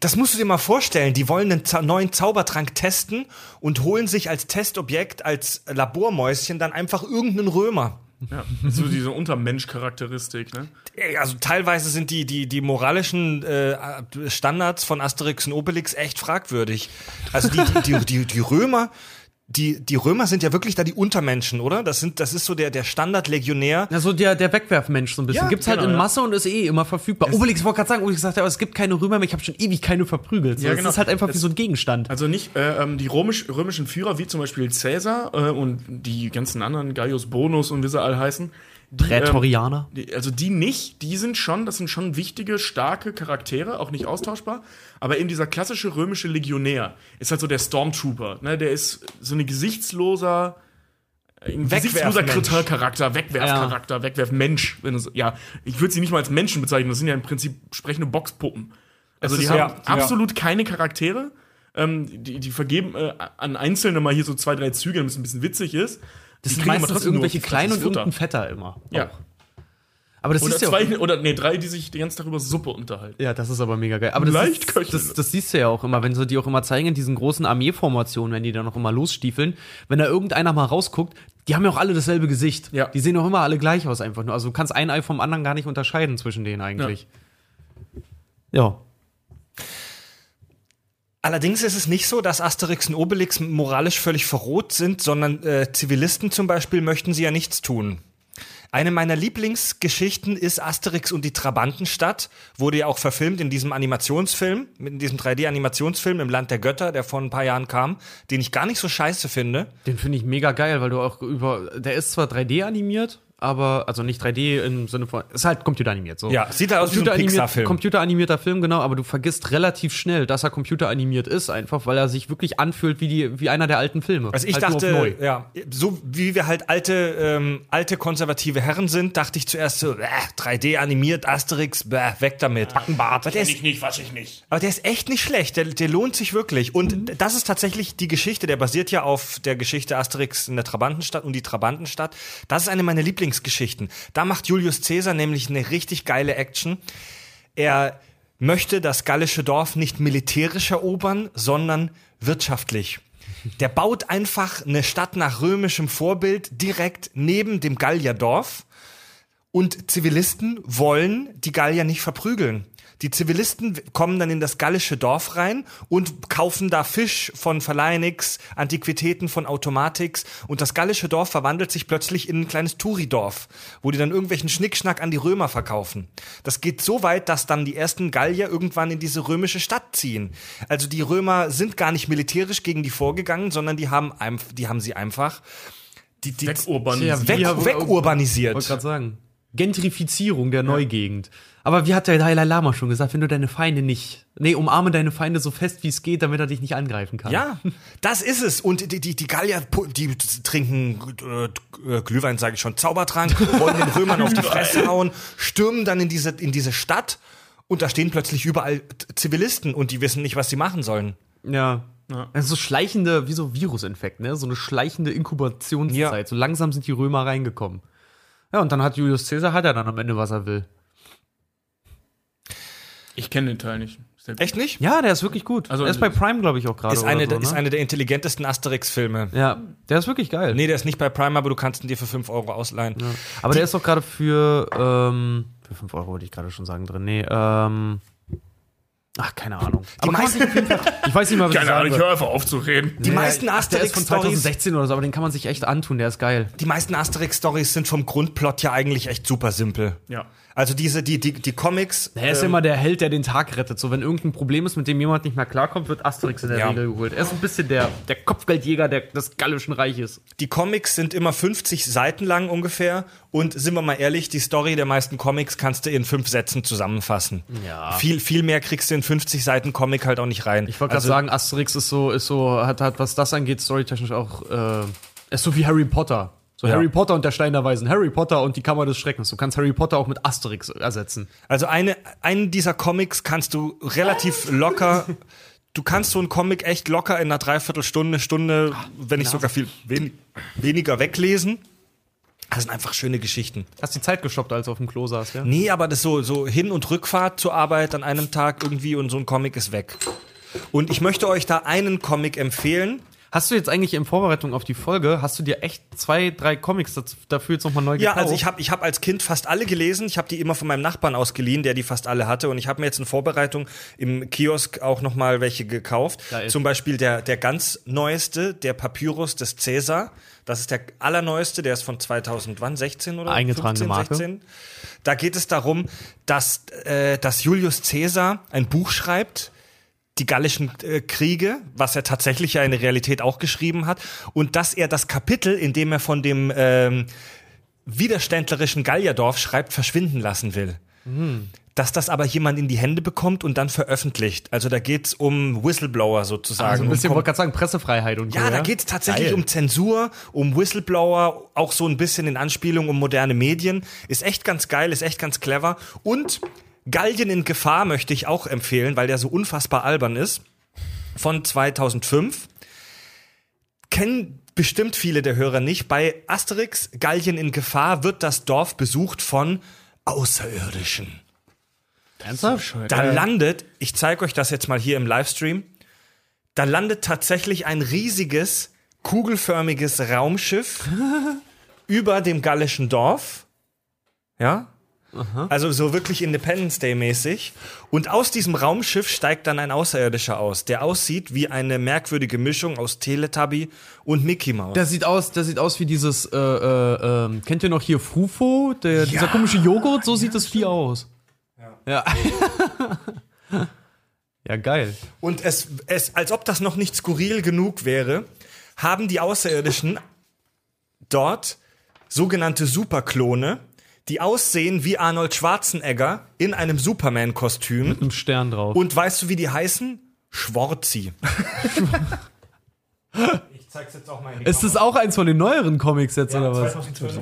Das musst du dir mal vorstellen. Die wollen einen Zau neuen Zaubertrank testen und holen sich als Testobjekt, als Labormäuschen dann einfach irgendeinen Römer. Ja, so diese Untermensch-Charakteristik, ne? Also teilweise sind die, die, die moralischen äh, Standards von Asterix und Obelix echt fragwürdig. Also die, die, die, die Römer, die, die Römer sind ja wirklich da die Untermenschen, oder? Das sind, das ist so der, der Standardlegionär. Ja, so der, der Wegwerfmensch so ein bisschen. Ja, Gibt's halt genau, in ja. Masse und ist eh immer verfügbar. Obelix wollte gerade sagen, Obelix sagte, aber es gibt keine Römer mehr, ich habe schon ewig keine verprügelt. So, Ja, Es genau. ist halt einfach wie Es- so ein Gegenstand. Also nicht äh, ähm, die römisch, römischen Führer, wie zum Beispiel Caesar äh, und die ganzen anderen, Gaius Bonus und wie sie alle heißen. Die, ähm, die, also die nicht, die sind schon, das sind schon wichtige, starke Charaktere, auch nicht austauschbar. Aber eben dieser klassische römische Legionär ist halt so der Stormtrooper. Ne? Der ist so ein gesichtsloser, ein gesichtsloser. Charakter, Wegwerfcharakter, Wegwerfmensch. Wenn so, ja, ich würde sie nicht mal als Menschen bezeichnen, das sind ja im Prinzip sprechende Boxpuppen. Also Es die haben ja, ja. absolut keine Charaktere. Ähm, die, die vergeben äh, an Einzelne mal hier so zwei, drei Züge, damit es ein bisschen witzig ist. Das Die sind meistens irgendwelche kleinen und irgendein Fetter immer. Ja. Auch. Aber das Oder ist ja auch, zwei, oder nee, drei, die sich den ganzen Tag über Suppe unterhalten. Ja, das ist aber mega geil. Aber das, Leicht ist, das, das siehst du ja auch immer, wenn sie die auch immer zeigen in diesen großen Armeeformationen, wenn die da noch immer losstiefeln. Wenn da irgendeiner mal rausguckt, die haben ja auch alle dasselbe Gesicht. Ja. Die sehen auch immer alle gleich aus einfach nur. Also du kannst ein Ei vom anderen gar nicht unterscheiden zwischen denen eigentlich. Ja. Allerdings ist es nicht so, dass Asterix und Obelix moralisch völlig verroht sind, sondern äh, Zivilisten zum Beispiel möchten sie ja nichts tun. Eine meiner Lieblingsgeschichten ist Asterix und die Trabantenstadt. Wurde ja auch verfilmt in diesem Animationsfilm, in diesem 3D-Animationsfilm im Land der Götter, der vor ein paar Jahren kam, den ich gar nicht so scheiße finde. Den finde ich mega geil, weil du auch über. Der ist zwar 3D animiert, aber. Also nicht 3D im Sinne von. Ist halt computeranimiert. So. Ja, sieht halt aus wie ein Pixar-Film. Computeranimierter Film, genau, aber du vergisst relativ schnell, dass er computeranimiert ist, einfach weil er sich wirklich anfühlt wie, die, wie einer der alten Filme. Also ich Halt nur auf dachte, neu. ja, so wie wir halt alte, ähm, alte konservative Herren sind, dachte ich zuerst so, äh, 3D animiert, Asterix, bäh, weg damit. Backenbart. Aber der, ist, nicht, was ich nicht. aber der ist echt nicht schlecht, der, der lohnt sich wirklich. Und das ist tatsächlich die Geschichte, der basiert ja auf der Geschichte Asterix in der Trabantenstadt und die Trabantenstadt. Das ist eine meiner Lieblingsgeschichten. Da macht Julius Caesar nämlich eine richtig geile Action. Er möchte das gallische Dorf nicht militärisch erobern, sondern wirtschaftlich. Der baut einfach eine Stadt nach römischem Vorbild direkt neben dem Gallierdorf Und Zivilisten wollen die Gallier nicht verprügeln. Die Zivilisten kommen dann in das gallische Dorf rein und kaufen da Fisch von Verleinix, Antiquitäten von Automatix und das gallische Dorf verwandelt sich plötzlich in ein kleines Touridorf, wo die dann irgendwelchen Schnickschnack an die Römer verkaufen. Das geht so weit, dass dann die ersten Gallier irgendwann in diese römische Stadt ziehen. Also die Römer sind gar nicht militärisch gegen die vorgegangen, sondern die haben, die haben sie einfach die, die wegurbanisiert. Weg, wegurbanisiert. Wollte gerade sagen. Gentrifizierung der Neugegend. Aber wie hat der Dalai Lama schon gesagt, wenn du deine Feinde nicht, nee, umarme deine Feinde so fest wie es geht, damit er dich nicht angreifen kann. Ja, <laughs> das ist es. Und die, die, die Gallier, die trinken äh, Glühwein, sage ich schon, Zaubertrank, wollen den Römern auf die Fresse hauen, stürmen dann in diese, in diese Stadt und da stehen plötzlich überall Zivilisten und die wissen nicht, was sie machen sollen. Ja. Ja. Also so schleichende, wie so Virusinfekt, ne? So eine schleichende Inkubationszeit. Ja. So langsam sind die Römer reingekommen. Ja, und dann hat Julius Caesar hat er dann am Ende, was er will. Ich kenne den Teil nicht. Echt nicht? Ja, der ist wirklich gut. Also, der ist bei Prime, glaube ich, auch gerade. Ist, eine, so, ne? ist eine der intelligentesten Asterix-Filme. Ja, der ist wirklich geil. Nee, der ist nicht bei Prime, aber du kannst ihn dir für 5 Euro ausleihen. Ja. Aber Die, der ist doch gerade für, ähm, für 5 Euro wollte ich gerade schon sagen drin. Nee, ähm, Ach, keine Ahnung. Aber meisten, ich weiß nicht mal, was keine ich Ahnung, ich höre einfach auf zu reden. Die nee, meisten Asterix von 2016 oder so, aber den kann man sich echt antun, der ist geil. Die meisten Asterix Stories sind vom Grundplot ja eigentlich echt super simpel. Ja. Also diese, die, die, die Comics. Er ist ähm, immer der Held, der den Tag rettet. So, wenn irgendein Problem ist, mit dem jemand nicht mehr klarkommt, wird Asterix in der ja. Regel geholt. Er ist ein bisschen der, der Kopfgeldjäger der, des Gallischen Reiches. Die Comics sind immer 50 Seiten lang ungefähr. Und sind wir mal ehrlich, die Story der meisten Comics kannst du in fünf Sätzen zusammenfassen. Ja. Viel, viel mehr kriegst du in 50 Seiten Comic halt auch nicht rein. Ich wollte gerade also, sagen, Asterix ist so, ist so, hat, hat, was das angeht, storytechnisch auch, äh, ist so wie Harry Potter. So ja. Harry Potter und der Stein der Weisen, Harry Potter und die Kammer des Schreckens. Du kannst Harry Potter auch mit Asterix ersetzen. Also eine, einen dieser Comics kannst du relativ locker. Du kannst so einen Comic echt locker in einer Dreiviertelstunde, Stunde, wenn nicht sogar viel wen weniger weglesen. Das sind einfach schöne Geschichten. Hast die Zeit gestoppt, als du auf dem Klo saß, ja? Nee, aber das so, so Hin- und Rückfahrt zur Arbeit an einem Tag irgendwie und so ein Comic ist weg. Und ich möchte euch da einen Comic empfehlen, Hast du jetzt eigentlich in Vorbereitung auf die Folge, hast du dir echt zwei, drei Comics dafür jetzt nochmal neu gekauft? Ja, also ich habe ich hab als Kind fast alle gelesen. Ich habe die immer von meinem Nachbarn ausgeliehen, der die fast alle hatte. Und ich habe mir jetzt in Vorbereitung im Kiosk auch nochmal welche gekauft. Zum Beispiel der, der ganz neueste, der Papyrus des Cäsar. Das ist der allerneueste, der ist von 2016 oder Eingetragene 15, Marke. 16. Da geht es darum, dass, äh, dass Julius Caesar ein Buch schreibt, die gallischen äh, Kriege, was er tatsächlich ja in der Realität auch geschrieben hat, und dass er das Kapitel, in dem er von dem ähm, widerständlerischen Gallierdorf schreibt, verschwinden lassen will. Mhm. Dass das aber jemand in die Hände bekommt und dann veröffentlicht. Also da geht's um Whistleblower sozusagen. Also ein bisschen, um, wollte gerade sagen, Pressefreiheit und Ja, so, da geht's tatsächlich Geil. um Zensur, um Whistleblower, auch so ein bisschen in Anspielung um moderne Medien. Ist echt ganz geil, ist echt ganz clever. Und Gallien in Gefahr möchte ich auch empfehlen, weil der so unfassbar albern ist. Von 2005. Kennen bestimmt viele der Hörer nicht. Bei Asterix Gallien in Gefahr wird das Dorf besucht von Außerirdischen. Ernsthaft? Da landet, ich zeige euch das jetzt mal hier im Livestream, da landet tatsächlich ein riesiges, kugelförmiges Raumschiff <laughs> über dem gallischen Dorf. Ja, Aha. Also so wirklich Independence Day mäßig. Und aus diesem Raumschiff steigt dann ein Außerirdischer aus, der aussieht wie eine merkwürdige Mischung aus Teletubby und Mickey Mouse. Der sieht aus, der sieht aus wie dieses, äh, äh, äh, kennt ihr noch hier Fufo? Der, ja. Dieser komische Joghurt, so sieht das Vieh aus. Ja. Ja. <laughs> ja, geil. Und es, es, als ob das noch nicht skurril genug wäre, haben die Außerirdischen dort sogenannte Superklone die aussehen wie Arnold Schwarzenegger in einem Superman-Kostüm. Mit einem Stern drauf. Und weißt du, wie die heißen? Schwarzi. <laughs> ich zeig's jetzt auch mal in die Ist das auch eins von den neueren Comics jetzt, ja, oder was? 2012.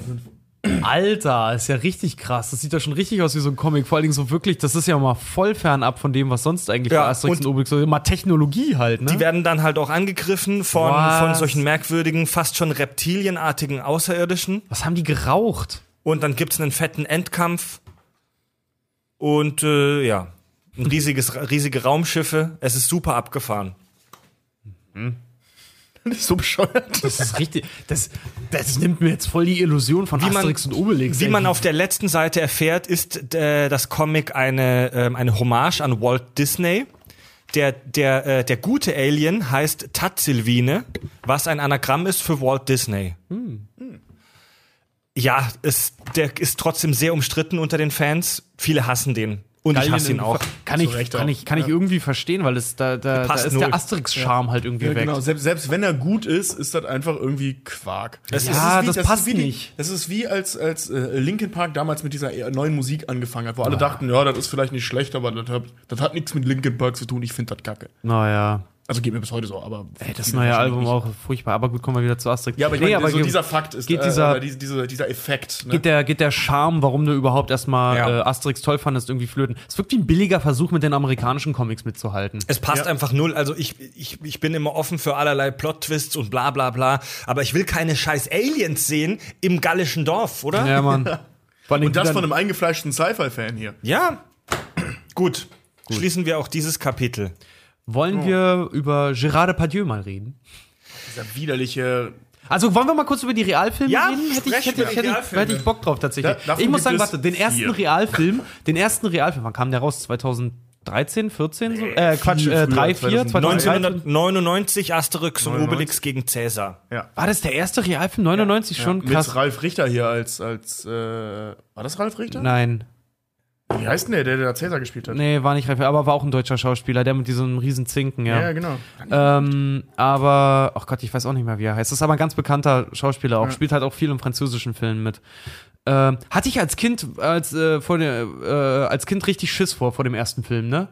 Alter, ist ja richtig krass. Das sieht ja schon richtig aus wie so ein Comic. Vor allen Dingen so wirklich, das ist ja mal voll fernab von dem, was sonst eigentlich ja, bei Asterix und, und Obelix so immer Technologie halt, ne? Die werden dann halt auch angegriffen von, von solchen merkwürdigen, fast schon reptilienartigen Außerirdischen. Was haben die geraucht? Und dann gibt es einen fetten Endkampf. Und äh, ja, ein <laughs> riesiges, riesige Raumschiffe. Es ist super abgefahren. Mhm. Das ist so bescheuert. Das ist richtig. Das, das nimmt mir jetzt voll die Illusion von Wie man- Asterix und Obelix. Wie ey. man auf der letzten Seite erfährt, ist äh, das Comic eine, ähm, eine Hommage an Walt Disney. Der, der, äh, der gute Alien heißt Tatzilvine, was ein Anagramm ist für Walt Disney. Ja, es, der ist trotzdem sehr umstritten unter den Fans. Viele hassen den. Und ich Gallien hasse ihn auch. Kann ich, Recht kann auch. ich, kann ich irgendwie verstehen, weil es da, da, da passt ist null. der Asterix-Charme halt irgendwie Ja, weg. genau. Selbst, selbst wenn er gut ist, ist das einfach irgendwie Quark. Es Ja, ist- das ist passt wie nicht. Das ist wie als, als äh, Linkin Park damals mit dieser eher neuen Musik angefangen hat, wo alle dachten, ja, das ist vielleicht nicht schlecht, aber das hat, das hat nichts mit Linkin Park zu tun. Ich finde das kacke. Naja. Also geht mir bis heute so, aber. Ey, das neue Album nicht. auch furchtbar. Aber gut, kommen wir wieder zu Asterix. Ja, aber ich Nee, meine, so ge- dieser Fakt ist, geht äh, dieser- aber diese, diese, dieser Effekt. Ne? geht der, geht der Charme, warum du überhaupt erstmal Ja. äh, Asterix toll fandest, irgendwie flöten. Es wirkt wie ein billiger Versuch, mit den amerikanischen Comics mitzuhalten. Es passt Ja. einfach null. Also ich, ich, ich bin immer offen für allerlei Plot-Twists und bla bla bla. Aber ich will keine scheiß Aliens sehen im gallischen Dorf, oder? Ja, Mann. <laughs> Und das von einem eingefleischten Sci-Fi-Fan hier. Ja. Gut. Schließen wir auch dieses Kapitel. Wollen wir über Gérard Depardieu mal reden? Dieser widerliche. Also wollen wir mal kurz über die Realfilme Ja, reden? Hätte ich, sprechen hätte, ich, hätte, ich, Realfilme. hätte ich Bock drauf tatsächlich. Da- ich muss sagen, warte, den ersten vier. Realfilm, den ersten Realfilm, wann kam der raus? 2013, 14? So? Äh, Quatsch, äh, früher, 3, 4, 2013. 1999 Asterix und 99. Obelix gegen Cäsar. Ja. War das der erste Realfilm? 99 schon? Mit Krass. Ralf Richter hier als. als äh, war das Ralf Richter? Nein, Wie heißt denn der, der, der Cäsar gespielt hat? nee, war nicht Ralf, aber war auch ein deutscher Schauspieler, der mit diesem riesen Zinken, ja. Ja, genau. Ähm, aber, ach Gott, ich weiß auch nicht mehr, wie er heißt. Das ist aber ein ganz bekannter Schauspieler auch. Spielt halt auch viel im französischen Filmen mit. Ähm, hatte ich als Kind, als, äh, vor der, äh, als Kind richtig Schiss vor, vor dem ersten Film, ne?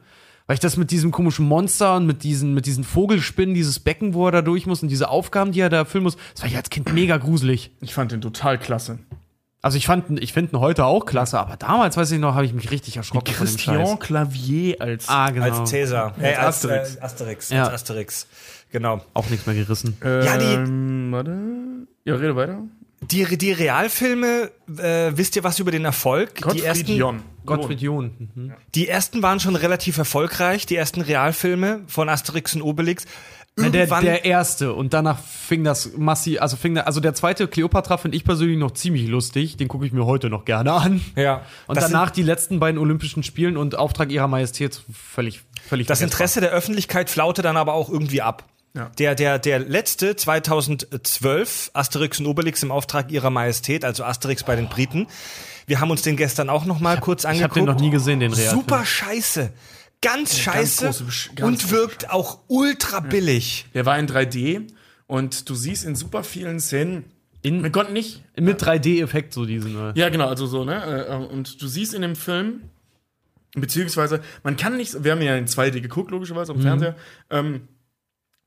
Weil ich das mit diesem komischen Monster und mit diesen, mit diesen Vogelspinnen, dieses Becken, wo er da durch muss und diese Aufgaben, die er da erfüllen muss, das war ich als Kind mega gruselig. Ich fand den total klasse. Also ich fand, ihn- ich finde ihn heute auch klasse, aber damals, weiß ich noch, habe ich mich richtig erschrocken von dem Scheiß. Christian Clavier als. Ah, genau. Als Cäsar. Äh, als Asterix. Asterix. Äh, Asterix. Ja. Als Asterix. Genau. Auch nichts mehr gerissen. Ja, die- Ähm, warte. Ja, rede weiter. Die, die Realfilme, äh, wisst ihr was über den Erfolg? die Gottfried ersten, Jon. Gottfried John. Mhm. Die ersten waren schon relativ erfolgreich, die ersten Realfilme von Asterix und Obelix. Ja, der, Irgendwann, der erste und danach fing das massiv, also fing der, also der zweite Cleopatra finde ich persönlich noch ziemlich lustig, den gucke ich mir heute noch gerne an. ja, Und das danach die letzten beiden Olympischen Spielen und Auftrag ihrer Majestät völlig, völlig Das. Interesse der Öffentlichkeit flaute dann aber auch irgendwie ab. Ja. Der, der, der letzte, 2012, Asterix und Obelix im Auftrag ihrer Majestät, also Asterix bei den Briten. Wir haben uns den gestern auch noch mal kurz ich angeguckt. hab den noch nie gesehen, den Realfilm. Super scheiße. Ganz scheiße große Besch- ganz und große wirkt auch ultra billig. Der war in 3D und du siehst in super vielen Szenen. In- wir konnten nicht. Mit 3D-Effekt so diesen. äh. Ja, genau, also so, ne? äh, Und du siehst in dem Film, beziehungsweise, man kann nicht, wir haben ja in 2D geguckt, logischerweise, am Fernseher, ähm,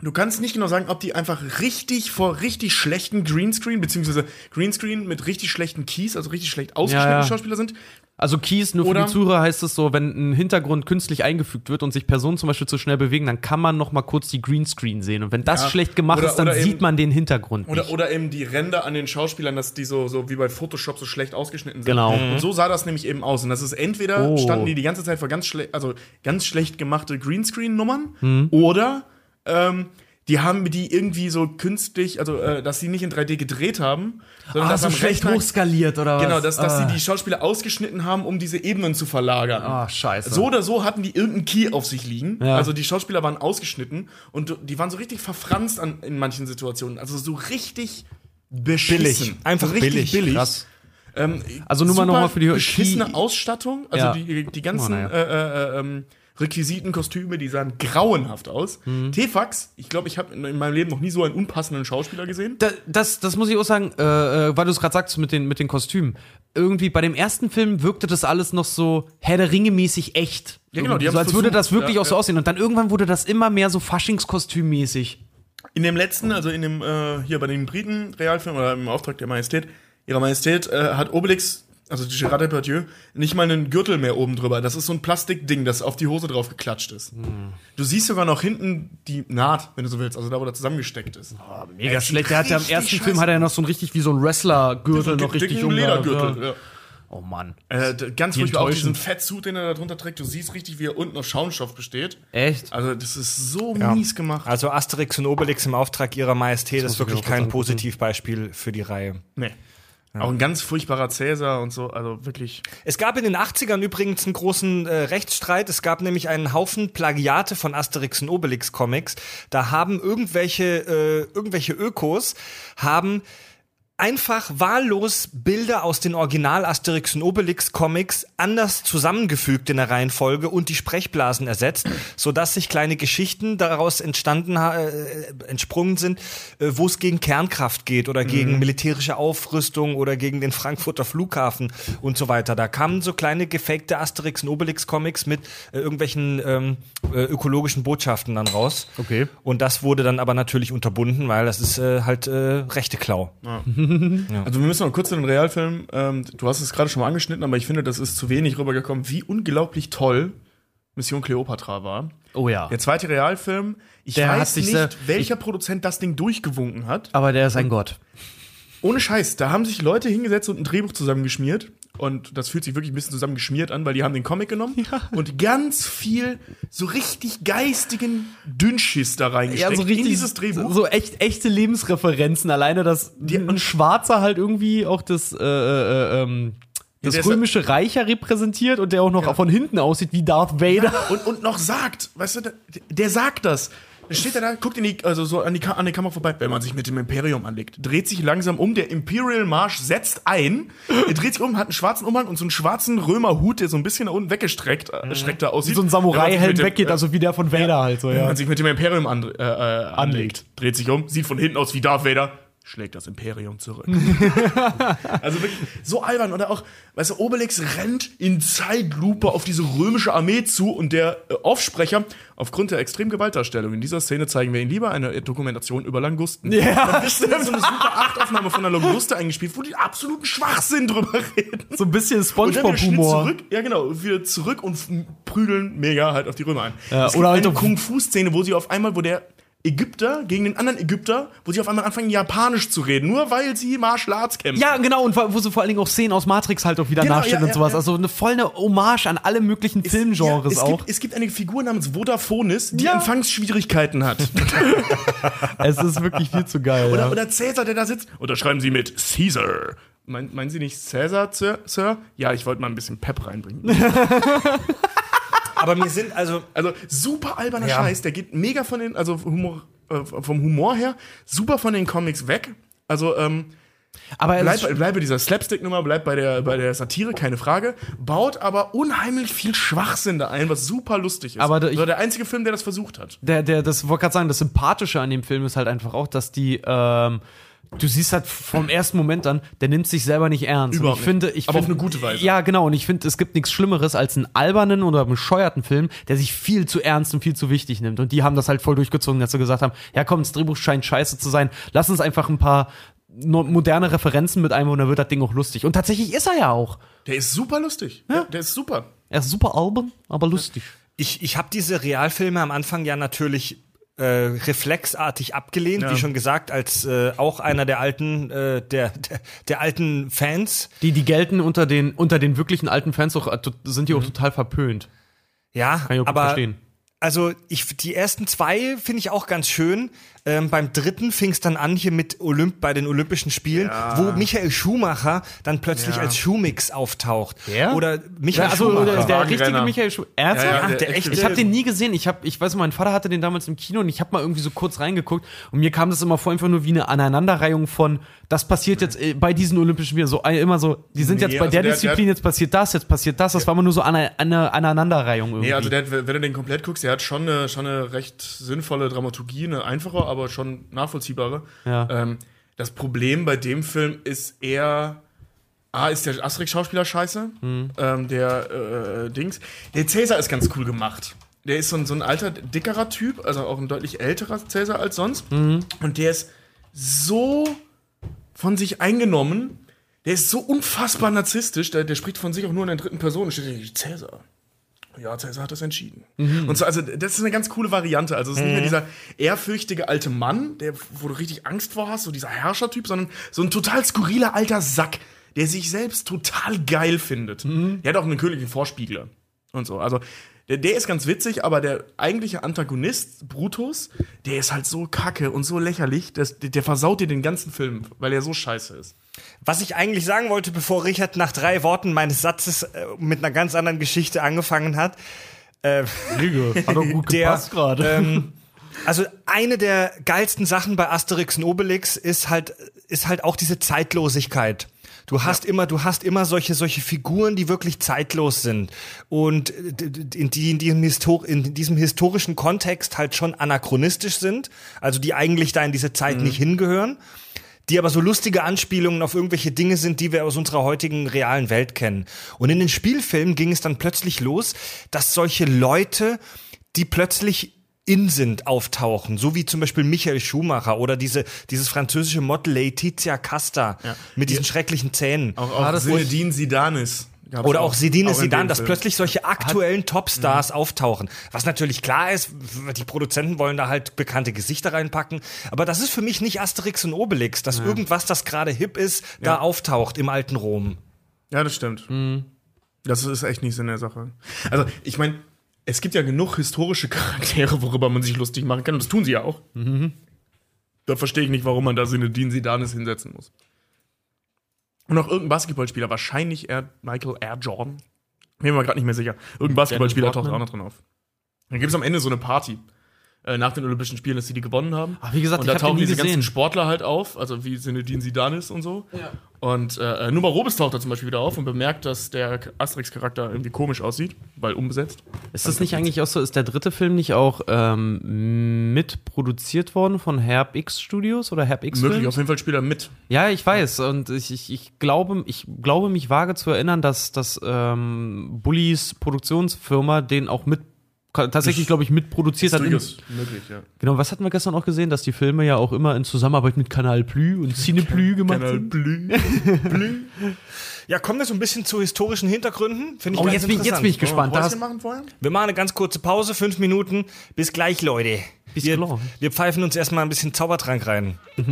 Du kannst nicht genau sagen, ob die einfach richtig vor richtig schlechten Greenscreen, beziehungsweise Greenscreen mit richtig schlechten Keys, also richtig schlecht ausgeschnittene Ja, ja. Schauspieler sind. Also Keys, nur für Oder- die Zuhörer heißt es so, wenn ein Hintergrund künstlich eingefügt wird und sich Personen zum Beispiel zu schnell bewegen, dann kann man noch mal kurz die Greenscreen sehen. Und wenn das Ja. schlecht gemacht Oder- ist, dann sieht eben- man den Hintergrund Oder, nicht. oder eben die Ränder an den Schauspielern, dass die so, so wie bei Photoshop so schlecht ausgeschnitten sind. Genau. Und so sah das nämlich eben aus. Und das ist entweder Oh. standen die die ganze Zeit vor ganz schlecht, also ganz schlecht gemachte Greenscreen-Nummern Hm. oder ähm, die haben die irgendwie so künstlich, also äh, dass sie nicht in 3D gedreht haben, sondern Ah, dass so schlecht Rechner- hochskaliert oder was? Genau, dass, dass ah. sie die Schauspieler ausgeschnitten haben, um diese Ebenen zu verlagern. Ah, scheiße. So oder so hatten die irgendeinen Key auf sich liegen. Ja. Also die Schauspieler waren ausgeschnitten und die waren so richtig verfranst an, in manchen Situationen. Also so richtig beschissen. Billig. Einfach richtig billig. billig. Krass. Ähm, Also nur mal super noch mal für die beschissene Key- Ausstattung. Also Ja. die, die ganzen Oh, naja. äh, äh, ähm, Requisiten, Kostüme, die sahen grauenhaft aus. Mhm. T-Fax, ich glaube, ich habe in, in meinem Leben noch nie so einen unpassenden Schauspieler gesehen. Da, das, das muss ich auch sagen, äh, äh, weil du es gerade sagst mit den, mit den Kostümen. Irgendwie bei dem ersten Film wirkte das alles noch so Herr der Ringe mäßig echt. Ja, genau, die so, als würde versucht. das wirklich Ja, auch so ja. aussehen. Und dann irgendwann wurde das immer mehr so Faschingskostüm-mäßig. In dem letzten, also in dem, äh, hier bei den Briten Realfilm oder im Auftrag der Majestät, ihrer Majestät, äh, hat Obelix, also Gérard Depardieu, nicht mal einen Gürtel mehr oben drüber. Das ist so ein Plastikding, das auf die Hose drauf geklatscht ist. Du siehst sogar noch hinten die Naht, wenn du so willst, also da, wo der zusammengesteckt ist. Mega sieht schlecht. Der hat ja im ersten scheiße Film hat er noch so ein richtig wie so ein Wrestler-Gürtel noch richtig um. Ledergürtel. Ja. Oh Mann. Äh, ganz Wie furchtbar auch diesen. Fettsuit, den er da drunter trägt. Du siehst richtig, wie er unten aus Schaumstoff besteht. Echt? Also, das ist so mies gemacht. Also Asterix und Obelix im Auftrag ihrer Majestät ist ich mir wirklich kein. Positivbeispiel für die Reihe. Nee. Auch ein ganz furchtbarer Cäsar und so. Also wirklich. Es gab in den 80ern übrigens einen großen äh, Rechtsstreit. Es gab nämlich einen Haufen Plagiate von Asterix und Obelix Comics. Da haben irgendwelche, äh, irgendwelche Ökos haben einfach wahllos Bilder aus den Original Asterix und Obelix Comics anders zusammengefügt in der Reihenfolge und die Sprechblasen ersetzt, sodass sich kleine Geschichten daraus entstanden äh, entsprungen sind, äh, wo es gegen Kernkraft geht oder gegen militärische Aufrüstung oder gegen den Frankfurter Flughafen und so weiter. Da kamen so kleine gefakte Asterix und Obelix Comics mit äh, irgendwelchen ähm, äh, ökologischen Botschaften dann raus. Okay. Und das wurde dann aber natürlich unterbunden, weil das ist äh, halt äh, rechte <laughs> <laughs> Klau. Also wir müssen noch kurz in den Realfilm, ähm, du hast es gerade schon mal angeschnitten, aber ich finde, das ist zu wenig rübergekommen, wie unglaublich toll Mission Cleopatra war. Oh ja. Der zweite Realfilm, ich Der weiß nicht, sehr- welcher Produzent das Ding durchgewunken hat. Aber der ist ein Gott. Ohne Scheiß, da haben sich Leute hingesetzt und ein Drehbuch zusammengeschmiert. Und das fühlt sich wirklich ein bisschen zusammengeschmiert an, weil die haben den Comic genommen und ganz viel so richtig geistigen Dünnschiss da reingesteckt in dieses Drehbuch. So echt, echte Lebensreferenzen. Alleine, dass ein Schwarzer halt irgendwie auch das, äh, äh, ähm, das ist- römische Reich ja repräsentiert und der auch noch von hinten aussieht wie Darth Vader. und, und noch sagt, weißt du, der, der sagt das. Steht er da, guckt in die, also so an die, an die Kamera vorbei, wenn man sich mit dem Imperium anlegt, dreht sich langsam um, der Imperial Marsch setzt ein, er dreht sich um, hat einen schwarzen Umhang und so einen schwarzen Römerhut, der so ein bisschen nach unten weggestreckt äh, streckter aussieht. Wie so ein Wenn Samurai-Helm weggeht, äh, also wie der von Vader halt so, Wenn ja. man sich mit dem Imperium an, äh, äh, anlegt, dreht sich um, sieht von hinten aus wie Darth Vader, schlägt das Imperium zurück. <laughs> <laughs> also wirklich so albern. Oder auch, weißt du, Obelix rennt in Zeitlupe auf diese römische Armee zu und der äh, Aufsprecher, aufgrund der extremen Gewaltdarstellung in dieser Szene zeigen wir ihn lieber eine Dokumentation über Langusten. Ja, Das <laughs> ist so eine super 8-Aufnahme von einer Languste eingespielt, wo die absoluten Schwachsinn drüber reden. So ein bisschen Spongebob-Humor. ja genau, wieder zurück und prügeln mega halt auf die Römer ein. Ja, es oder halt eine Kung-Fu-Szene, wo sie auf einmal, wo der Ägypter gegen den anderen Ägypter, wo sie auf einmal anfangen, Japanisch zu reden, nur weil sie Martial Arts kämpfen. Ja, genau, und wo sie vor allen Dingen auch Szenen aus Matrix halt auch wieder Genau, nachstellen ja, und sowas. ja, ja. Also eine voll eine Hommage an alle möglichen Es- Filmgenres es auch. Gibt, es gibt eine Figur namens Vodaphonis, die. Empfangsschwierigkeiten hat. <laughs> es ist wirklich viel zu geil. Oder, oder Cäsar, der da sitzt. Oder schreiben Sie mit Caesar. Mein, meinen Sie nicht Cäsar, Sir? Sir? Ja, ich wollte mal ein bisschen Pep reinbringen. <laughs> Aber mir sind also Also super alberner Ja. Scheiß, der geht mega von den, also Humor, äh, vom Humor her, super von den Comics weg. Also ähm, Aber bleib, bleib bei dieser Slapstick-Nummer, bleib bei der, bei der Satire, keine Frage. Baut aber unheimlich viel Schwachsinn da ein, was super lustig ist. Aber das ich- war der einzige Film, der das versucht hat. der, der, das wollte gerade sagen, das Sympathische an dem Film ist halt einfach auch, dass die, ähm, du siehst halt vom ersten Moment an, der nimmt sich selber nicht ernst. Überhaupt ich finde, ich Aber auf finde- eine gute Weise. Ja, genau. Und ich finde, es gibt nichts Schlimmeres als einen albernen oder bescheuerten Film, der sich viel zu ernst und viel zu wichtig nimmt. Und die haben das halt voll durchgezogen, dass sie gesagt haben, ja komm, das Drehbuch scheint scheiße zu sein. Lass uns einfach ein paar moderne Referenzen mit einbauen, dann wird das Ding auch lustig. Und tatsächlich ist er ja auch. Der ist super lustig. Ja. Der ist super. Er ist super albern, aber lustig. Ich, ich habe diese Realfilme am Anfang ja natürlich äh, reflexartig abgelehnt, Ja. wie schon gesagt, als äh, auch einer der alten, äh, der, der, der alten Fans. Die, die gelten unter den, unter den wirklichen alten Fans auch, äh, sind die auch total verpönt. Ja, Kann ich auch gut aber verstehen. also ich die ersten zwei finde ich auch ganz schön. Ähm, beim dritten fing es dann an hier mit Olymp bei den Olympischen Spielen, wo Michael Schumacher dann plötzlich als Schumix auftaucht. Der? Oder Michael Ja, also Schumacher. der, der richtige Michael Schumacher. Ernsthaft? Ja, ja, der der echte- Ich habe den nie gesehen. Ich habe, ich weiß, mein Vater hatte den damals im Kino und ich habe mal irgendwie so kurz reingeguckt und mir kam das immer vor einfach nur wie eine Aneinanderreihung von, das passiert jetzt äh, bei diesen Olympischen Spielen so äh, immer so, die sind Nee, jetzt bei also der der- Disziplin, der- jetzt passiert das, jetzt passiert das. Das war immer nur so eine, eine Aneinanderreihung irgendwie. Nee, also der, wenn du den komplett guckst, der hat schon eine, schon eine recht sinnvolle Dramaturgie, eine einfache, aber schon nachvollziehbare. Ja. Ähm, das Problem bei dem Film ist eher, A, ist der Asterix-Schauspieler scheiße, Mhm. ähm, der äh, Dings. Der Cäsar ist ganz cool gemacht. Der ist so ein, so ein alter, dickerer Typ, also auch ein deutlich älterer Cäsar als sonst. Mhm. Und der ist so von sich eingenommen, der ist so unfassbar narzisstisch, der, der spricht von sich auch nur in der dritten Person. Und steht Cäsar. Ja, Cäsar hat das entschieden. Und so, also, das ist eine ganz coole Variante. Also, es ist nicht mehr dieser ehrfürchtige alte Mann, der, wo du richtig Angst vor hast, so dieser Herrschertyp, sondern so ein total skurriler alter Sack, der sich selbst total geil findet. Der hat auch einen königlichen Vorspiegler und so. Also der, der ist ganz witzig, aber der eigentliche Antagonist, Brutus, der ist halt so kacke und so lächerlich, dass, der, der versaut dir den ganzen Film, weil er so scheiße ist. Was ich eigentlich sagen wollte, bevor Richard nach drei Worten meines Satzes äh, mit einer ganz anderen Geschichte angefangen hat. Äh, Hat doch gut <laughs> der, gepasst gerade. ähm, also eine der geilsten Sachen bei Asterix und Obelix ist halt, ist halt auch diese Zeitlosigkeit. Du hast immer, du hast immer solche, solche Figuren, die wirklich zeitlos sind und äh, in, die in diesem, Histor in diesem historischen Kontext halt schon anachronistisch sind, also die eigentlich da in diese Zeit nicht hingehören die aber so lustige Anspielungen auf irgendwelche Dinge sind, die wir aus unserer heutigen realen Welt kennen. Und in den Spielfilmen ging es dann plötzlich los, dass solche Leute, die plötzlich in sind, auftauchen, so wie zum Beispiel Michael Schumacher oder diese, dieses französische Model Laetitia Casta mit diesen schrecklichen Zähnen. Auch, auch das Zinedine Sidanis. gab's Oder auch Sedine in Sidan, dass plötzlich solche aktuellen Topstars auftauchen. Was natürlich klar ist, die Produzenten wollen da halt bekannte Gesichter reinpacken. Aber das ist für mich nicht Asterix und Obelix, dass irgendwas, das gerade hip ist, da auftaucht im alten Rom. Ja, das stimmt. Das ist echt nicht Sinn der Sache. Also, ich meine, es gibt ja genug historische Charaktere, worüber man sich lustig machen kann. Und das tun sie ja auch. Da verstehe ich nicht, warum man da Sinedin Sidanis hinsetzen muss. Und auch irgendein Basketballspieler, wahrscheinlich Air, Michael Air Jordan. Bin mir gerade nicht mehr sicher. Irgendein Basketballspieler taucht auch noch drin auf. Dann gibt es am Ende so eine Party. Äh, Nach den Olympischen Spielen, dass sie die gewonnen haben. Ach, wie gesagt, und ich da die tauchen nie diese ganzen gesehen. Sportler halt auf, also wie Zinedine Sidanis und so. Und äh, Numa Robes taucht da zum Beispiel wieder auf und bemerkt, dass der Asterix-Charakter irgendwie komisch aussieht, weil umbesetzt. Ist das nicht eigentlich auch so, ist der dritte Film nicht auch ähm, mitproduziert worden von Herb X Studios oder Herb X Möglich, Films? auf jeden Fall spielt er mit. Ja, ich weiß. Und ich, ich, ich, glaube, ich glaube, mich vage zu erinnern, dass, dass ähm, Bullies Produktionsfirma den auch mit tatsächlich, glaube ich, mitproduziert hat. Möglich, ja. genau, was hatten wir gestern auch gesehen, dass die Filme ja auch immer in Zusammenarbeit mit Kanal Plü und Cineplü gemacht Kanal sind. Blü. <laughs> <laughs> Ja, kommen wir so ein bisschen zu historischen Hintergründen. Finde ich Oh, ganz jetzt bin, ich- jetzt bin ich gespannt. Wir machen vorher? Wir machen eine ganz kurze Pause, fünf Minuten. Bis gleich, Leute. Bis wir, klar. wir pfeifen uns erstmal ein bisschen Zaubertrank rein. <laughs>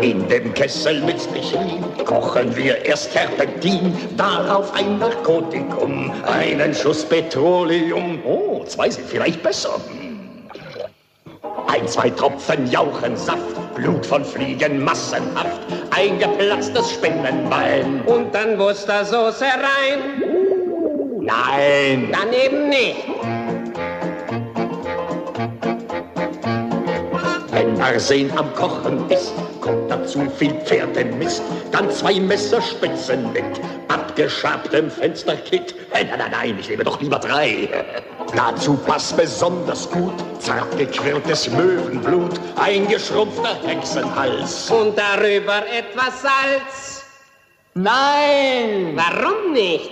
In dem Kessel mit Stechlin kochen wir erst Terpentin, darauf ein Narkotikum, einen Schuss Petroleum. Oh, zwei sind vielleicht besser. Ein, zwei Tropfen Jauchensaft, Blut von Fliegen massenhaft, ein geplatztes Spinnenbein. Und dann Wustersoße rein. Nein, Daneben nicht. Arsen am Kochen ist, kommt dazu viel Pferdenmist. Dann zwei Messerspitzen mit abgeschabtem Fensterkit. Nein, nein, nein, ich nehme doch lieber drei. <laughs> Dazu passt besonders gut zart gequirltes Möwenblut, ein geschrumpfter Hexenhals. Und darüber etwas Salz. Nein! Warum nicht?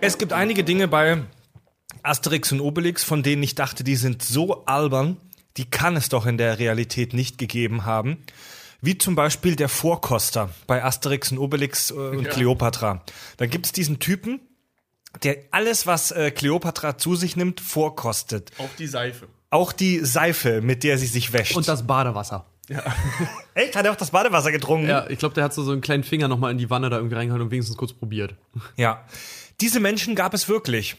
Es gibt einige Dinge bei Asterix und Obelix, von denen ich dachte, die sind so albern, die kann es doch in der Realität nicht gegeben haben. Wie zum Beispiel der Vorkoster bei Asterix und Obelix äh, und Cleopatra. Da gibt es diesen Typen, der alles, was äh, Cleopatra zu sich nimmt, vorkostet. Auch die Seife. Auch die Seife, mit der sie sich wäscht. und das Badewasser. <laughs> Echt? Hat er auch das Badewasser getrunken? Ja, ich glaube, der hat so, so einen kleinen Finger nochmal in die Wanne da irgendwie reingehauen und wenigstens kurz probiert. Ja. Diese Menschen gab es wirklich.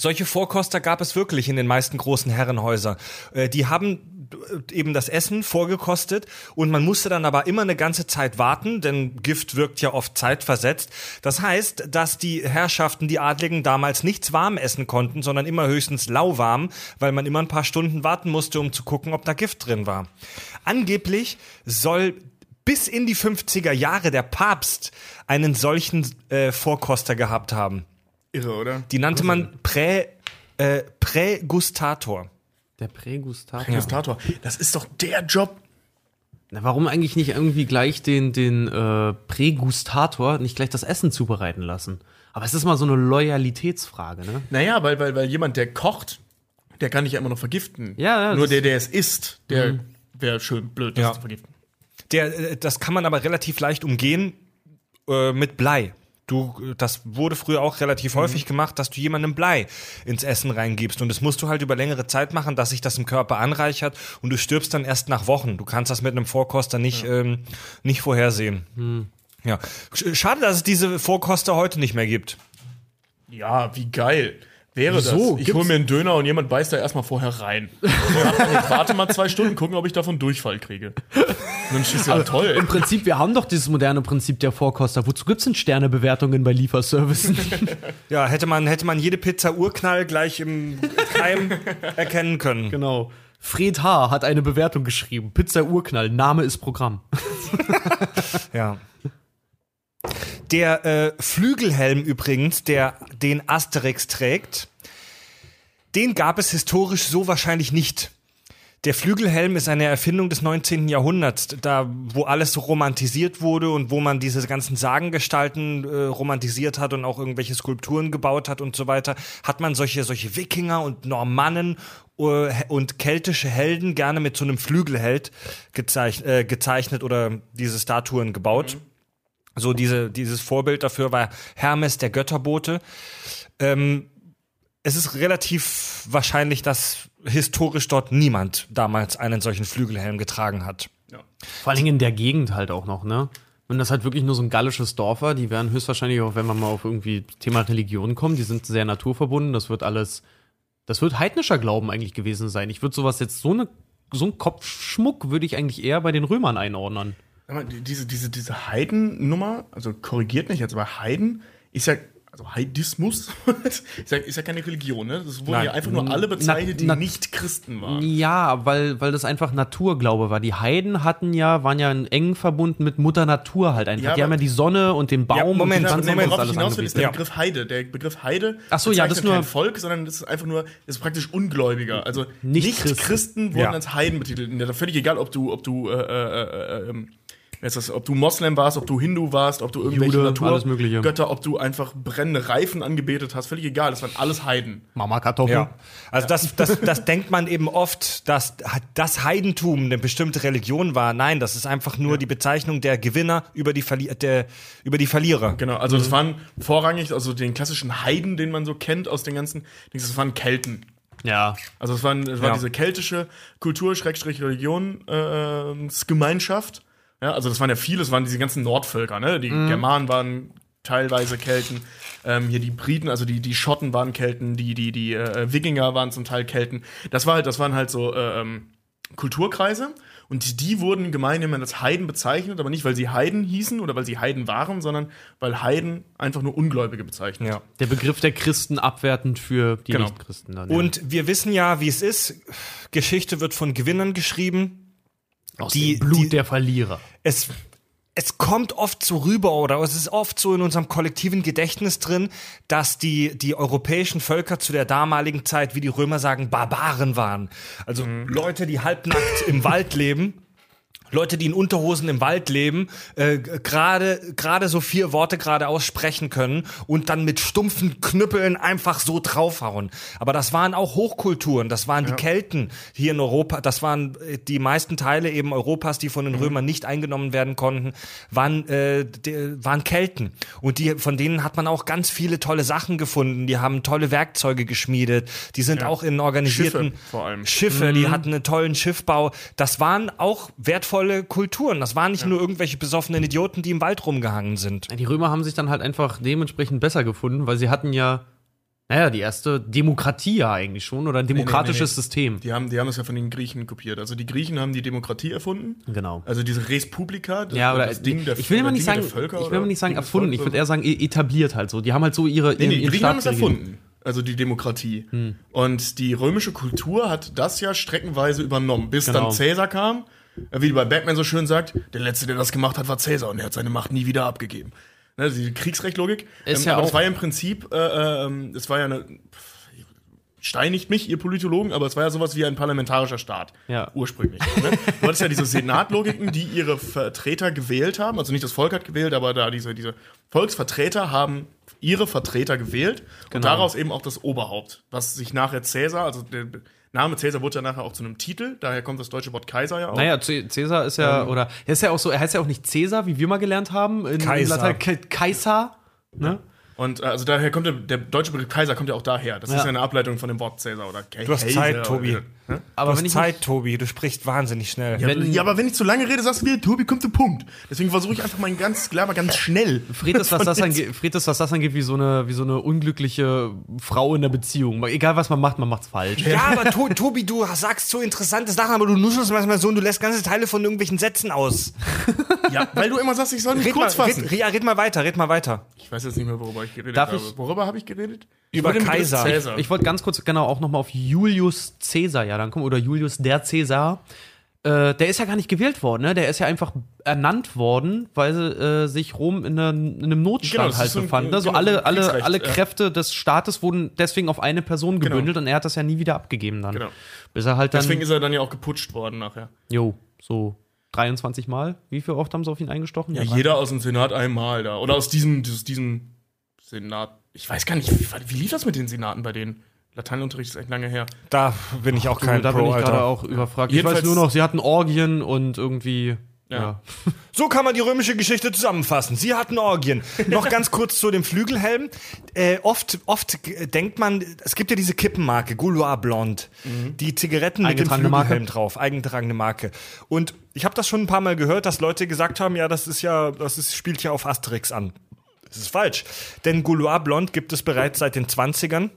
Solche Vorkoster gab es wirklich in den meisten großen Herrenhäusern. Äh, Die haben äh, eben das Essen vorgekostet und man musste dann aber immer eine ganze Zeit warten, denn Gift wirkt ja oft zeitversetzt. Das heißt, dass die Herrschaften, die Adligen damals nichts warm essen konnten, sondern immer höchstens lauwarm, weil man immer ein paar Stunden warten musste, um zu gucken, ob da Gift drin war. Angeblich soll bis in die 50er Jahre der Papst einen solchen äh, Vorkoster gehabt haben. Irre, oder? Die nannte man Prä, äh, Prägustator. Der Prägustator. Gustator. Das ist doch der Job. Na, warum eigentlich nicht irgendwie gleich den, den äh, Prägustator nicht gleich das Essen zubereiten lassen? Aber es ist mal so eine Loyalitätsfrage, ne? Naja, weil, weil, weil jemand, der kocht, der kann dich ja immer noch vergiften. Ja, ja, Nur der, der es isst, der wäre schön blöd, das Ja. zu vergiften. Der, äh, das kann man aber relativ leicht umgehen äh, mit Blei. Du, das wurde früher auch relativ häufig gemacht, dass du jemandem Blei ins Essen reingibst. Und das musst du halt über längere Zeit machen, dass sich das im Körper anreichert und du stirbst dann erst nach Wochen. Du kannst das mit einem Vorkoster nicht, ähm, nicht vorhersehen. Ja. Sch- Schade, dass es diese Vorkoster heute nicht mehr gibt. Ja, wie geil. Wäre Wieso? das? Ich hole mir einen Döner und jemand beißt da erstmal vorher rein. <laughs> Ich warte mal zwei Stunden, gucken, ob ich davon Durchfall kriege. Und dann schießt ja toll. Im Prinzip, wir haben doch dieses moderne Prinzip der Vorkoster. Wozu gibt's denn Sternebewertungen bei Lieferservicen? <laughs> Ja, hätte man, hätte man jede Pizza Urknall gleich im Keim erkennen können. genau. Fred H. hat eine Bewertung geschrieben. Pizza Urknall, Name ist Programm. Ja. <laughs> Der äh, Flügelhelm übrigens, der den Asterix trägt, den gab es historisch so wahrscheinlich nicht. Der Flügelhelm ist eine Erfindung des 19. Jahrhunderts, da wo alles so romantisiert wurde und wo man diese ganzen Sagengestalten äh, romantisiert hat und auch irgendwelche Skulpturen gebaut hat und so weiter, hat man solche solche Wikinger und Normannen äh, und keltische Helden gerne mit so einem Flügelheld gezeich äh, gezeichnet oder diese Statuen gebaut. So diese, dieses Vorbild dafür war Hermes, der Götterbote. Ähm, es ist relativ wahrscheinlich, dass historisch dort niemand damals einen solchen Flügelhelm getragen hat. Vor allen Dingen in der Gegend halt auch noch, ne? Wenn das halt wirklich nur so ein gallisches Dorf war, die werden höchstwahrscheinlich auch, wenn man mal auf irgendwie Thema Religion kommt, die sind sehr naturverbunden, das wird alles, das wird heidnischer Glauben eigentlich gewesen sein. Ich würde sowas jetzt, so eine, so ein Kopfschmuck würde ich eigentlich eher bei den Römern einordnen. Diese, diese, diese Heiden-Nummer, also korrigiert mich jetzt, aber Heiden ist ja, also Heidismus <laughs> ist ja, ist ja keine Religion, ne? Das wurden Nein. ja einfach nur alle bezeichnet, die na- nicht Christen waren. Ja, weil, weil das einfach Naturglaube war. Die Heiden hatten ja, waren ja eng verbunden mit Mutter Natur halt einfach. Ja, die haben ja die Sonne und den Baum Ja, Moment, und Moment, ich alles hinaus will, ist der. Begriff Heide. Der Begriff Heide Ach so, ja, das bezeichnet nur- kein Volk, sondern das ist einfach nur, das ist praktisch Ungläubiger. Also Nicht Nicht-Christen Christen. wurden Ja. als Heiden betitelt. Da völlig egal, ob du, ob du, äh, äh, äh, das, ob du Moslem warst, ob du Hindu warst, ob du irgendwelche Jude. Naturgötter, ob du einfach brennende Reifen angebetet hast, völlig egal. Das waren alles Heiden. Mama Kartoffel. Ja. Also das, das, das denkt man eben oft, dass das Heidentum eine bestimmte Religion war. Nein, das ist einfach nur die Bezeichnung der Gewinner über die, Verli der, über die Verlierer. Genau, also Mhm. das waren vorrangig, also den klassischen Heiden, den man so kennt aus den ganzen, das waren Kelten. Ja. Also es, waren, es war Ja. diese keltische Kultur, Ja, also das waren ja viele, es waren diese ganzen Nordvölker, ne? Die Germanen waren teilweise Kelten, ähm, hier die Briten, also die, die Schotten waren Kelten, die, die, die äh, Wikinger waren zum Teil Kelten. Das war halt, das waren halt so äh, ähm, Kulturkreise und die wurden gemeinhin als Heiden bezeichnet, aber nicht, weil sie Heiden hießen oder weil sie Heiden waren, sondern weil Heiden einfach nur Ungläubige bezeichnet. Ja. Der Begriff der Christen abwertend für die Genau. Nichtchristen dann. Und wir wissen ja, wie es ist. Geschichte wird von Gewinnern geschrieben. Aus die- dem Blut die- der Verlierer. es, es kommt oft so rüber oder es ist oft so in unserem kollektiven Gedächtnis drin, dass die, die europäischen Völker zu der damaligen Zeit, wie die Römer sagen, Barbaren waren. Also Leute, die halbnackt im Wald leben. Leute, die in Unterhosen im Wald leben, äh, gerade gerade so vier Worte gerade aussprechen können und dann mit stumpfen Knüppeln einfach so draufhauen. Aber das waren auch Hochkulturen, das waren die Kelten hier in Europa, das waren äh, die meisten Teile eben Europas, die von den Römern nicht eingenommen werden konnten, waren äh, de, waren Kelten und die von denen hat man auch ganz viele tolle Sachen gefunden. Die haben tolle Werkzeuge geschmiedet, die sind auch in organisierten Schiffe vor allem. Schiffe, die hatten einen tollen Schiffbau. Das waren auch wertvolle Kulturen. Das waren nicht nur irgendwelche besoffenen Idioten, die im Wald rumgehangen sind. Die Römer haben sich dann halt einfach dementsprechend besser gefunden, weil sie hatten ja, naja, die erste Demokratie ja eigentlich schon oder ein demokratisches nee, nee. System. Die haben, die haben es ja von den Griechen kopiert. Also die Griechen haben die Demokratie erfunden. Genau. Also diese Res Publica, das, Ja, oder das Ding der ich will mal nicht sagen, Völker. ich will mal nicht sagen erfunden, ich würde eher sagen e- etabliert halt so. Die haben halt so ihre Nee, ihren, nee, ihren Griechen haben es Staat erfunden. Also die Demokratie. Hm. Und die römische Kultur hat das ja streckenweise übernommen, bis Genau. dann Caesar kam. Äh, Wie bei Batman so schön sagt, der Letzte, der das gemacht hat, war Caesar und er hat seine Macht nie wieder abgegeben. Ne, die Kriegsrechtlogik. Ist ähm, ja aber das auch- war ja im Prinzip, äh, ähm, das war ja eine, steinigt mich, ihr Politologen, aber es war ja sowas wie ein parlamentarischer Staat. Ja. Ursprünglich. Ne? Du hattest ja diese Senatlogiken, die ihre Vertreter gewählt haben. Also nicht das Volk hat gewählt, aber da diese, diese Volksvertreter haben ihre Vertreter gewählt und Genau. daraus eben auch das Oberhaupt, was sich nachher Cäsar, also der Name Cäsar wurde ja nachher auch zu einem Titel, daher kommt das deutsche Wort Kaiser ja auch. Naja, Cäsar ist ja, oder, er ist ja auch so, er heißt ja auch nicht Cäsar, wie wir mal gelernt haben. In, Kaiser. In Latein, Ke- Kaiser. Ne? Und äh, also daher kommt der, der deutsche Begriff Kaiser kommt ja auch daher. Das Ja. ist ja eine Ableitung von dem Wort Cäsar oder Kaiser. Du hast Zeit, Tobi. Hä? Aber du wenn hast ich Zeit, Tobi, du sprichst wahnsinnig schnell. Ja, Wenn- ja, aber wenn ich zu lange rede, sagst du wieder, Tobi kommt zum Punkt. Deswegen versuche ich einfach mal ganz klar, mal ganz schnell. Fred ist, was das angeht, Fred ist, was das angeht, wie so eine, wie so eine unglückliche Frau in der Beziehung. Egal was man macht, man macht's falsch. Ja, aber to Tobi, du sagst so interessante Sachen, aber du nuschelst manchmal so und du lässt ganze Teile von irgendwelchen Sätzen aus. <laughs> Ja, weil du immer sagst, ich soll mich Red mal, kurz fassen. red, ja, red mal weiter, red mal weiter. Ich weiß jetzt nicht mehr, worüber ich geredet Darf habe. ich- Worüber habe ich geredet? Über Kaiser. Cäsar. Ich wollte ganz kurz genau auch nochmal auf Julius Caesar ja dann kommen, oder Julius der Caesar. Äh, der ist ja gar nicht gewählt worden, ne? Der ist ja einfach ernannt worden, weil äh, sich Rom in, einer, in einem Genau, Notstand das halt so befand. Ne? So genau, alle, alle, alle ja. Kräfte des Staates wurden deswegen auf eine Person gebündelt und er hat das ja nie wieder abgegeben dann. Genau. Bis er halt dann. Deswegen ist er dann ja auch geputscht worden nachher. jo, so 23 Mal. Wie viel oft haben sie auf ihn eingestochen? Ja, jeder aus dem Senat einmal da. Oder aus diesem, aus diesem Senat. Ich weiß gar nicht, wie, wie lief das mit den Senaten bei denen? Lateinunterricht ist echt lange her. Da bin ich auch Du, kein da bin Pro, ich gerade auch überfragt. Ich weiß Jedenfalls- nur noch, sie hatten Orgien und irgendwie. Ja. ja. <laughs> So kann man die römische Geschichte zusammenfassen. Sie hatten Orgien. Noch ganz kurz zu dem Flügelhelm. Äh, oft, oft denkt man, es gibt ja diese Kippenmarke, Gouloir Blonde. Die Zigaretten mit dem Eingetragene Marke. Flügelhelm drauf, eingetragene Marke. Und ich habe das schon ein paar Mal gehört, dass Leute gesagt haben, ja, das ist ja, das ist, spielt ja auf Asterix an. Das ist falsch. Denn Gouloir Blonde gibt es bereits seit den 20ern.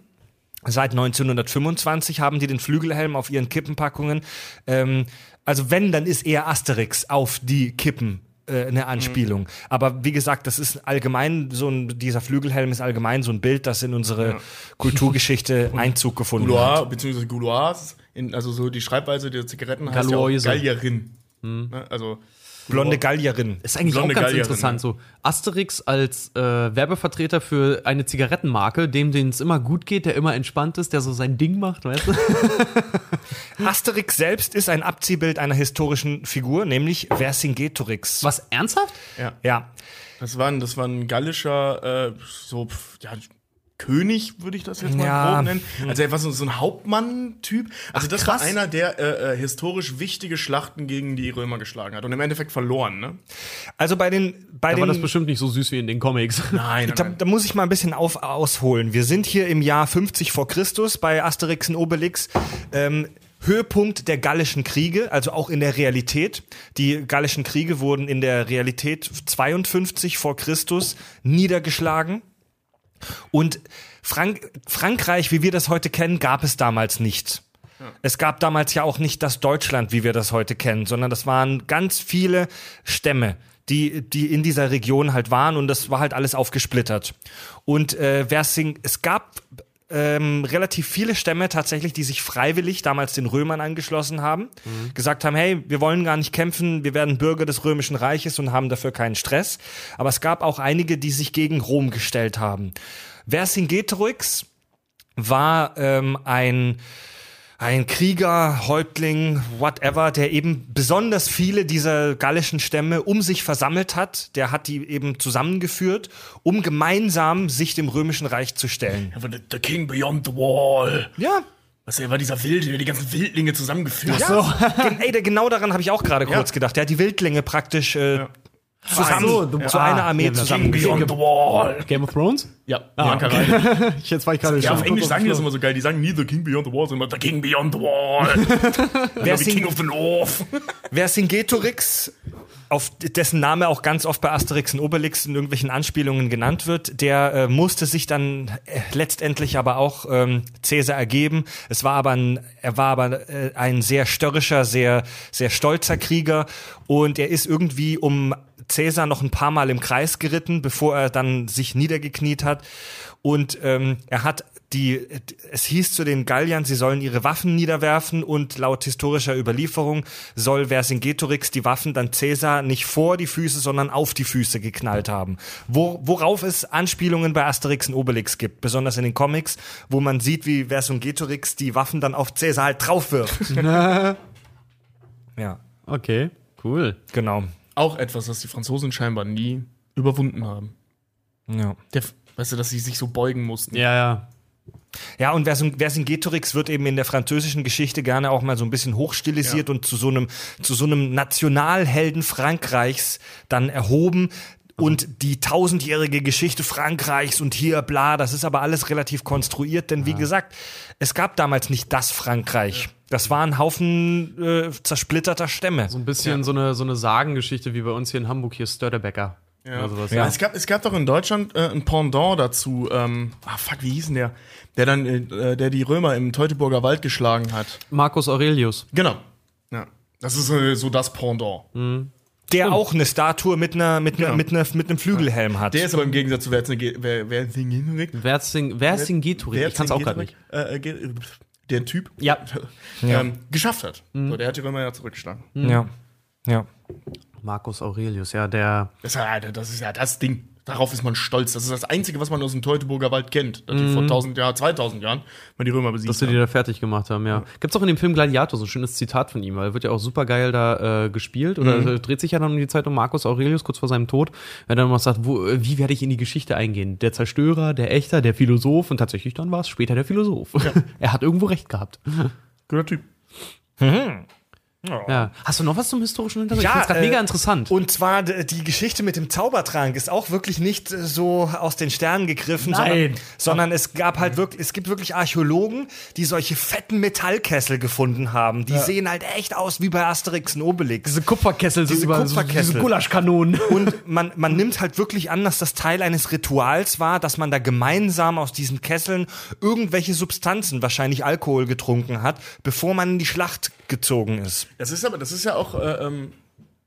Seit 1925 haben die den Flügelhelm auf ihren Kippenpackungen. Ähm, also wenn, dann ist eher Asterix auf die Kippen äh, eine Anspielung. Aber wie gesagt, das ist allgemein so ein, dieser Flügelhelm ist allgemein so ein Bild, das in unsere Kulturgeschichte <laughs> Einzug gefunden Gouloir, hat. beziehungsweise Gouloirs, in, also so die Schreibweise der Zigaretten heißt ja auch Galoise. Gallierin. Ne? Also Blonde Gallierin. Ist eigentlich Blonde auch ganz Gallierin, interessant. So Asterix als äh, Werbevertreter für eine Zigarettenmarke, dem denen es immer gut geht, der immer entspannt ist, der so sein Ding macht, weißt du? <laughs> Asterix selbst ist ein Abziehbild einer historischen Figur, nämlich Vercingetorix. Was ernsthaft? Ja. das war ein, das war ein gallischer, äh, so, ja, König, würde ich das jetzt mal Ja. grob nennen. Also er war so, so ein Hauptmann-Typ. Also das krass. war einer, der äh, äh, historisch wichtige Schlachten gegen die Römer geschlagen hat und im Endeffekt verloren, ne? Also bei den, bei Da den war das bestimmt nicht so süß wie in den Comics. Nein, nein, Da, nein. da muss ich mal ein bisschen auf, ausholen. Wir sind hier im Jahr 50 vor Christus bei Asterix und Obelix. Ähm, Höhepunkt der Gallischen Kriege, also auch in der Realität. Die Gallischen Kriege wurden in der Realität 52 vor Christus niedergeschlagen. Und Frank Frankreich, wie wir das heute kennen, gab es damals nicht. Es gab damals ja auch nicht das Deutschland, wie wir das heute kennen, sondern das waren ganz viele Stämme, die, die in dieser Region halt waren und das war halt alles aufgesplittert. Und äh, Versing, es gab ähm, relativ viele Stämme tatsächlich, die sich freiwillig damals den Römern angeschlossen haben, gesagt haben, hey, wir wollen gar nicht kämpfen, wir werden Bürger des Römischen Reiches und haben dafür keinen Stress. Aber es gab auch einige, die sich gegen Rom gestellt haben. Vercingetorix war ähm, ein ein Krieger, Häuptling, whatever, der eben besonders viele dieser gallischen Stämme um sich versammelt hat. Der hat die eben zusammengeführt, um gemeinsam sich dem römischen Reich zu stellen. The, King Beyond the Wall. Ja. Was, er war dieser Wilde, der die ganzen Wildlinge zusammengeführt hat. ja. <laughs> Gen- Ey, genau daran habe ich auch gerade kurz gedacht. Der hat die Wildlinge praktisch äh, zusammen, so, du- zu ah, einer Armee ja, zusammen. Beyond the Wall. Game of Thrones? Ja, Bianca Rein. <laughs> Jetzt war ich gerade Ja, auf Englisch sagen die das immer so geil. Die sagen nie The King Beyond the Wall, sondern The King Beyond the Wall. <laughs> Wer the King of the North. <laughs> Vercingetorix, auf dessen Name auch ganz oft bei Asterix und Obelix in irgendwelchen Anspielungen genannt wird, der äh, musste sich dann äh, letztendlich aber auch ähm, Caesar ergeben. Es war aber ein, er war aber äh, ein sehr störrischer, sehr sehr stolzer Krieger und er ist irgendwie um Caesar noch ein paar Mal im Kreis geritten, bevor er dann sich niedergekniet hat und ähm, er hat die, es hieß zu den Galliern, sie sollen ihre Waffen niederwerfen und laut historischer Überlieferung soll Vercingetorix die Waffen dann Caesar nicht vor die Füße, sondern auf die Füße geknallt haben. Wo, worauf es Anspielungen bei Asterix und Obelix gibt, besonders in den Comics, wo man sieht, wie Vercingetorix die Waffen dann auf Caesar halt drauf wirft. <laughs> ja, Okay, cool. genau. Auch etwas, was die Franzosen scheinbar nie überwunden haben. Ja. Der, weißt du, dass sie sich so beugen mussten. Ja, ja. Ja, und Vercin- Vercingetorix wird eben in der französischen Geschichte gerne auch mal so ein bisschen hochstilisiert und zu so einem, zu so einem Nationalhelden Frankreichs dann erhoben. Und die tausendjährige Geschichte Frankreichs und hier bla, das ist aber alles relativ konstruiert, denn wie gesagt, es gab damals nicht das Frankreich. Das war ein Haufen äh, zersplitterter Stämme. So ein bisschen so, eine, so eine Sagengeschichte wie bei uns hier in Hamburg, hier Störtebecker. Ja. Sowas, Ja. Es, gab, es gab doch in Deutschland äh, ein Pendant dazu. Ähm, ah, fuck, wie hieß denn der? Der dann, äh, der die Römer im Teutoburger Wald geschlagen hat. Marcus Aurelius. Genau. Ja. Das ist äh, so das Pendant. Der auch eine Statue mit einer mit einer Genau. mit einer mit einem Flügelhelm hat. Der ist aber im Gegensatz zu Ver- Vercingetorix. Verzing, Vercingetorix. Ich kann es auch gerade nicht. Äh, äh, der Typ Ja. <laughs> ähm, geschafft hat. So, der hat die Römer ja zurückgeschlagen. ja. Ja. Marcus Aurelius, ja, der. Ja, das ist ja das Ding. Darauf ist man stolz. Das ist das Einzige, was man aus dem Teutoburger Wald kennt. Dass die vor 1000 Jahren, 2000 Jahren mal die Römer besiegt Dass sie die da fertig gemacht haben, ja. Gibt's auch in dem Film Gladiator so ein schönes Zitat von ihm, weil er wird ja auch super geil da äh, gespielt oder äh, dreht sich ja dann um die Zeit um Marcus Aurelius kurz vor seinem Tod, wenn er dann noch sagt, wo, äh, wie werde ich in die Geschichte eingehen? Der Zerstörer, der Echter, der Philosoph und tatsächlich dann war es später der Philosoph. <laughs> er hat irgendwo recht gehabt. Guter Typ. Ja. Hast du noch was zum historischen Hintergrund? Ja, ich grad äh, mega interessant. Und zwar die Geschichte mit dem Zaubertrank ist auch wirklich nicht äh, so aus den Sternen gegriffen, Nein. sondern, sondern es gab halt wirklich, es gibt wirklich Archäologen, die solche fetten Metallkessel gefunden haben. Die sehen halt echt aus wie bei Asterix und Obelix. diese Kupferkessel, Diese Kupferkessel. Gulaschkanonen. Und man, man nimmt halt wirklich an, dass das Teil eines Rituals war, dass man da gemeinsam aus diesen Kesseln irgendwelche Substanzen, wahrscheinlich Alkohol, getrunken hat, bevor man in die Schlacht gezogen ist. Das ist aber, das ist ja auch, äh, ähm,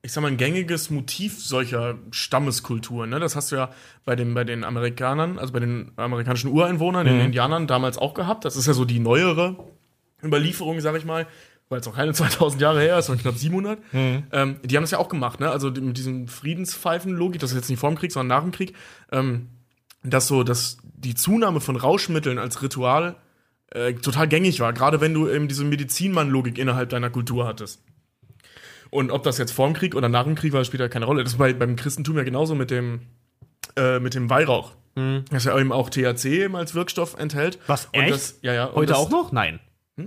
ich sag mal, ein gängiges Motiv solcher Stammeskulturen. Ne? Das hast du ja bei den, bei den Amerikanern, also bei den amerikanischen Ureinwohnern, den Indianern damals auch gehabt. Das ist ja so die neuere Überlieferung, sag ich mal, weil es noch keine <laughs> 2000 Jahre her ist, sondern knapp 700. Ähm, die haben das ja auch gemacht, ne? Also die- mit diesem Friedenspfeifen-Logik, das ist jetzt nicht vor dem Krieg, sondern nach dem Krieg, ähm, dass so, dass die Zunahme von Rauschmitteln als Ritual äh, total gängig war, gerade wenn du eben diese Medizinmann-Logik innerhalb deiner Kultur hattest. Und ob das jetzt vor dem Krieg oder nach dem Krieg war, spielt ja keine Rolle. Das ist bei, beim Christentum ja genauso mit dem, äh, mit dem Weihrauch. Das ja eben auch THC eben als Wirkstoff enthält. Was, Und echt? Das, ja, ja. Heute das, auch noch? Nein.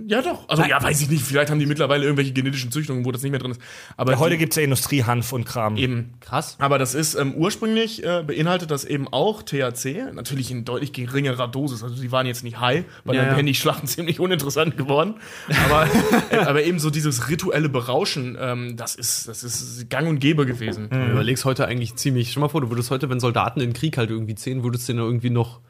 Ja, doch. Also, ja, weiß ich nicht. Vielleicht haben die mittlerweile irgendwelche genetischen Züchtungen, wo das nicht mehr drin ist. Aber Heute die, gibt's ja Industriehanf und Kram. eben. Krass. Aber das ist ähm, ursprünglich äh, beinhaltet das eben auch THC, natürlich in deutlich geringerer Dosis. Also die waren jetzt nicht high, weil Ja, dann ja. wären die Schlachten <laughs> ziemlich uninteressant geworden. Aber, <laughs> äh, aber eben so dieses rituelle Berauschen, ähm, das ist das ist Gang und Gäbe gewesen. Du überlegst heute eigentlich ziemlich. Stell mal vor, du würdest heute, wenn Soldaten in den Krieg halt irgendwie ziehen, würdest du denen irgendwie noch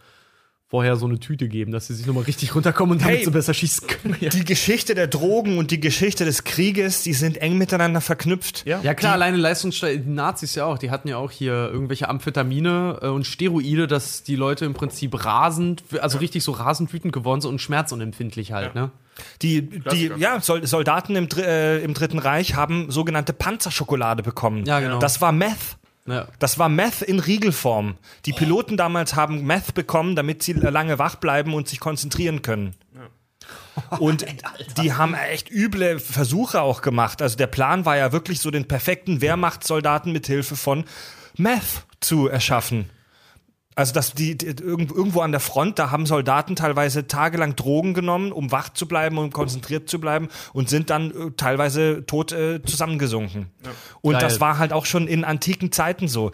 vorher so eine Tüte geben, dass sie sich nochmal richtig runterkommen und damit Hey. sie besser schießen können. Die Geschichte der Drogen und die Geschichte des Krieges, die sind eng miteinander verknüpft. Ja. Ja klar, alleine Leistungssteiger, die Nazis ja auch, die hatten ja auch hier irgendwelche Amphetamine äh, und Steroide, dass die Leute im Prinzip rasend, also richtig so rasend wütend geworden sind und schmerzunempfindlich halt, ne? Die, die ja, Sol Soldaten im, äh, im Dritten Reich haben sogenannte Panzerschokolade bekommen. Ja, genau. Das war Meth. Ja. Das war Meth in Riegelform. Die Piloten damals haben Meth bekommen, damit sie lange wach bleiben und sich konzentrieren können. Und <laughs> die haben echt üble Versuche auch gemacht. Also der Plan war ja wirklich so den perfekten Wehrmachtssoldaten mit Hilfe von Meth zu erschaffen. Also dass die, die irgend- irgendwo an der Front, da haben Soldaten teilweise tagelang Drogen genommen, um wach zu bleiben und konzentriert zu bleiben und sind dann äh, teilweise tot äh, zusammengesunken. Und Geil. das war halt auch schon in antiken Zeiten so.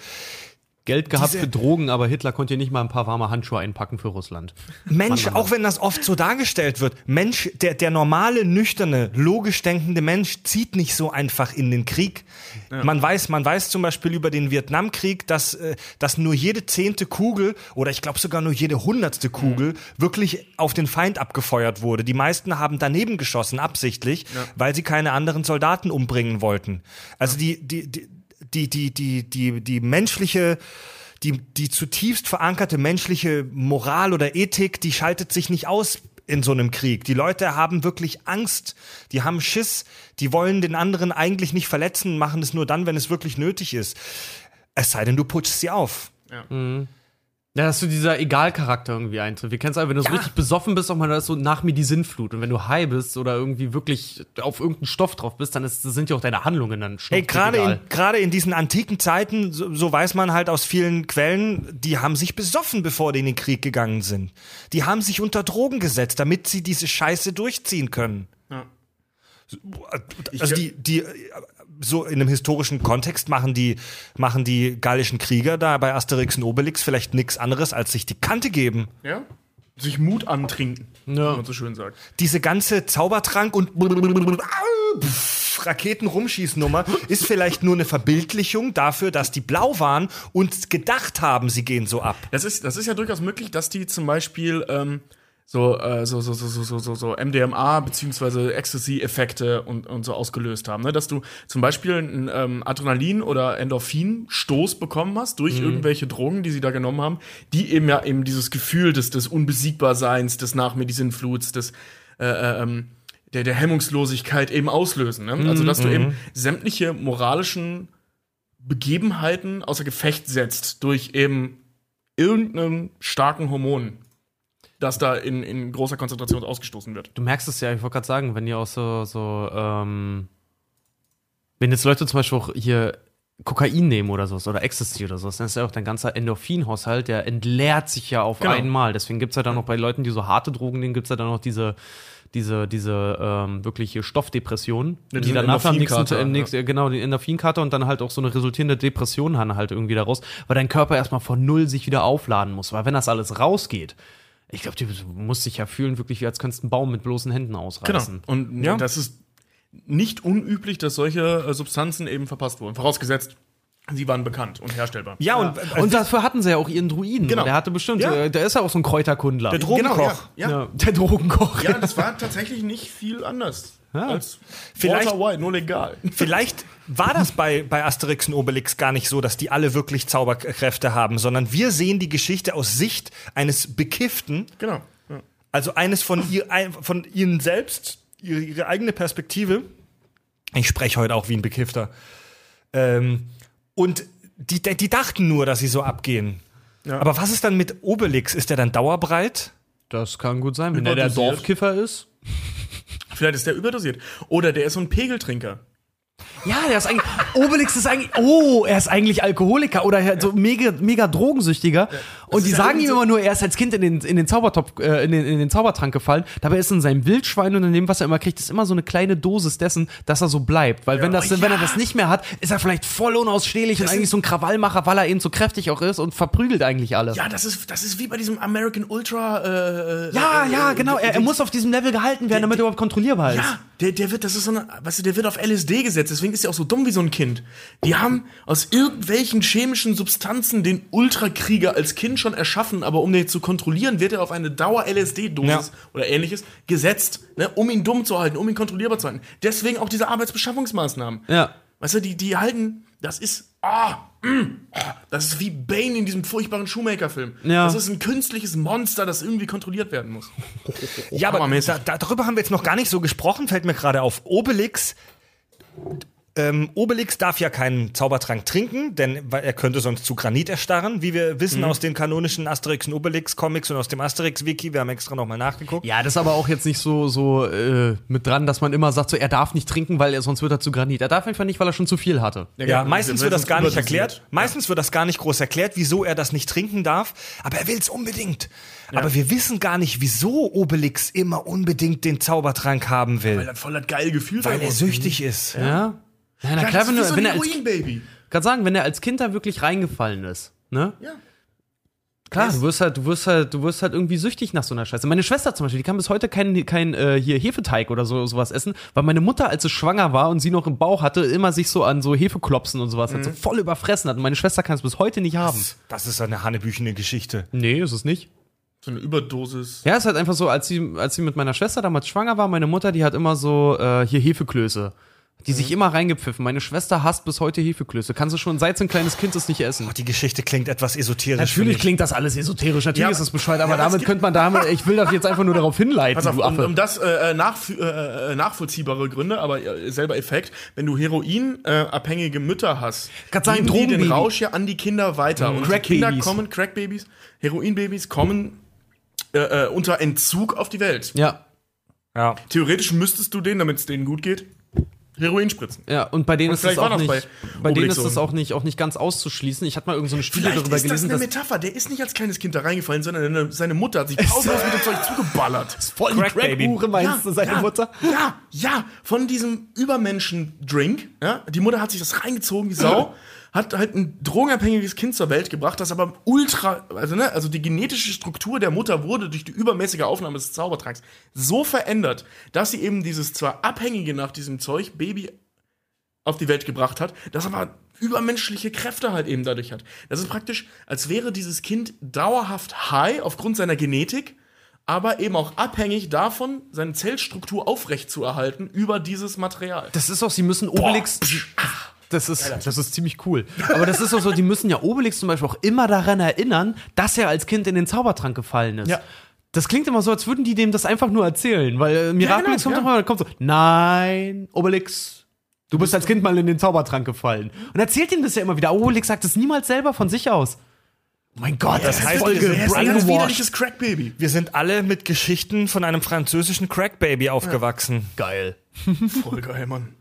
Geld gehabt Diese- für Drogen, aber Hitler konnte hier nicht mal ein paar warme Handschuhe einpacken für Russland. Mensch, Mann, Mann, auch wenn das oft so dargestellt wird, Mensch, der, der normale, nüchterne, logisch denkende Mensch zieht nicht so einfach in den Krieg. Man weiß, man weiß zum Beispiel über den Vietnamkrieg, dass, äh, dass nur jede zehnte Kugel oder ich glaube sogar nur jede hundertste Kugel wirklich auf den Feind abgefeuert wurde. Die meisten haben daneben geschossen, absichtlich, weil sie keine anderen Soldaten umbringen wollten. Also die, die, die, die, die, die, die, die menschliche, die, die zutiefst verankerte menschliche Moral oder Ethik, die schaltet sich nicht aus in so einem Krieg. Die Leute haben wirklich Angst, die haben Schiss, die wollen den anderen eigentlich nicht verletzen, machen es nur dann, wenn es wirklich nötig ist. Es sei denn, du putschst sie auf. Ja, dass so dieser Egal-Charakter irgendwie eintritt. Wir kennen es einfach, wenn du so richtig besoffen bist, auch mal das so nach mir die Sinnflut. Und wenn du high bist oder irgendwie wirklich auf irgendeinen Stoff drauf bist, dann ist, sind ja auch deine Handlungen dann Hey, gerade in, gerade in diesen antiken Zeiten, so, so weiß man halt aus vielen Quellen, die haben sich besoffen, bevor die in den Krieg gegangen sind. Die haben sich unter Drogen gesetzt, damit sie diese Scheiße durchziehen können. Ja. Also die, die so in einem historischen Kontext machen die, machen die gallischen Krieger da bei Asterix und Obelix vielleicht nichts anderes, als sich die Kante geben. Ja? Sich Mut antrinken, wie man so schön sagt. Diese ganze Zaubertrank und Raketen rumschießnummer ist vielleicht nur eine Verbildlichung dafür, dass die blau waren und gedacht haben, sie gehen so ab. Das ist, das ist ja durchaus möglich, dass die zum Beispiel ähm, so, äh, so, so, so, so, so, so, so MDMA beziehungsweise Ecstasy-Effekte und, und so ausgelöst haben. Ne? Dass du zum Beispiel einen ähm, Adrenalin- oder Endorphin-Stoß bekommen hast durch irgendwelche Drogen, die sie da genommen haben, die eben ja eben dieses Gefühl des, des Unbesiegbarseins, des Nachmedizinfluts, des äh, äh, ähm, der, der Hemmungslosigkeit eben auslösen. Ne? Also dass du eben sämtliche moralischen Begebenheiten außer Gefecht setzt durch eben irgendeinen starken Hormon, das da in, in großer Konzentration ausgestoßen wird. Du merkst es ja, ich wollte gerade sagen, wenn ihr auch so, so, ähm, wenn jetzt Leute zum Beispiel auch hier Kokain nehmen oder sowas oder Ecstasy oder sowas, dann ist ja auch dein ganzer Endorphinhaushalt, der entleert sich ja auf Genau. einmal. Deswegen gibt's ja dann noch bei Leuten, die so harte Drogen nehmen, gibt's ja dann noch diese, diese, diese ähm, wirkliche Stoffdepression, Ja, die danach am nächsten, im nächsten, genau, die Endorphinkarte und dann halt auch so eine resultierende Depression dann halt irgendwie daraus, weil dein Körper erstmal von null sich wieder aufladen muss. Weil wenn das alles rausgeht, ich glaube, du musst dich ja fühlen, wirklich wie als könntest du einen Baum mit bloßen Händen ausreißen. Genau. Und Ja. das ist nicht unüblich, dass solche äh, Substanzen eben verpasst wurden. Vorausgesetzt, sie waren bekannt und herstellbar. Ja, und, äh, Und dafür hatten sie ja auch ihren Druiden. Genau. Der hatte bestimmt, Ja. äh, der ist ja auch so ein Kräuterkundler. der Drogenkoch. Genau, ja. Ja. ja. Der Drogenkoch. ja, das war tatsächlich nicht viel anders als Vielleicht- Walter White, nur legal. <laughs> Vielleicht war das bei, bei Asterix und Obelix gar nicht so, dass die alle wirklich Zauberkräfte haben, sondern wir sehen die Geschichte aus Sicht eines Bekifften, Genau. Ja. also eines von, ihr, ein, von ihnen selbst, ihre, ihre eigene Perspektive. Ich spreche heute auch wie ein Bekiffter. Ähm, und die, die dachten nur, dass sie so abgehen. Ja. Aber was ist dann mit Obelix? Ist der dann dauerbreit? Das kann gut sein, wenn der der. Dorfkiffer ist. Vielleicht ist der überdosiert. Oder der ist so ein Pegeltrinker. Ja, der ist eigentlich. Obelix ist eigentlich. Oh, er ist eigentlich Alkoholiker oder halt so mega, mega Drogensüchtiger. Und die ja sagen ihm so- immer nur, er ist als Kind in den, in den Zaubertopf, äh, in, den, in den Zaubertrank gefallen. Dabei ist in seinem Wildschwein und in dem, was er immer kriegt, ist immer so eine kleine Dosis dessen, dass er so bleibt. Weil wenn, das, wenn er das nicht mehr hat, ist er vielleicht voll unausstehlich und eigentlich so ein Krawallmacher, weil er eben so kräftig auch ist und verprügelt eigentlich alle. Ja, das ist, das ist wie bei diesem American Ultra. Äh, Ja, äh, ja, äh, genau. Er, er Dings. muss auf diesem Level gehalten werden, damit er überhaupt kontrollierbar ist. Ja, der, der wird, das ist so eine, weißt du, der wird auf LSD gesetzt, deswegen ist er auch so dumm wie so ein Kind. Die haben aus irgendwelchen chemischen Substanzen den Ultrakrieger als Kind schon erschaffen, aber um den zu kontrollieren, wird er auf eine Dauer-LSD-Dosis Ja. oder ähnliches gesetzt, ne, um ihn dumm zu halten, um ihn kontrollierbar zu halten. Deswegen auch diese Arbeitsbeschaffungsmaßnahmen. Ja. Weißt du, die, die halten, das ist, ah, mm, ah, das ist wie Bane in diesem furchtbaren Shoemaker-Film. Ja. Das ist ein künstliches Monster, das irgendwie kontrolliert werden muss. <laughs> Ja, aber da, darüber haben wir jetzt noch gar nicht so gesprochen, fällt mir gerade auf. Obelix. Ähm, Obelix darf ja keinen Zaubertrank trinken, denn weil er könnte sonst zu Granit erstarren, wie wir wissen aus den kanonischen Asterix und Obelix Comics und aus dem Asterix Wiki. Wir haben extra nochmal nachgeguckt. Ja, das ist aber auch jetzt nicht so, so äh, mit dran, dass man immer sagt, so, er darf nicht trinken, weil er sonst wird er zu Granit. Er darf einfach nicht, weil er schon zu viel hatte. Ja, meistens wird das gar nicht erklärt. Meistens wird das gar nicht groß erklärt, wieso er das nicht trinken darf. Aber er will es unbedingt. Aber wir wissen gar nicht, wieso Obelix immer unbedingt den Zaubertrank haben Weil will. das voll das geile Gefühl Weil er süchtig ist. Ja? Ja, na Ja, klar, das wenn, ist du, so ein wenn er als, Heroin-Baby. kann sagen, wenn er als Kind da wirklich reingefallen ist, ne? Ja. Klar, du wirst halt, du wirst halt, du wirst halt irgendwie süchtig nach so einer Scheiße. Meine Schwester zum Beispiel, die kann bis heute kein, kein äh, hier Hefeteig oder so sowas essen, weil meine Mutter, als sie schwanger war und sie noch im Bauch hatte, immer sich so an so Hefeklopsen und sowas hat, so voll überfressen hat. Und meine Schwester kann es bis heute nicht haben. Das ist eine hannebüchene Geschichte. Nee, ist es nicht. So eine Überdosis. Ja, ist halt einfach so, als sie, als sie mit meiner Schwester damals schwanger war, meine Mutter, die hat immer so äh, hier Hefeklöße. Die sich immer reingepfiffen. Meine Schwester hasst bis heute Hefeklöße. Kann sie schon seit sie ein kleines Kind ist nicht essen. Die Geschichte klingt etwas esoterisch. Natürlich klingt das alles esoterisch, natürlich Ja, ist es bescheuert, aber ja, es damit könnte man damit, ich will das jetzt einfach nur darauf hinleiten, Pass auf, du um, Affe. um das äh, nachf äh, äh, nachvollziehbare Gründe, aber äh, selber Effekt, wenn du heroinabhängige äh, abhängige Mütter hast, Kann sagen, geben die den. Rausch ja an die Kinder weiter. Und die Crackbabys. Kinder kommen, Crackbabys, Heroinbabys kommen äh, äh, unter Entzug auf die Welt. ja. Ja. Theoretisch müsstest du denen, damit es denen gut geht, Heroin spritzen. Ja, und bei denen Und ist das auch nicht, bei bei, denen ist das auch nicht, auch nicht ganz auszuschließen. Ich hatte mal irgendeine so eine Studie Vielleicht darüber ist das gelesen, eine Metapher. Der ist nicht als kleines Kind da reingefallen, sondern eine- seine Mutter hat sich pausenlos <laughs> mit dem Zeug zugeballert. voll die Crack-Baby. Crack-Hure, meinst du, seine ja, Mutter? Ja, ja, von diesem Übermenschen-Drink. Ja, die Mutter hat sich das reingezogen, die Sau. <laughs> Hat halt ein drogenabhängiges Kind zur Welt gebracht, das aber ultra, also ne, also die genetische Struktur der Mutter wurde durch die übermäßige Aufnahme des Zaubertranks so verändert, dass sie eben dieses zwar abhängige nach diesem Zeug Baby auf die Welt gebracht hat, das aber übermenschliche Kräfte halt eben dadurch hat. Das ist praktisch, als wäre dieses Kind dauerhaft high aufgrund seiner Genetik, aber eben auch abhängig davon, seine Zellstruktur aufrechtzuerhalten über dieses Material. Das ist auch, sie müssen Obelix. Das ist, das ist ziemlich cool. Aber das ist auch so, die müssen ja Obelix zum Beispiel auch immer daran erinnern, dass er als Kind in den Zaubertrank gefallen ist. Ja. Das klingt immer so, als würden die dem das einfach nur erzählen, weil äh, Miraculix genau, kommt ja. doch mal, kommt so, nein, Obelix, du bist als Kind mal in den Zaubertrank gefallen. Und erzählt ihm das ja immer wieder. Obelix sagt es niemals selber von sich aus. Oh mein Gott, das heißt, voll wir sind Er ist ein widerliches Crack-Baby. Wir sind alle mit Geschichten von einem französischen Crackbaby aufgewachsen. Geil. Voll geil, Mann.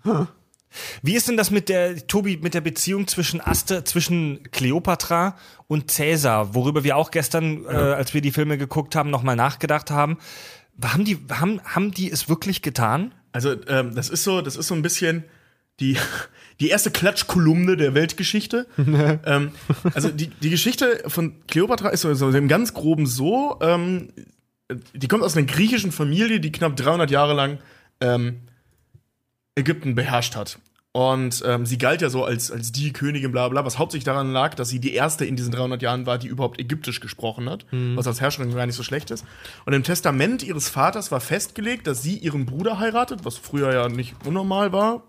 Wie ist denn das mit der, Tobi, mit der Beziehung zwischen Aster, zwischen Kleopatra und Cäsar, worüber wir auch gestern, äh, als wir die Filme geguckt haben, nochmal nachgedacht haben? Haben die, haben, haben die es wirklich getan? Also, ähm, das ist so, das ist so ein bisschen die, <laughs> die erste Klatschkolumne der Weltgeschichte. <laughs> ähm, also die, die Geschichte von Kleopatra ist so, so im ganz groben so, ähm, die kommt aus einer griechischen Familie, die knapp 300 Jahre lang ähm, Ägypten beherrscht hat. Und ähm, sie galt ja so als, als die Königin, bla bla, was hauptsächlich daran lag, dass sie die erste in diesen 300 Jahren war, die überhaupt Ägyptisch gesprochen hat, was als Herrscherin gar nicht so schlecht ist. Und im Testament ihres Vaters war festgelegt, dass sie ihren Bruder heiratet, was früher ja nicht unnormal war,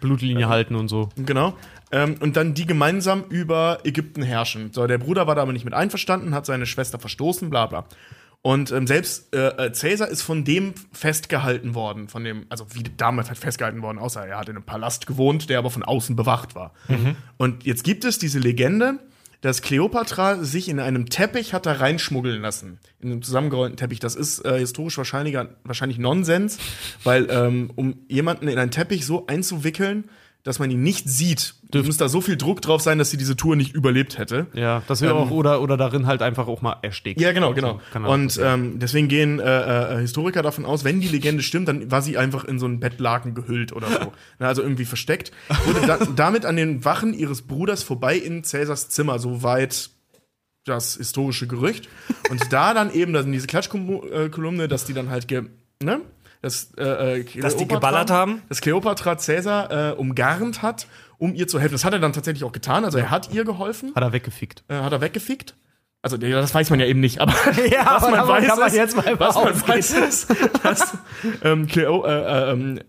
Blutlinie halten und so. Genau. Ähm, und dann die gemeinsam über Ägypten herrschen. So, der Bruder war da aber nicht mit einverstanden, hat seine Schwester verstoßen, bla bla. Und ähm, selbst äh, äh, Caesar ist von dem festgehalten worden, von dem, also wie damals halt festgehalten worden, außer er hat in einem Palast gewohnt, der aber von außen bewacht war. Und jetzt gibt es diese Legende, dass Kleopatra sich in einem Teppich hat da reinschmuggeln lassen. In einem zusammengerollten Teppich. Das ist äh, historisch wahrscheinlich, wahrscheinlich Nonsens, weil ähm, um jemanden in einen Teppich so einzuwickeln, dass man ihn nicht sieht, muss da so viel Druck drauf sein, dass sie diese Tour nicht überlebt hätte. Ja, das wäre Ähm, auch, oder, oder darin halt einfach auch mal erstickt. Ja, genau, genau. auch Und ähm, deswegen gehen äh, äh, Historiker davon aus, wenn die Legende stimmt, dann war sie einfach in so einen Bettlaken gehüllt oder so. <laughs> Na, also irgendwie versteckt. Wurde da, damit an den Wachen ihres Bruders vorbei in Cäsars Zimmer, soweit das historische Gerücht. Und da dann eben dann diese Klatschkolumne, dass die dann halt ge, ne? Dass, äh, äh, Dass die geballert haben? Dass Kleopatra Cäsar äh, umgarnt hat, um ihr zu helfen. Das hat er dann tatsächlich auch getan. Also er hat ihr geholfen Hat er weggefickt. äh, hat er weggefickt. Also das weiß man ja eben nicht, aber <laughs> Ja, <laughs> was man weiß, kann man ist, jetzt mal was man ausgehen. weiß ist, <laughs> dass ähm, Cleo, äh, äh, ähm,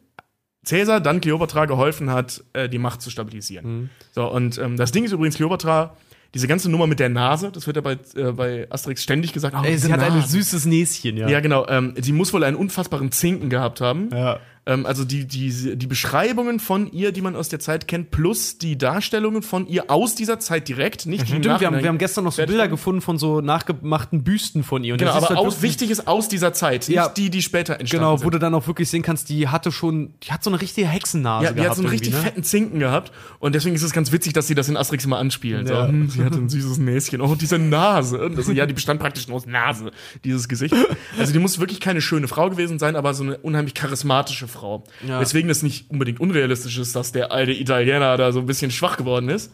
Caesar dann Kleopatra geholfen hat, äh, die Macht zu stabilisieren. Mhm. So und ähm, das Ding ist übrigens Kleopatra. Diese ganze Nummer mit der Nase, das wird ja bei, äh, bei Asterix ständig gesagt. Oh, Ey, sie hat ein Nase. süßes Näschen, ja. Ja, genau. Ähm, sie muss wohl einen unfassbaren Zinken gehabt haben. Ja. Ähm, also die, die, die Beschreibungen von ihr, die man aus der Zeit kennt, plus die Darstellungen von ihr aus dieser Zeit direkt, nicht die im Stimmt, wir haben, wir haben gestern noch so Bilder gefunden von so nachgemachten Büsten von ihr. Und Genau, aber halt aus, wichtig ist aus dieser Zeit, nicht Ja. die, die später entstanden Genau, wo sind. du dann auch wirklich sehen kannst, die hatte schon, die hat so eine richtige Hexennase Ja, die gehabt. hat so einen richtig ne? fetten Zinken gehabt. Und deswegen ist es ganz witzig, dass sie das in Asterix immer anspielen. So, Ja. hm, sie hatte ein süßes Näschen. Oh, diese Nase. Das, ja, die bestand praktisch nur aus Nase, dieses Gesicht. Also die muss wirklich keine schöne Frau gewesen sein, aber so eine unheimlich charismatische Frau. Ja. Weswegen es nicht unbedingt unrealistisch ist, dass der alte Italiener da so ein bisschen schwach geworden ist.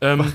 Ähm,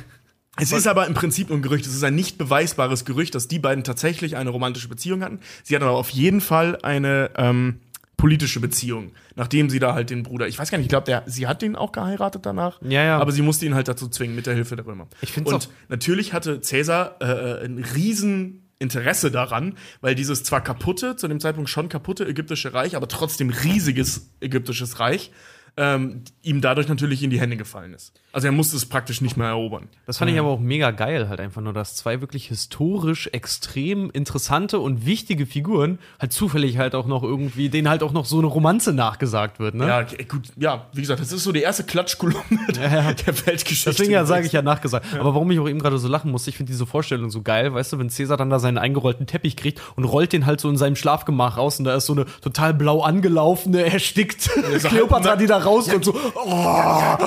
es ist aber im Prinzip nur ein Gerücht. Es ist ein nicht beweisbares Gerücht, dass die beiden tatsächlich eine romantische Beziehung hatten. Sie hatten aber auf jeden Fall eine ähm, politische Beziehung, nachdem sie da halt den Bruder, ich weiß gar nicht, ich glaube, sie hat den auch geheiratet danach. Ja, ja. Aber sie musste ihn halt dazu zwingen mit der Hilfe der Römer. Ich find's Und auch- natürlich hatte Caesar äh, ein riesen Interesse daran, weil dieses zwar kaputte, zu dem Zeitpunkt schon kaputte ägyptische Reich, aber trotzdem riesiges ägyptisches Reich, ähm, ihm dadurch natürlich in die Hände gefallen ist. Also er musste es praktisch nicht mehr erobern. Das fand ich aber auch mega geil, halt einfach nur, dass zwei wirklich historisch extrem interessante und wichtige Figuren halt zufällig halt auch noch irgendwie, denen halt auch noch so eine Romanze nachgesagt wird, ne? Ja, gut, ja, wie gesagt, das ist so die erste Klatschkolumne <laughs> der Weltgeschichte. Deswegen ja, sage ich ja nachgesagt. Aber warum ich auch eben gerade so lachen musste, ich finde diese Vorstellung so geil, weißt du, wenn Cäsar dann da seinen eingerollten Teppich kriegt und rollt den halt so in seinem Schlafgemach raus und da ist so eine total blau angelaufene, erstickt so <laughs> Kleopatra, die da rauskommt. So, oh.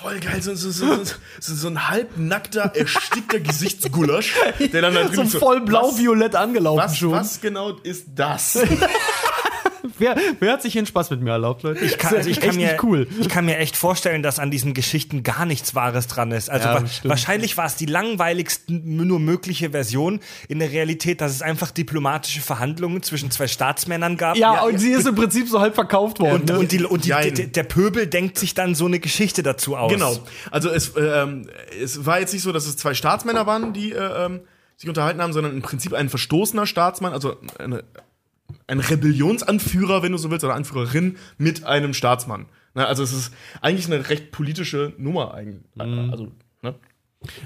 Voll geil, so, so, so, so, ein halbnackter, erstickter Gesichtsgulasch, der dann da <laughs> drin so voll blau-violett angelaufen Was, schon. was genau ist das? <laughs> Wer, wer hat sich hier einen Spaß mit mir erlaubt, Leute? Ich kann, also ich, kann mir, nicht cool. ich kann mir echt vorstellen, dass an diesen Geschichten gar nichts Wahres dran ist. Also Ja, wa bestimmt. wahrscheinlich war es die langweiligste nur mögliche Version in der Realität, dass es einfach diplomatische Verhandlungen zwischen zwei Staatsmännern gab. Ja, und sie ist im Prinzip so halb verkauft worden. und, ne? und, die, und die, der, der Pöbel denkt sich dann so eine Geschichte dazu aus. Genau. Also es, ähm, es war jetzt nicht so, dass es zwei Staatsmänner waren, die äh, ähm, sich unterhalten haben, sondern im Prinzip ein verstoßener Staatsmann, also eine, ein Rebellionsanführer, wenn du so willst, oder Anführerin mit einem Staatsmann. Na, also es ist eigentlich eine recht politische Nummer eigentlich. Also, ne?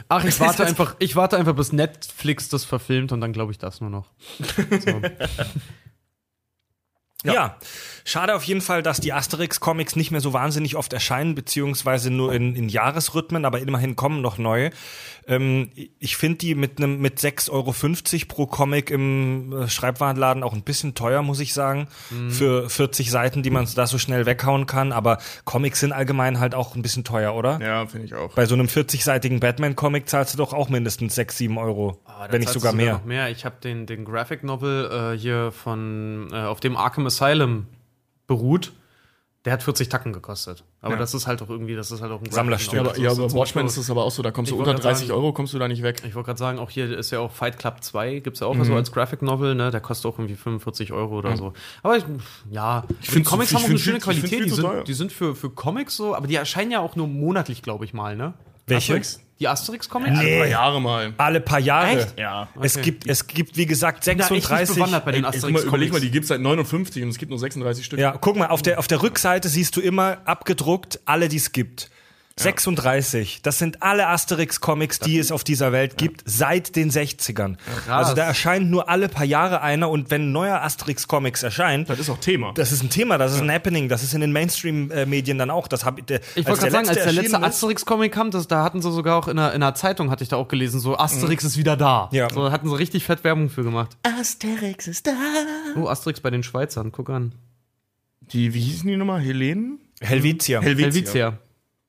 Ach, ich <laughs> warte einfach, ich warte einfach, bis Netflix das verfilmt und dann glaube ich das nur noch. So. <laughs> Ja. Schade auf jeden Fall, dass die Asterix-Comics nicht mehr so wahnsinnig oft erscheinen, beziehungsweise nur in, in Jahresrhythmen, aber immerhin kommen noch neue. Ähm, ich finde die mit einem mit 6,50 Euro pro Comic im äh, Schreibwarenladen auch ein bisschen teuer, muss ich sagen, für 40 Seiten, die man da so schnell weghauen kann. Aber Comics sind allgemein halt auch ein bisschen teuer, oder? Ja, finde ich auch. Bei so einem 40-seitigen Batman-Comic zahlst du doch auch mindestens 6, 7 Euro, wenn nicht du sogar mehr. Mehr. Ich habe den, den Graphic Novel äh, hier von, äh, auf dem Arkham Asylum beruht. Der hat 40 Tacken gekostet. Aber das ist halt auch irgendwie, das ist halt auch ein Graphic Sammlerstück. Novel. Ja, aber, ja, aber so Watchmen ist das aber auch so, da kommst du Ich unter wollte grad 30 sagen- Euro, kommst du da nicht weg. Ich wollte gerade sagen, auch hier ist ja auch Fight Club 2, gibt's ja auch so als Graphic Novel, ne? Der kostet auch irgendwie 45 Euro oder so. Aber ich, ja, die find's- Comics ich haben auch eine schöne ich Qualität. Die sind, die sind für, für Comics so, aber die erscheinen ja auch nur monatlich, glaube ich mal, ne? Welche? Asterix? Die Asterix-Comics? Ein paar Jahre mal. Alle paar Jahre. Echt? Ja. Es Okay. gibt, es gibt, wie gesagt, bin da echt nicht 36. bewandert bei den mal, überleg mal, Asterix-Comics. die gibt's seit 59 und es gibt nur 36 Stück. Ja, guck mal, auf der, auf der Rückseite siehst du immer abgedruckt alle, die es gibt. 36. Das sind alle Asterix-Comics, die es auf dieser Welt gibt, seit den 60ern. Also da erscheint nur alle paar Jahre einer und wenn ein neuer Asterix-Comics erscheint, Das ist auch Thema. das ist ein Thema, das ist ein Happening, das ist in den Mainstream-Medien dann auch. Das hab, der, Ich wollte gerade sagen, als der letzte Asterix-Comic kam, das, da hatten sie sogar auch in einer, in einer Zeitung, hatte ich da auch gelesen, so Asterix ist wieder da. Ja. So hatten sie richtig fett Werbung für gemacht. Asterix ist da. Oh, Asterix bei den Schweizern, guck an. Die, wie hießen die nochmal? Helenen? Helvetia. Helvetia. Helvetia.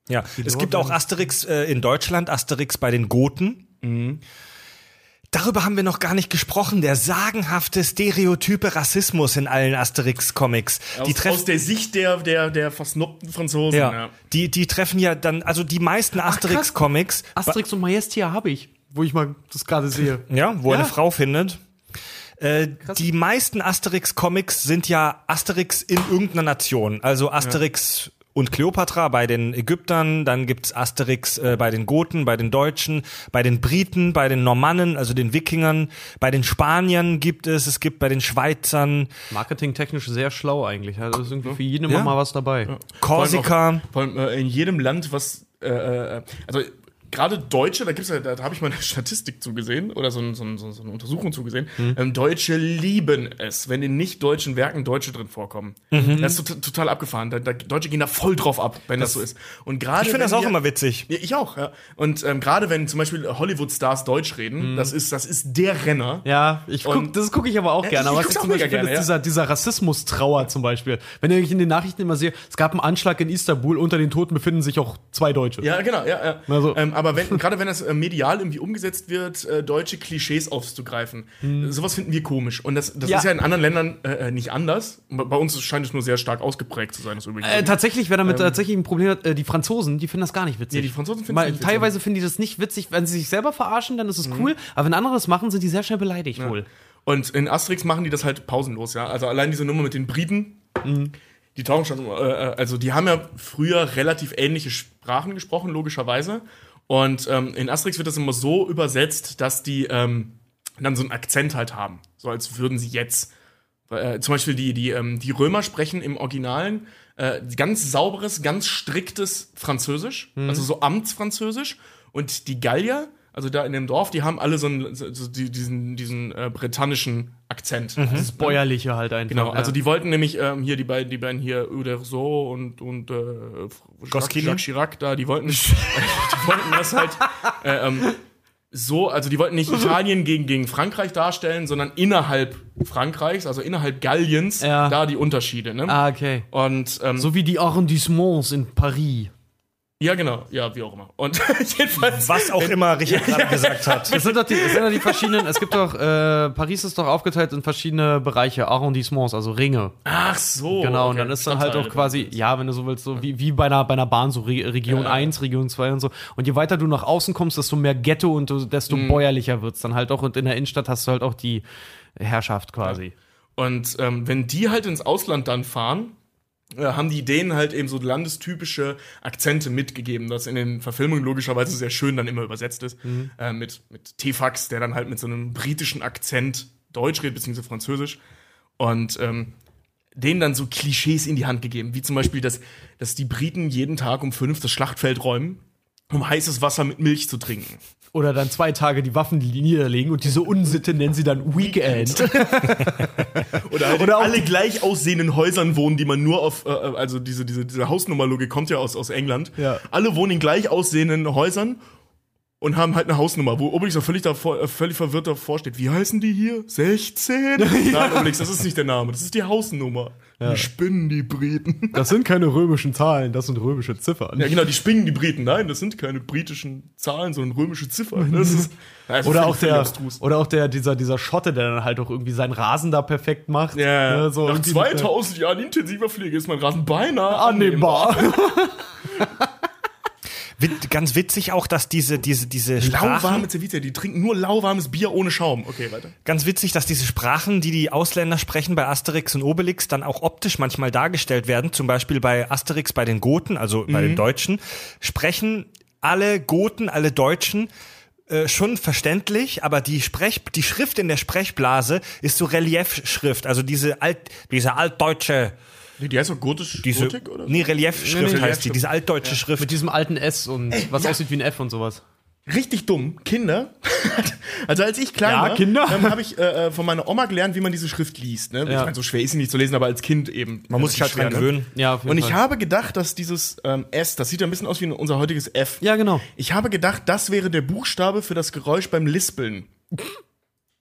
Ja, es gibt auch Asterix äh, in Deutschland, Asterix bei den Goten. Mhm. Darüber haben wir noch gar nicht gesprochen. Der sagenhafte stereotype Rassismus in allen Asterix-Comics. Aus, Die treffen aus der Sicht der, der, der versnobten Franzosen. ja, Die, die treffen ja dann, also die meisten Asterix-Comics, Asterix und Majestia habe ich, wo ich mal das gerade sehe. <laughs> ja, wo Ja. eine Frau findet. Äh, die meisten Asterix-Comics sind ja Asterix in irgendeiner Nation. Also Asterix und Kleopatra bei den Ägyptern, dann gibt's Asterix äh, bei den Goten, bei den Deutschen, bei den Briten, bei den Normannen, also den Wikingern, bei den Spaniern gibt es, es gibt bei den Schweizern, Marketingtechnisch sehr schlau eigentlich. Also ist irgendwie für jeden Ja. immer mal was dabei. Korsika. Vor allem äh, in jedem Land, was, äh, äh, also gerade Deutsche, da gibt's ja, da, habe ich mal eine <laughs> Statistik zugesehen oder so, ein, so, ein, so, eine Untersuchung zugesehen. Ähm, Deutsche lieben es, wenn in nicht deutschen Werken Deutsche drin vorkommen. Das ist tot, total abgefahren. Da, da, Deutsche gehen da voll drauf ab, wenn das, so ist. Und gerade Ich finde das auch wir- immer witzig. Ja, ich auch, ja. Und ähm, gerade wenn zum Beispiel Hollywood-Stars Deutsch reden, das ist, das ist der Renner. Ja, ich guck, Und- das gucke ich aber auch Ja, gerne. ich Aber was guck's ich auch mega gerne, ist dieser, dieser Rassismus-Trauer zum Beispiel. Wenn ich in den Nachrichten immer sehe, es gab einen Anschlag in Istanbul, unter den Toten befinden sich auch zwei Deutsche. Ja, genau, ja, ja. Also- ähm, aber wenn, gerade wenn das äh, medial irgendwie umgesetzt wird, äh, deutsche Klischees aufzugreifen, sowas finden wir komisch. Und das, das Ja. ist ja in anderen Ländern äh, nicht anders. Bei uns scheint es nur sehr stark ausgeprägt zu sein, das übrigens. Äh, tatsächlich, wer damit tatsächlich ein Problem hat, äh, die Franzosen, die finden das gar nicht witzig. Nee, die Franzosen nicht witzig. Teilweise finden die das nicht witzig, wenn sie sich selber verarschen, dann ist es cool. Aber wenn andere das machen, sind die sehr schnell beleidigt wohl. Und in Asterix machen die das halt pausenlos, ja. Also allein diese Nummer mit den Briten, die tauchen schon, äh, äh, also die haben ja früher relativ ähnliche Sprachen gesprochen, logischerweise. Und ähm, in Asterix wird das immer so übersetzt, dass die ähm, dann so einen Akzent halt haben. So als würden sie jetzt. Äh, zum Beispiel die, die, ähm, die Römer sprechen im Originalen äh, ganz sauberes, ganz striktes Französisch, also so Amtsfranzösisch. Und die Gallier, also da in dem Dorf, die haben alle so, einen, so so die, diesen, diesen äh, britannischen Akzent. Das Bäuerliche halt einfach. Genau, ja. also die wollten nämlich ähm, hier die beiden, die beiden hier Uderso und und äh, Jacques? Jacques Chirac da, die wollten, <laughs> die wollten das halt äh, ähm, so, also die wollten nicht <laughs> Italien gegen, gegen Frankreich darstellen, sondern innerhalb Frankreichs, also innerhalb Galliens, Ja. da die Unterschiede. Ne? Ah, okay. Und ähm, So wie die Arrondissements in Paris. Ja, genau, ja, wie auch immer. Und <laughs> jedenfalls. Was auch immer Richard gerade gesagt hat. Es sind doch die, es sind doch die verschiedenen, es gibt doch, äh, Paris ist doch aufgeteilt in verschiedene Bereiche, Arrondissements, also Ringe. Ach so. Genau, und okay, dann ist dann halt auch quasi, ja, wenn du so willst, so wie, wie bei einer, bei einer Bahn, so Re Region Ja. 1, Region 2 und so. Und je weiter du nach außen kommst, desto mehr Ghetto und du- desto Mhm. bäuerlicher wird's dann halt auch. Und in der Innenstadt hast du halt auch die Herrschaft quasi. Und ähm, wenn die halt ins Ausland dann fahren, haben die denen halt eben so landestypische Akzente mitgegeben, das in den Verfilmungen logischerweise sehr schön dann immer übersetzt ist. Äh, mit, mit T-Fax, der dann halt mit so einem britischen Akzent Deutsch redet, beziehungsweise Französisch. Und ähm, denen dann so Klischees in die Hand gegeben, wie zum Beispiel, dass, dass die Briten jeden Tag um fünf das Schlachtfeld räumen, um heißes Wasser mit Milch zu trinken. Oder dann zwei Tage die Waffen niederlegen und diese Unsitte nennen sie dann Weekend. <laughs> Oder, halt Oder alle gleich aussehenden Häusern wohnen, die man nur auf, äh, also diese, diese, diese Hausnummerlogik kommt ja aus, aus England. Ja. Alle wohnen in gleich aussehenden Häusern und haben halt eine Hausnummer, wo Obelix auch völlig, davor, äh, völlig verwirrt davor steht. Wie heißen die hier? 16? <laughs> Nein, Obelix, das ist nicht der Name, das ist die Hausnummer. Die spinnen die Briten. <laughs> Das sind keine römischen Zahlen, das sind römische Ziffern. Ja, genau, die spinnen die Briten. Nein, das sind keine britischen Zahlen, sondern römische Ziffern. <laughs> Das ist, das Oder auch der, oder auch der, dieser, dieser Schotte, der dann halt auch irgendwie seinen Rasen da perfekt macht. Ja, Ne, so nach irgendwie mit der- 2000 Jahren intensiver Pflege ist mein Rasen beinahe annehmbar. Wit- Ganz witzig auch, dass diese, diese, diese Lauwarme Sprachen, Ceviche, die trinken nur lauwarmes Bier ohne Schaum. Okay, weiter. ganz witzig, dass diese Sprachen, die die Ausländer sprechen bei Asterix und Obelix, dann auch optisch manchmal dargestellt werden. Zum Beispiel bei Asterix bei den Goten, also bei den Deutschen, sprechen alle Goten, alle Deutschen äh, schon verständlich, aber die Sprech, die Schrift in der Sprechblase ist so Reliefschrift, also diese alt, diese altdeutsche, Nee, die heißt doch gotisch diese, Gotik, oder? nee, Reliefschrift Nee, nee, heißt die, diese altdeutsche Schrift. Mit diesem alten S und was ja. aussieht wie ein F und sowas. Richtig dumm. Kinder. <laughs> also als ich klein Ja, war, Kinder. ähm, habe ich äh, äh, von meiner Oma gelernt, wie man diese Schrift liest. Ne? Ich Ja. meine, so schwer ist sie nicht zu lesen, aber als Kind eben. Man muss sich halt dran gewöhnen. Ja, Und ich Fall. habe gedacht, dass dieses ähm, S, das sieht ja ein bisschen aus wie unser heutiges F. Ja, genau. Ich habe gedacht, das wäre der Buchstabe für das Geräusch beim Lispeln.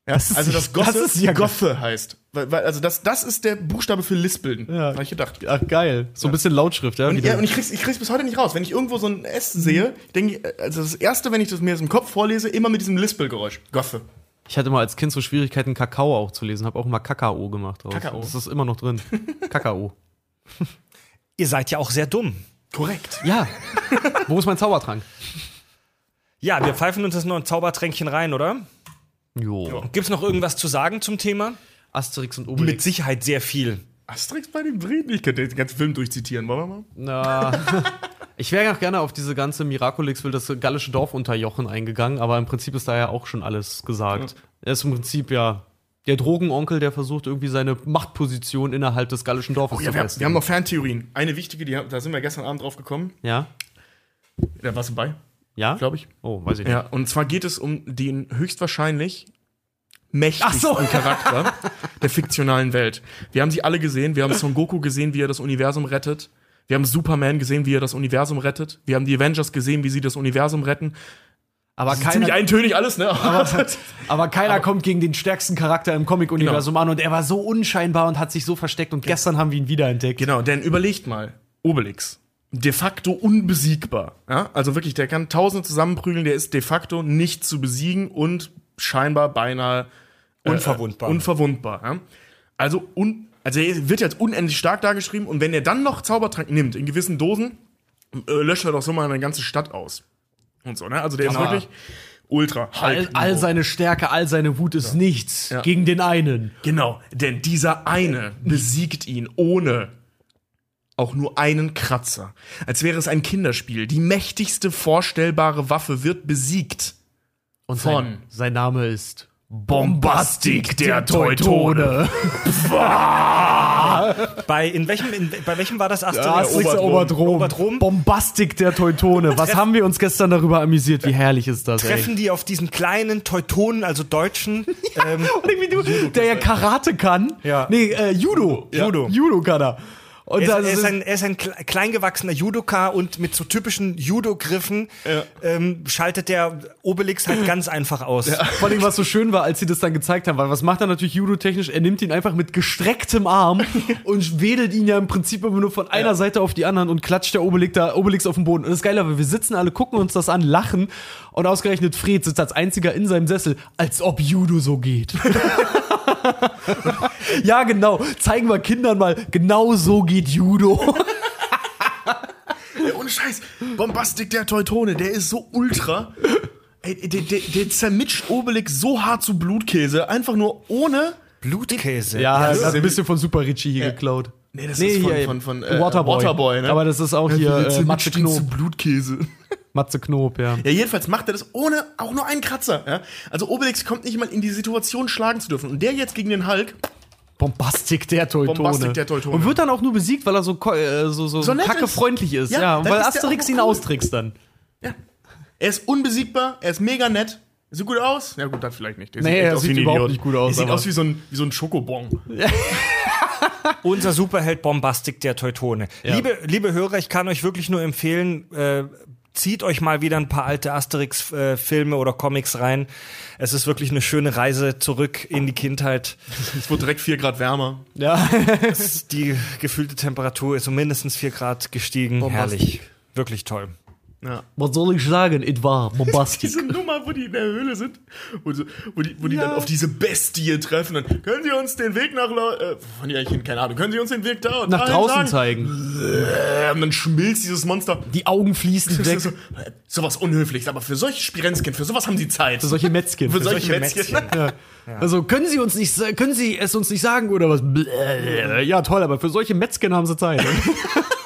Ja, ist- also das Goffe, das ist ja- Goffe heißt. Weil, weil, also das, das ist der Buchstabe für Lispeln. Ja. Habe ich gedacht. Ach, geil. So ein bisschen Lautschrift, ja. Und, ja, und ich krieg's, ich krieg's bis heute nicht raus. Wenn ich irgendwo so ein S sehe, denke ich, also das erste, wenn ich das mir das im Kopf vorlese, immer mit diesem Lispelgeräusch. Goffe. Ich hatte mal als Kind so Schwierigkeiten, Kakao auch zu lesen. Habe auch immer Kakao gemacht. Draus. Kakao. Das ist immer noch drin. <laughs> Kakao. Ihr seid ja auch sehr dumm. Korrekt. Ja. Wo ist mein Zaubertrank? Ja, wir pfeifen uns das noch ein Zaubertränkchen rein, oder? Jo. Gibt's noch irgendwas zu sagen zum Thema? Asterix und Mit Obelix. Sicherheit sehr viel. Asterix bei den Briten. Ich könnte den ganzen Film durchzitieren. Wollen wir mal? Na, <laughs> ich wäre auch gerne auf diese ganze Miraculix will das gallische Dorf unterjochen eingegangen, aber im Prinzip ist da ja auch schon alles gesagt. Er ist im Prinzip ja der Drogenonkel, der versucht irgendwie seine Machtposition innerhalb des gallischen Dorfes Oh, zu ja, wir, haben, festigen. wir haben noch Ferntheorien. Eine wichtige, die, da sind wir gestern Abend drauf gekommen. ja? Da warst du bei, Ja? glaube ich. Oh, weiß ich nicht. Ja, und zwar geht es um den höchstwahrscheinlich mächtigsten so. <laughs> Charakter der fiktionalen Welt. Wir haben sie alle gesehen. Wir haben Son Goku gesehen, wie er das Universum rettet. Wir haben Superman gesehen, wie er das Universum rettet. Wir haben die Avengers gesehen, wie sie das Universum retten. Aber, ist ziemlich keiner, eintönig alles, ne? aber <laughs> keiner kommt gegen den stärksten Charakter im Comic-Universum Genau. an und er war so unscheinbar und hat sich so versteckt und gestern haben wir ihn wiederentdeckt. Genau, denn überlegt mal, Obelix, de facto unbesiegbar. Ja? Also wirklich, der kann Tausende zusammenprügeln, der ist de facto nicht zu besiegen und scheinbar beinahe äh, Unverwundbar. unverwundbar. Ja? Also, un, also er wird jetzt unendlich stark dargeschrieben und wenn er dann noch Zaubertrank nimmt, in gewissen Dosen, äh, löscht er doch so mal eine ganze Stadt aus. Und so, ne? Also der Genau. ist wirklich ultra. All, all seine Stärke, all seine Wut ist nichts Ja. gegen den einen. Genau, denn dieser eine besiegt ihn ohne auch nur einen Kratzer. Als wäre es ein Kinderspiel. Die mächtigste vorstellbare Waffe wird besiegt. Und Von- sein, sein Name ist Bombastik der Teutone. <laughs> Bei, in welchem, in, bei welchem war das Asterix? Asterix Oberdrom. Oberdrom. Bombastik der Teutone. Was haben wir uns gestern darüber amüsiert? Wie herrlich ist das, ey. Treffen die auf diesen kleinen Teutonen, also Deutschen, <laughs> ähm, <laughs> Und irgendwie du, der ja Karate kann. Ja. Nee, äh, Judo. Judo. Judo kann er. Und Er ist, er ist ein, er ist ein kle- kleingewachsener Judoka und mit so typischen Judo-Griffen ähm, schaltet der Obelix halt ganz einfach aus. Vor allem, was so schön war, als sie das dann gezeigt haben, weil was macht er natürlich judotechnisch? Er nimmt ihn einfach mit gestrecktem Arm <laughs> und wedelt ihn ja im Prinzip immer nur von einer Seite auf die anderen und klatscht der Obelix, da, Obelix auf den Boden. Und das Geile, weil wir sitzen alle, gucken uns das an, lachen und ausgerechnet Fred sitzt als einziger in seinem Sessel, als ob Judo so geht. <laughs> <laughs> ja, genau. Zeigen wir Kindern mal, genau so geht Judo. <laughs> Ey, ohne Scheiß. Bombastic der Teutone, der ist so ultra. Ey, der, der, der zermitscht Obelix so hart zu Blutkäse, einfach nur ohne. Blutkäse. Ja, das das ist ein bisschen von Super Richie hier geklaut. Nee, das ist von, hier, von, von äh, Waterboy. Waterboy, ne? Aber das ist auch hier äh, zu. Blutkäse. Matze Knob, ja. Ja, jedenfalls macht er das ohne auch nur einen Kratzer. Ja? Also Obelix kommt nicht mal in die Situation, schlagen zu dürfen. Und der jetzt gegen den Hulk, Bombastic der Teutone. Bombastic der Teutone. Und wird dann auch nur besiegt, weil er so, äh, so, so, So nett kacke ist. freundlich ist. Ja, Ja, dann weil ist Asterix ihn cool. austrickst dann. ja, er ist unbesiegbar, er ist mega nett. Sieht gut aus? Ja gut, dann vielleicht nicht. Der Nee, echt er aus sieht überhaupt Idiot. nicht gut aus, Er sieht aber- aus wie so ein, wie so ein Schokobon. <laughs> Unser Superheld Bombastic der Teutone. Liebe, liebe Hörer, ich kann euch wirklich nur empfehlen, äh, zieht euch mal wieder ein paar alte Asterix-Filme oder Comics rein. Es ist wirklich eine schöne Reise zurück in die Kindheit. Es wird direkt 4 Grad wärmer. Ja. <laughs> Die gefühlte Temperatur ist um mindestens 4 Grad gestiegen. Bombastic. Herrlich. Wirklich toll. Ja. Was soll ich sagen? It war <laughs> Bombastic. Diese Nummer, wo die in der Höhle sind, wo, so, wo die, wo die dann auf diese Bestie treffen, dann können Sie uns den Weg nach, äh, von die eigentlich, keine Ahnung, können Sie uns den Weg da und Nach draußen sagen? zeigen. Und dann schmilzt dieses Monster. Die Augen fließen weg. so, äh, sowas unhöflich, aber für solche Spirenzchen, für sowas haben sie Zeit. Für solche Metzgen. Für solche solche Mätzchen. Mätzchen. <laughs> Also können Sie uns nicht, können Sie es uns nicht sagen oder was? Ja toll, aber für solche Metzgen haben Sie Zeit. <laughs>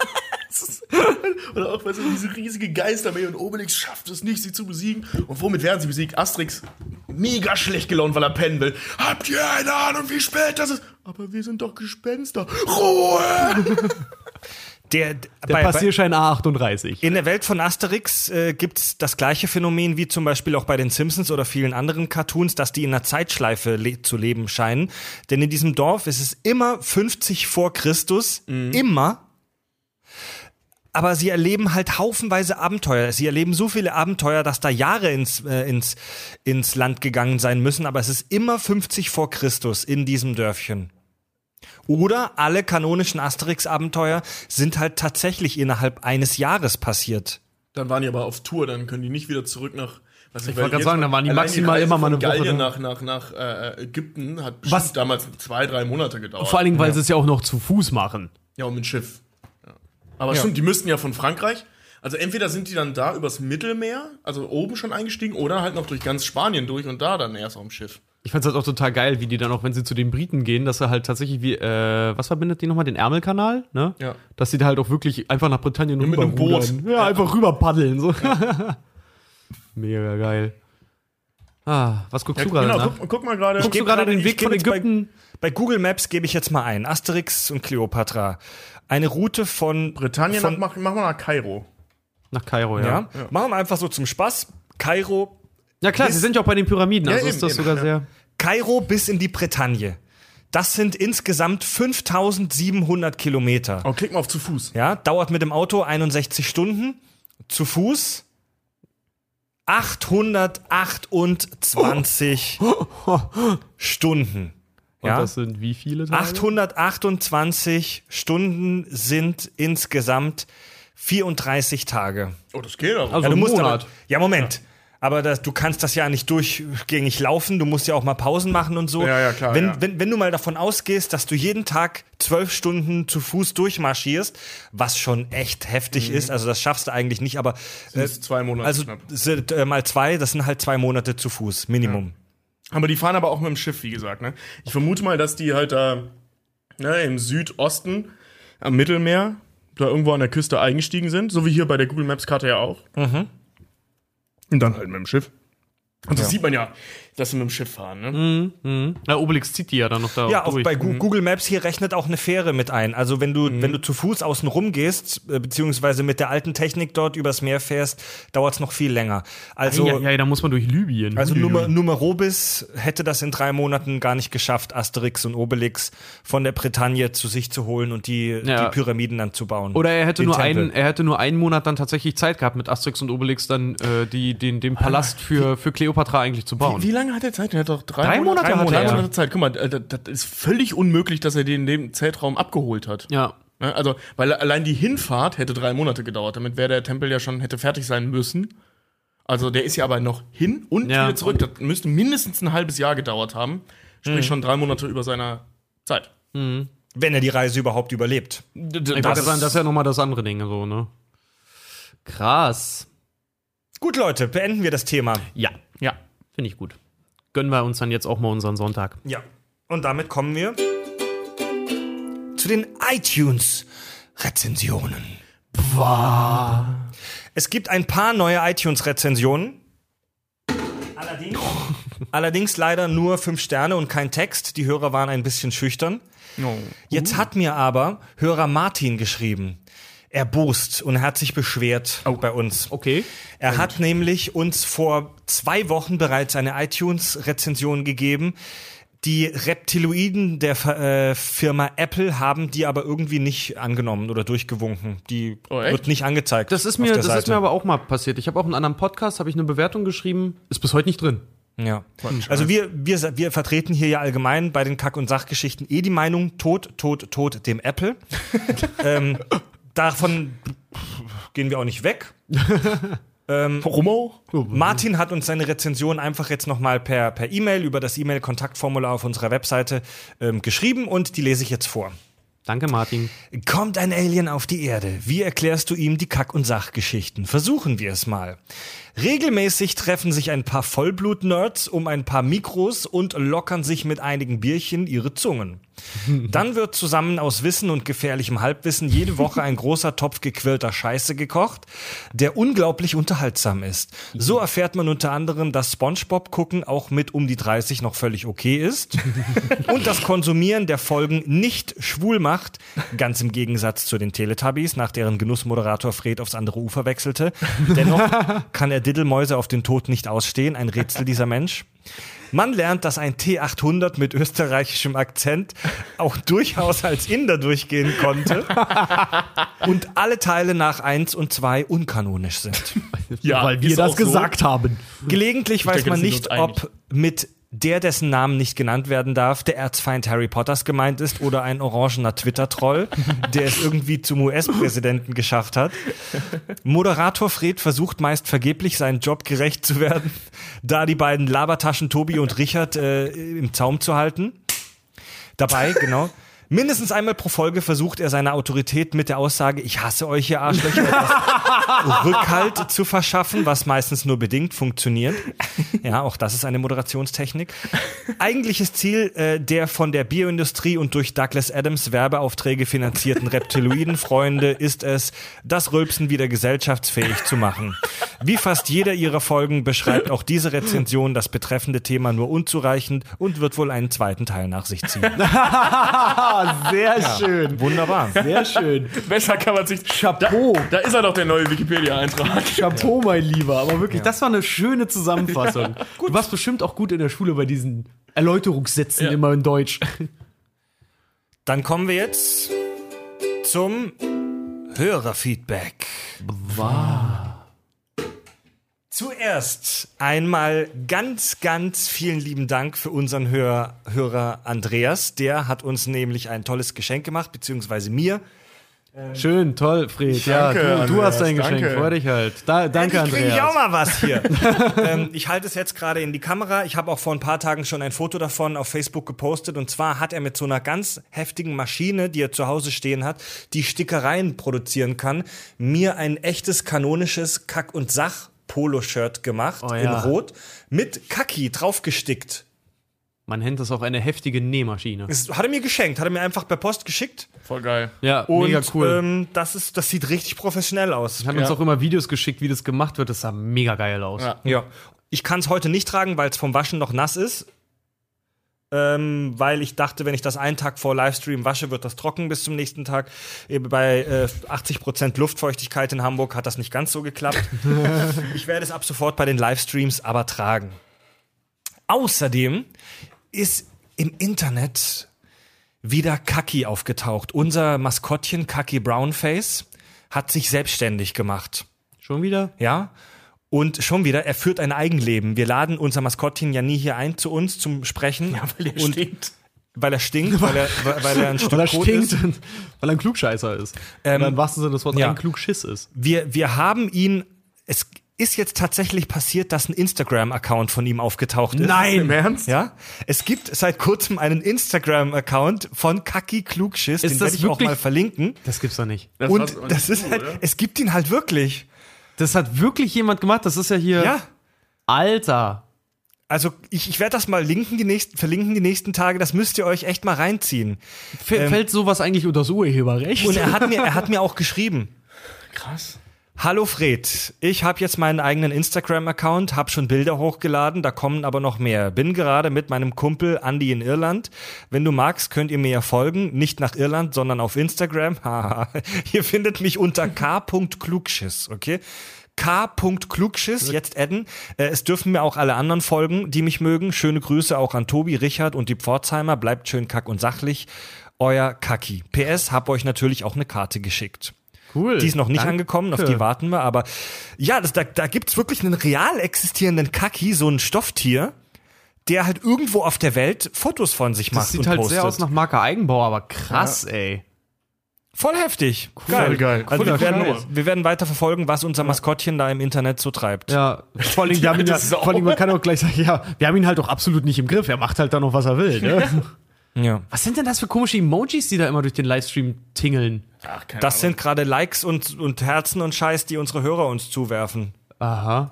<laughs> Oder auch, weißt du, diese riesige Geisterarmee und Obelix schafft es nicht, sie zu besiegen. Und womit werden sie besiegt? Asterix mega schlecht gelaunt, weil er pennen will. Habt ihr eine Ahnung, wie spät das ist? Aber wir sind doch Gespenster. Ruhe! <laughs> Der, Der bei, Passierschein A38. in der Welt von Asterix äh, gibt's das gleiche Phänomen wie zum Beispiel auch bei den Simpsons oder vielen anderen Cartoons, dass die in einer Zeitschleife le zu leben scheinen. Denn in diesem Dorf ist es immer 50 vor Christus, immer. Aber sie erleben halt haufenweise Abenteuer. Sie erleben so viele Abenteuer, dass da Jahre ins, äh, ins, ins Land gegangen sein müssen. Aber es ist immer 50 vor Christus in diesem Dörfchen. Oder alle kanonischen Asterix-Abenteuer sind halt tatsächlich innerhalb eines Jahres passiert. Dann waren die aber auf Tour, dann können die nicht wieder zurück nach. Was wollte gerade sagen, dann waren die maximal immer mal eine Woche Gallien da. nach, nach, nach äh, Ägypten hat Was- Was? damals zwei, drei Monate gedauert. Vor allen Dingen, weil sie es ja auch noch zu Fuß machen. Ja, und mit Schiff. Ja. Aber stimmt, die müssten ja von Frankreich. Also entweder sind die dann da übers Mittelmeer, also oben schon eingestiegen, oder halt noch durch ganz Spanien durch und da dann erst auf dem Schiff. Ich fand's halt auch total geil, wie die dann auch, wenn sie zu den Briten gehen, dass er halt tatsächlich wie, äh, was verbindet die nochmal? Den Ärmelkanal, ne? Ja. Dass sie da halt auch wirklich einfach nach Britannien mit einem Boot. rüberrudern. Ja, einfach rüber paddeln, so. <laughs> Mega geil. Ah, was guckst Ja, du gerade genau, guck, guck mal gerade. Guckst du gerade den Weg von jetzt bei- Ägypten? Bei Google Maps gebe ich jetzt mal ein. Asterix und Cleopatra. Eine Route von Britannien, von, nach, mach, mach mal nach Kairo. Nach Kairo, ja. ja. Machen wir einfach so zum Spaß. Kairo, Ja, klar, sie sind ja auch bei den Pyramiden, Ja, also eben, ist das eben, sogar ja. sehr. Kairo bis in die Bretagne. Das sind insgesamt 5700 Kilometer. Oh, klick mal auf zu Fuß. Ja, dauert mit dem Auto 61 Stunden. Zu Fuß 828 <laughs> Stunden. Und Ja, das sind wie viele Tage? 828 Stunden sind insgesamt 34 Tage. Oh, das geht aber. Also Ja, du ein musst Monat. aber, ja, Moment. Aber das, du kannst das ja nicht durchgängig laufen. Du musst ja auch mal Pausen machen und so. Ja, ja, klar, Wenn, ja. wenn, wenn du mal davon ausgehst, dass du jeden Tag zwölf Stunden zu Fuß durchmarschierst, was schon echt heftig ist, also das schaffst du eigentlich nicht, aber äh, Das ist zwei Monate also knapp. sind, äh, mal zwei, das sind halt zwei Monate zu Fuß, Minimum. Aber die fahren aber auch mit dem Schiff, wie gesagt. Ne? Ich vermute mal, dass die halt da ne, im Südosten am Mittelmeer da irgendwo an der Küste eingestiegen sind, so wie hier bei der Google Maps Karte ja auch. Und dann halt mit dem Schiff. Und das sieht man ja, dass sie mit dem Schiff fahren. Ne? Ja, Obelix zieht die ja dann noch da Ja, auch durch. bei Gu- Google Maps hier rechnet auch eine Fähre mit ein. Also wenn du, wenn du zu Fuß außen rum gehst, äh, beziehungsweise mit der alten Technik dort übers Meer fährst, dauert es noch viel länger. Also, ja, ja, da muss man durch Libyen. also Nummer, Numerobis hätte das in drei Monaten gar nicht geschafft, Asterix und Obelix von der Bretagne zu sich zu holen und die, Ja. die Pyramiden dann zu bauen. Oder er hätte Den nur Tempel. einen, er hätte nur einen Monat dann tatsächlich Zeit gehabt, mit Asterix und Obelix dann äh, die, den, den Palast für, für Kleopatra eigentlich zu bauen. Wie lange hat er Zeit? Er hat doch drei, Drei Monate drei hat Monate, er, drei ja. Monate Zeit. Guck mal, äh, das, das ist völlig unmöglich, dass er den in dem Zeitraum abgeholt hat. Ja. Ne? Also, weil allein die Hinfahrt hätte drei Monate gedauert. Damit wäre der Tempel ja schon, hätte fertig sein müssen. Also, der ist ja aber noch hin und Ja. wieder zurück. Das müsste mindestens ein halbes Jahr gedauert haben. Sprich, Mhm. schon drei Monate über seiner Zeit. wenn er die Reise überhaupt überlebt. Ich wollte sagen, das ist ja nochmal das andere Ding, so, ne? Krass. Gut, Leute, beenden wir das Thema. Ja, Ja. finde ich gut. Gönnen wir uns dann jetzt auch mal unseren Sonntag. Ja. Und damit kommen wir zu den iTunes-Rezensionen. Es gibt ein paar neue iTunes-Rezensionen. Allerdings, <laughs> allerdings leider nur fünf Sterne und kein Text. Die Hörer waren ein bisschen schüchtern. Jetzt hat mir aber Hörer Martin geschrieben. Erbost und er hat sich beschwert bei uns. Okay. Er hat nämlich uns vor zwei Wochen bereits eine iTunes-Rezension gegeben. Die Reptiloiden der äh, Firma Apple haben die aber irgendwie nicht angenommen oder durchgewunken. Die Oh, wird nicht angezeigt. Das ist mir, das ist Seite. mir aber auch mal passiert. Ich habe auch in einem anderen Podcast, habe ich eine Bewertung geschrieben, ist bis heute nicht drin. Ja. Also wir, wir, wir vertreten hier ja allgemein bei den Kack- und Sachgeschichten eh die Meinung, tot, tot, tot dem Apple. <laughs> ähm, davon gehen wir auch nicht weg. <laughs> Auch? Martin hat uns seine Rezension einfach jetzt nochmal per per E-Mail über das E-Mail-Kontaktformular auf unserer Webseite ähm, geschrieben und die lese ich jetzt vor. Danke, Martin. Kommt ein Alien auf die Erde. Wie erklärst du ihm die Kack- und Sachgeschichten? Versuchen wir es mal. Regelmäßig treffen sich ein paar Vollblut-Nerds um ein paar Mikros und lockern sich mit einigen Bierchen ihre Zungen. <laughs> Dann wird zusammen aus Wissen und gefährlichem Halbwissen jede Woche ein großer Topf gequillter Scheiße gekocht, der unglaublich unterhaltsam ist. So erfährt man unter anderem, dass Spongebob gucken auch mit um die 30 noch völlig okay ist <laughs> und das Konsumieren der Folgen nicht schwul macht, ganz im Gegensatz zu den Teletubbies, nach deren Genussmoderator Fred aufs andere Ufer wechselte. Dennoch <laughs> kann er Diddelmäuse auf den Tod nicht ausstehen, ein Rätsel <laughs> dieser Mensch. Man lernt, dass ein T800 mit österreichischem Akzent auch durchaus als Inder durchgehen konnte <laughs> und alle Teile nach 1 und 2 unkanonisch sind. Ja, Weil wir das so. gesagt haben. Gelegentlich weiß denke, man nicht, ob mit der, dessen Namen nicht genannt werden darf, der Erzfeind Harry Potters gemeint ist oder ein orangener Twitter-Troll, <laughs> der es irgendwie zum US-Präsidenten geschafft hat. Moderator Fred versucht meist vergeblich, seinen Job gerecht zu werden, da die beiden Labertaschen Tobi und Richard äh, im Zaum zu halten. Dabei, genau. Mindestens einmal pro Folge versucht er seine Autorität mit der Aussage, ich hasse euch, ihr Arschlöcher, <laughs> Rückhalt zu verschaffen, was meistens nur bedingt funktioniert. Ja, auch das ist eine Moderationstechnik. Eigentliches Ziel äh, der von der Bioindustrie und durch Douglas Adams Werbeaufträge finanzierten Reptiloiden-Freunde ist es, das Rülpsen wieder gesellschaftsfähig zu machen. Wie fast jeder ihrer Folgen beschreibt auch diese Rezension das betreffende Thema nur unzureichend und wird wohl einen zweiten Teil nach sich ziehen. <laughs> Ah, sehr schön. Wunderbar. Sehr schön. Besser kann man sich. Chapeau. Da ist er doch der neue Wikipedia-Eintrag. Chapeau, mein Lieber. Aber wirklich, das war eine schöne Zusammenfassung. Du warst bestimmt auch gut in der Schule bei diesen Erläuterungssätzen Ja. immer in Deutsch. Dann kommen wir jetzt zum Hörerfeedback. Zuerst einmal ganz, ganz vielen lieben Dank für unseren Hör Hörer Andreas. Der hat uns nämlich ein tolles Geschenk gemacht, beziehungsweise mir. Schön, toll, Fred. Ja, Danke, du, du Andreas, hast dein Geschenk. danke. Freu dich halt. Da, danke, Endlich krieg ich auch Andreas. mal was hier. <laughs> ähm, ich halte es jetzt gerade in die Kamera. Ich habe auch vor ein paar Tagen schon ein Foto davon auf Facebook gepostet. Und zwar hat er mit so einer ganz heftigen Maschine, die er zu Hause stehen hat, die Stickereien produzieren kann, mir ein echtes kanonisches Kack- und Sach-Polo-Shirt gemacht Oh in ja. Rot mit Kaki draufgestickt. Man nennt das auch eine heftige Nähmaschine. Das hat er mir geschenkt, hat er mir einfach per Post geschickt. Voll geil. Ja, Und mega cool. ähm, das, ist, das sieht richtig professionell aus. hat uns ja. auch immer Videos geschickt, wie das gemacht wird. Das sah mega geil aus. Ja. Ja. Ich kann es heute nicht tragen, weil es vom Waschen noch nass ist. Ähm, weil ich dachte, wenn ich das einen Tag vor Livestream wasche, wird das trocken bis zum nächsten Tag. Eben bei äh, 80% Luftfeuchtigkeit in Hamburg hat das nicht ganz so geklappt. <laughs> ich werde es ab sofort bei den Livestreams aber tragen. Außerdem ist im Internet wieder Kaki aufgetaucht. Unser Maskottchen Kaki Brownface hat sich selbstständig gemacht. Schon wieder? Ja. Und schon wieder, er führt ein Eigenleben. Wir laden unser Maskottchen ja nie hier ein zu uns zum Sprechen. Ja, weil er und stinkt. Weil er stinkt, weil er, weil er ein <laughs> Stück Weil er Kot stinkt ist. weil er ein Klugscheißer ist. Ähm, Oder im wahrsten Sinne des Wortes ja. ein Klugschiss ist. Wir, wir haben ihn, es ist jetzt tatsächlich passiert, dass ein Instagram-Account von ihm aufgetaucht ist. Im Ernst? Ja, es gibt seit kurzem einen Instagram-Account von Kaki Klugschiss, den das werde ich auch wirklich- mal verlinken. Das gibt's doch nicht. Das Und das ist du, halt, oder? es gibt ihn halt wirklich. Das hat wirklich jemand gemacht. Das ist ja hier. Ja. Alter. Also ich, ich werde das mal linken die nächsten, verlinken die nächsten Tage. Das müsst ihr euch echt mal reinziehen. F Fällt sowas eigentlich unter das Urheberrecht? Und er hat mir, er hat <laughs> mir auch geschrieben. Krass. Hallo Fred, ich habe jetzt meinen eigenen Instagram-Account, habe schon Bilder hochgeladen, da kommen aber noch mehr. Bin gerade mit meinem Kumpel Andy in Irland. Wenn du magst, könnt ihr mir ja folgen, nicht nach Irland, sondern auf Instagram. <laughs> Haha. ihr findet mich unter <laughs> k.klugschiss, okay? k.klugschiss, jetzt adden. Äh, es dürfen mir auch alle anderen folgen, die mich mögen. Schöne Grüße auch an Tobi, Richard und die Pforzheimer. Bleibt schön kack und sachlich. Euer Kaki. PS, hab euch natürlich auch eine Karte geschickt. Cool. Die ist noch nicht Danke. angekommen, auf die warten wir, aber ja, das, da, da gibt's wirklich einen real existierenden Kaki, so ein Stofftier, der halt irgendwo auf der Welt Fotos von sich macht Das sieht und halt postet. sehr aus nach Marke Eigenbau, aber krass, ey. Voll heftig. Voll geil. Also Voll wir, werden, geil. wir werden weiter verfolgen, was unser Maskottchen da im Internet so treibt. Ja, vor allem, <laughs> ja, vor allem, man kann auch gleich sagen, ja, wir haben ihn halt auch absolut nicht im Griff. Er macht halt da noch, was er will. Ne? Ja. Was sind denn das für komische Emojis, die da immer durch den Livestream tingeln? Ach, keine Das Ahnung. sind gerade Likes und, und Herzen und Scheiß, die unsere Hörer uns zuwerfen. Aha.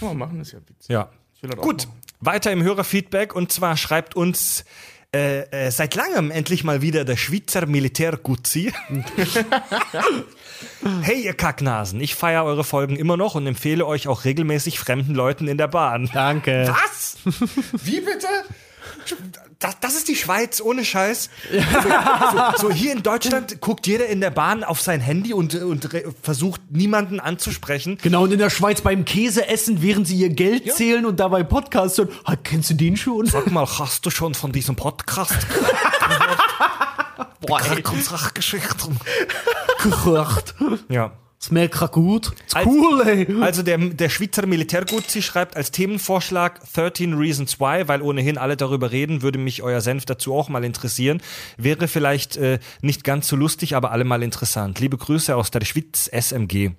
Kann man machen, ist ja witzig. Ja. Ich will das auch Gut, weiter im Hörerfeedback und zwar schreibt uns äh, äh, seit langem endlich mal wieder der Schweizer Militärguzzi. <laughs> hey ihr Kacknasen, ich feiere eure Folgen immer noch und empfehle euch auch regelmäßig fremden Leuten in der Bahn. Danke. Was? Wie bitte? Das, das ist die Schweiz, ohne Scheiß. <laughs> So, so hier in Deutschland guckt jeder in der Bahn auf sein Handy und, und versucht niemanden anzusprechen. Genau, und in der Schweiz beim Käse essen, während sie ihr Geld zählen und dabei Podcast hören. Ah, kennst du den schon? Sag mal, hast du schon von diesem Podcast <laughs> Boah, ey, Geschichten? gekocht. Ja. Schmeckt grad gut. Ist Als- cool, ey. Also der, der Schweizer Militärguzzi schreibt als Themenvorschlag 13 Reasons Why, weil ohnehin alle darüber reden, würde mich euer Senf dazu auch mal interessieren. Wäre vielleicht äh, nicht ganz so lustig, aber allemal interessant. Liebe Grüße aus der Schweiz SMG.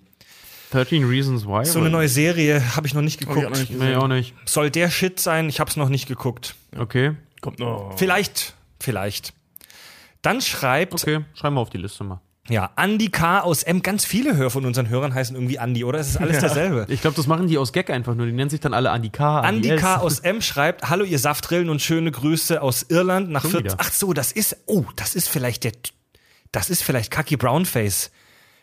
13 Reasons Why. So eine neue Serie habe ich noch nicht Hab ich auch geguckt. noch nicht Nee, auch nicht. Soll der Shit sein? Ich habe es noch nicht geguckt. Okay. Kommt noch. Vielleicht, vielleicht. Dann schreibt Okay, schreiben wir auf die Liste mal. Ja Andy K aus M. Ganz viele Hör von unseren Hörern heißen irgendwie Andy, oder? Es ist alles dasselbe. Ich glaube, das machen die aus Gag einfach nur. Die nennen sich dann alle Andy K. Andy S. K. aus M schreibt, hallo ihr Saftrillen und schöne Grüße aus Irland nach Schon 14. wieder. Ach so, das ist, oh, das ist vielleicht der, das ist vielleicht Kaki Brownface.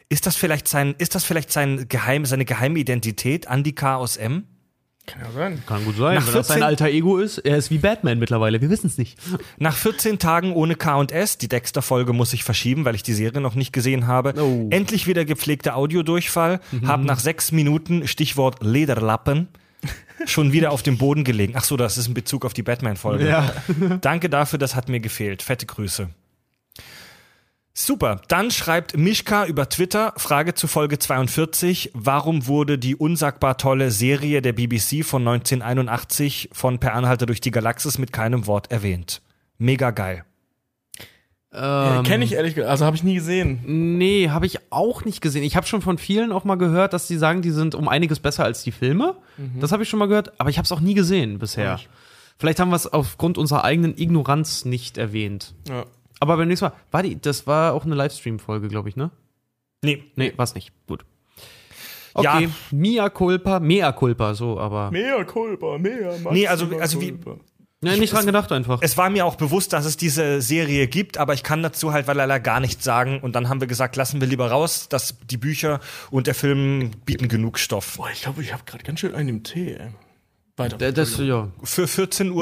Ist das vielleicht sein, ist das vielleicht sein Geheim, seine geheime Identität, Andy K. aus M? Kann ja sein. Kann gut sein, Nach wenn das sein 14 alter Ego ist. Er ist wie Batman mittlerweile. Wir wissen es nicht. Nach 14 Tagen ohne K&S, die Dexter-Folge muss ich verschieben, weil ich die Serie noch nicht gesehen habe. Oh. Endlich wieder gepflegter Audiodurchfall. Hab nach sechs Minuten, Stichwort Lederlappen, schon wieder auf dem Boden gelegen. Ach so, das ist in Bezug auf die Batman-Folge. Ja. Danke dafür, das hat mir gefehlt. Fette Grüße. Super. Dann schreibt Mischka über Twitter, Frage zu Folge 42. Warum wurde die unsagbar tolle Serie der BBC von 1981 von Per Anhalter durch die Galaxis mit keinem Wort erwähnt? Mega geil. Ähm, Kenne ich ehrlich gesagt, also habe ich nie gesehen. Nee, habe ich auch nicht gesehen. Ich habe schon von vielen auch mal gehört, dass die sagen, die sind um einiges besser als die Filme. Das habe ich schon mal gehört, aber ich habe es auch nie gesehen bisher. Vielleicht haben wir es aufgrund unserer eigenen Ignoranz nicht erwähnt. Ja. Aber beim nächsten Mal, war die, das war auch eine Livestream-Folge, glaube ich, ne? Nee. Nee, war's nicht. Gut. Okay, Ja. Mia Culpa, Mea Culpa, so, aber. Mehr Culpa, mehr. Nee, also- also wie-. Nee, nicht dran gedacht einfach. Es war mir auch bewusst, dass es diese Serie gibt, aber ich kann dazu halt weil leider gar nichts sagen. Und dann haben wir gesagt, lassen wir lieber raus, dass die Bücher und der Film bieten genug Stoff. Boah, ich glaube, ich habe gerade ganz schön einen im Tee, ey. Weiter. Da- Das, ja, Für 14.42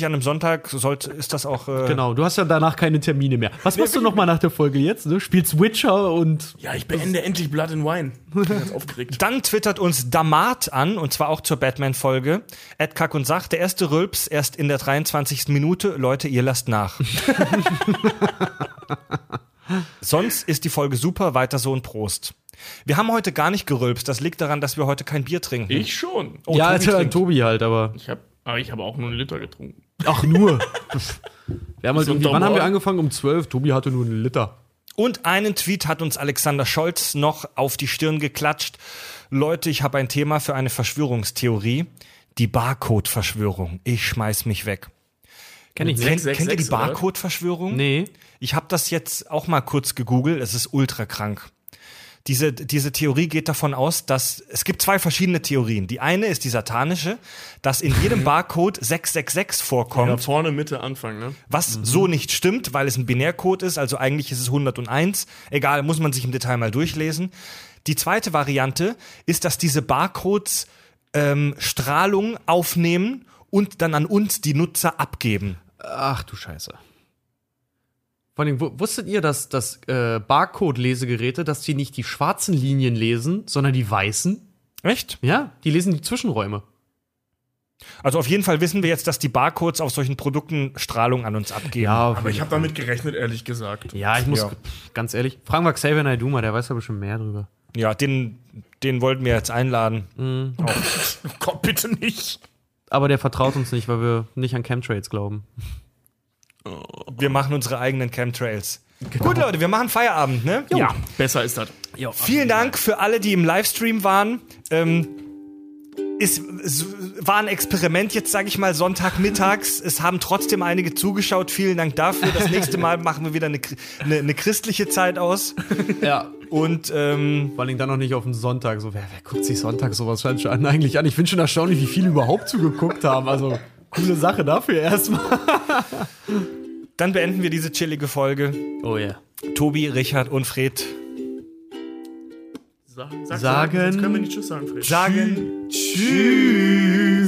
Uhr an einem Sonntag sollte, ist das auch. Äh, genau. Du hast ja danach keine Termine mehr. Was machst du noch mal nach der Folge jetzt? Ne? Spielst Witcher und ja, ich beende endlich Blood and Wine. Ich bin ganz aufgeregt. Dann twittert uns Damat an, und zwar auch zur Batman-Folge. Ed Kack und sagt, der erste Rülps erst in der 23. Minute. Leute, ihr lasst nach. <laughs> Sonst ist die Folge super, weiter so und Prost. Wir haben heute gar nicht gerülpst. Das liegt daran, dass wir heute kein Bier trinken. Ich schon. Oh, ja, Tobi also. Tobi halt, aber Ich habe aber ich habe auch nur einen Liter getrunken. ach nur. <laughs> wir haben halt irgendwie, wann haben wir angefangen? Um 12. Tobi hatte nur einen Liter. Und einen Tweet hat uns Alexander Scholz noch auf die Stirn geklatscht. Leute, ich habe ein Thema für eine Verschwörungstheorie. Die Barcode-Verschwörung. Ich schmeiß mich weg. Kenn ich Kennt, Sechs, kennt ihr die? Barcode-Verschwörung? Nee. Ich habe das jetzt auch mal kurz gegoogelt. Es ist ultra krank. Diese, diese Theorie geht davon aus, dass es gibt zwei verschiedene Theorien. Die eine ist die satanische, dass in jedem Barcode 666 vorkommt. Ja, vorne, Mitte, Anfang, ne? Was so nicht stimmt, weil es ein Binärcode ist, also eigentlich ist es 101. Egal, muss man sich im Detail mal durchlesen. Die zweite Variante ist, dass diese Barcodes ähm, Strahlung aufnehmen und dann an uns, die Nutzer, abgeben. Ach du Scheiße. Vor allem, wu- wusstet ihr, dass, dass äh, Barcode-Lesegeräte, dass die nicht die schwarzen Linien lesen, sondern die weißen? Echt? Ja, die lesen die Zwischenräume. Also auf jeden Fall wissen wir jetzt, dass die Barcodes auf solchen Produkten Strahlung an uns abgeben. Aber ich habe damit gerechnet, ehrlich gesagt. ja, ich muss Ja. ganz ehrlich, fragen wir Xavier Naidoo der weiß ja bestimmt mehr drüber. Ja, den, den wollten wir jetzt einladen. <laughs> Oh Gott, bitte nicht. Aber der vertraut uns nicht, weil wir nicht an Chemtrails glauben. Wir machen unsere eigenen Chemtrails. Gut, Leute, wir machen Feierabend, ne? Ja, besser ist das. Vielen Dank für alle, die im Livestream waren. Ähm, es, es war ein Experiment jetzt, sage ich mal, Sonntagmittags. Es haben trotzdem einige zugeschaut. Vielen Dank dafür. Das nächste Mal machen wir wieder eine, eine, eine christliche Zeit aus. Ja. Und ähm, Vor allem dann noch nicht auf den Sonntag. So, wer, wer guckt sich Sonntag sowas an- eigentlich an? Ich bin schon erstaunlich, wie viele überhaupt zugeguckt haben. Also, coole Sache dafür erstmal. dann beenden wir diese chillige Folge. Oh ja. Tobi, Richard und Fred Sag, sag, Sagen- Jetzt können wir nicht Tschüss sagen, Fred. sagen Tschüss.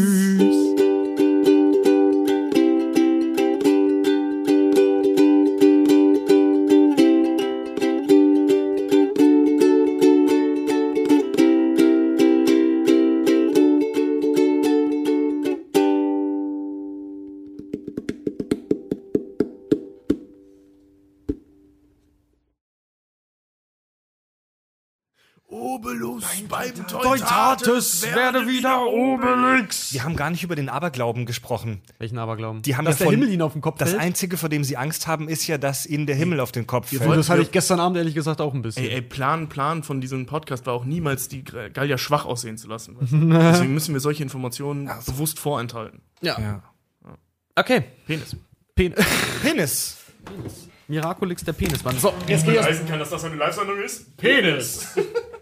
Beim Teutates werde wieder Obelix. Wir haben gar nicht über den Aberglauben gesprochen. Welchen Aberglauben? Die haben Dass ja der von- Himmel ihnen auf den Kopf Das fällt? Einzige, vor dem sie Angst haben, ist ja, dass ihnen der Himmel auf den Kopf Und fällt. das hatte ich gestern Abend ehrlich gesagt auch ein bisschen. Ey, ey, Plan, Plan von diesem Podcast war auch niemals, die Gallier schwach aussehen zu lassen. Weißt du? <laughs> Deswegen müssen wir solche Informationen bewusst vorenthalten. ja. Ja. Okay. Penis. Pen <laughs> Penis. Miraculix der Penismann. So, jetzt geh ich kann, dass das eine Live-Sendung ist? Penis! <laughs>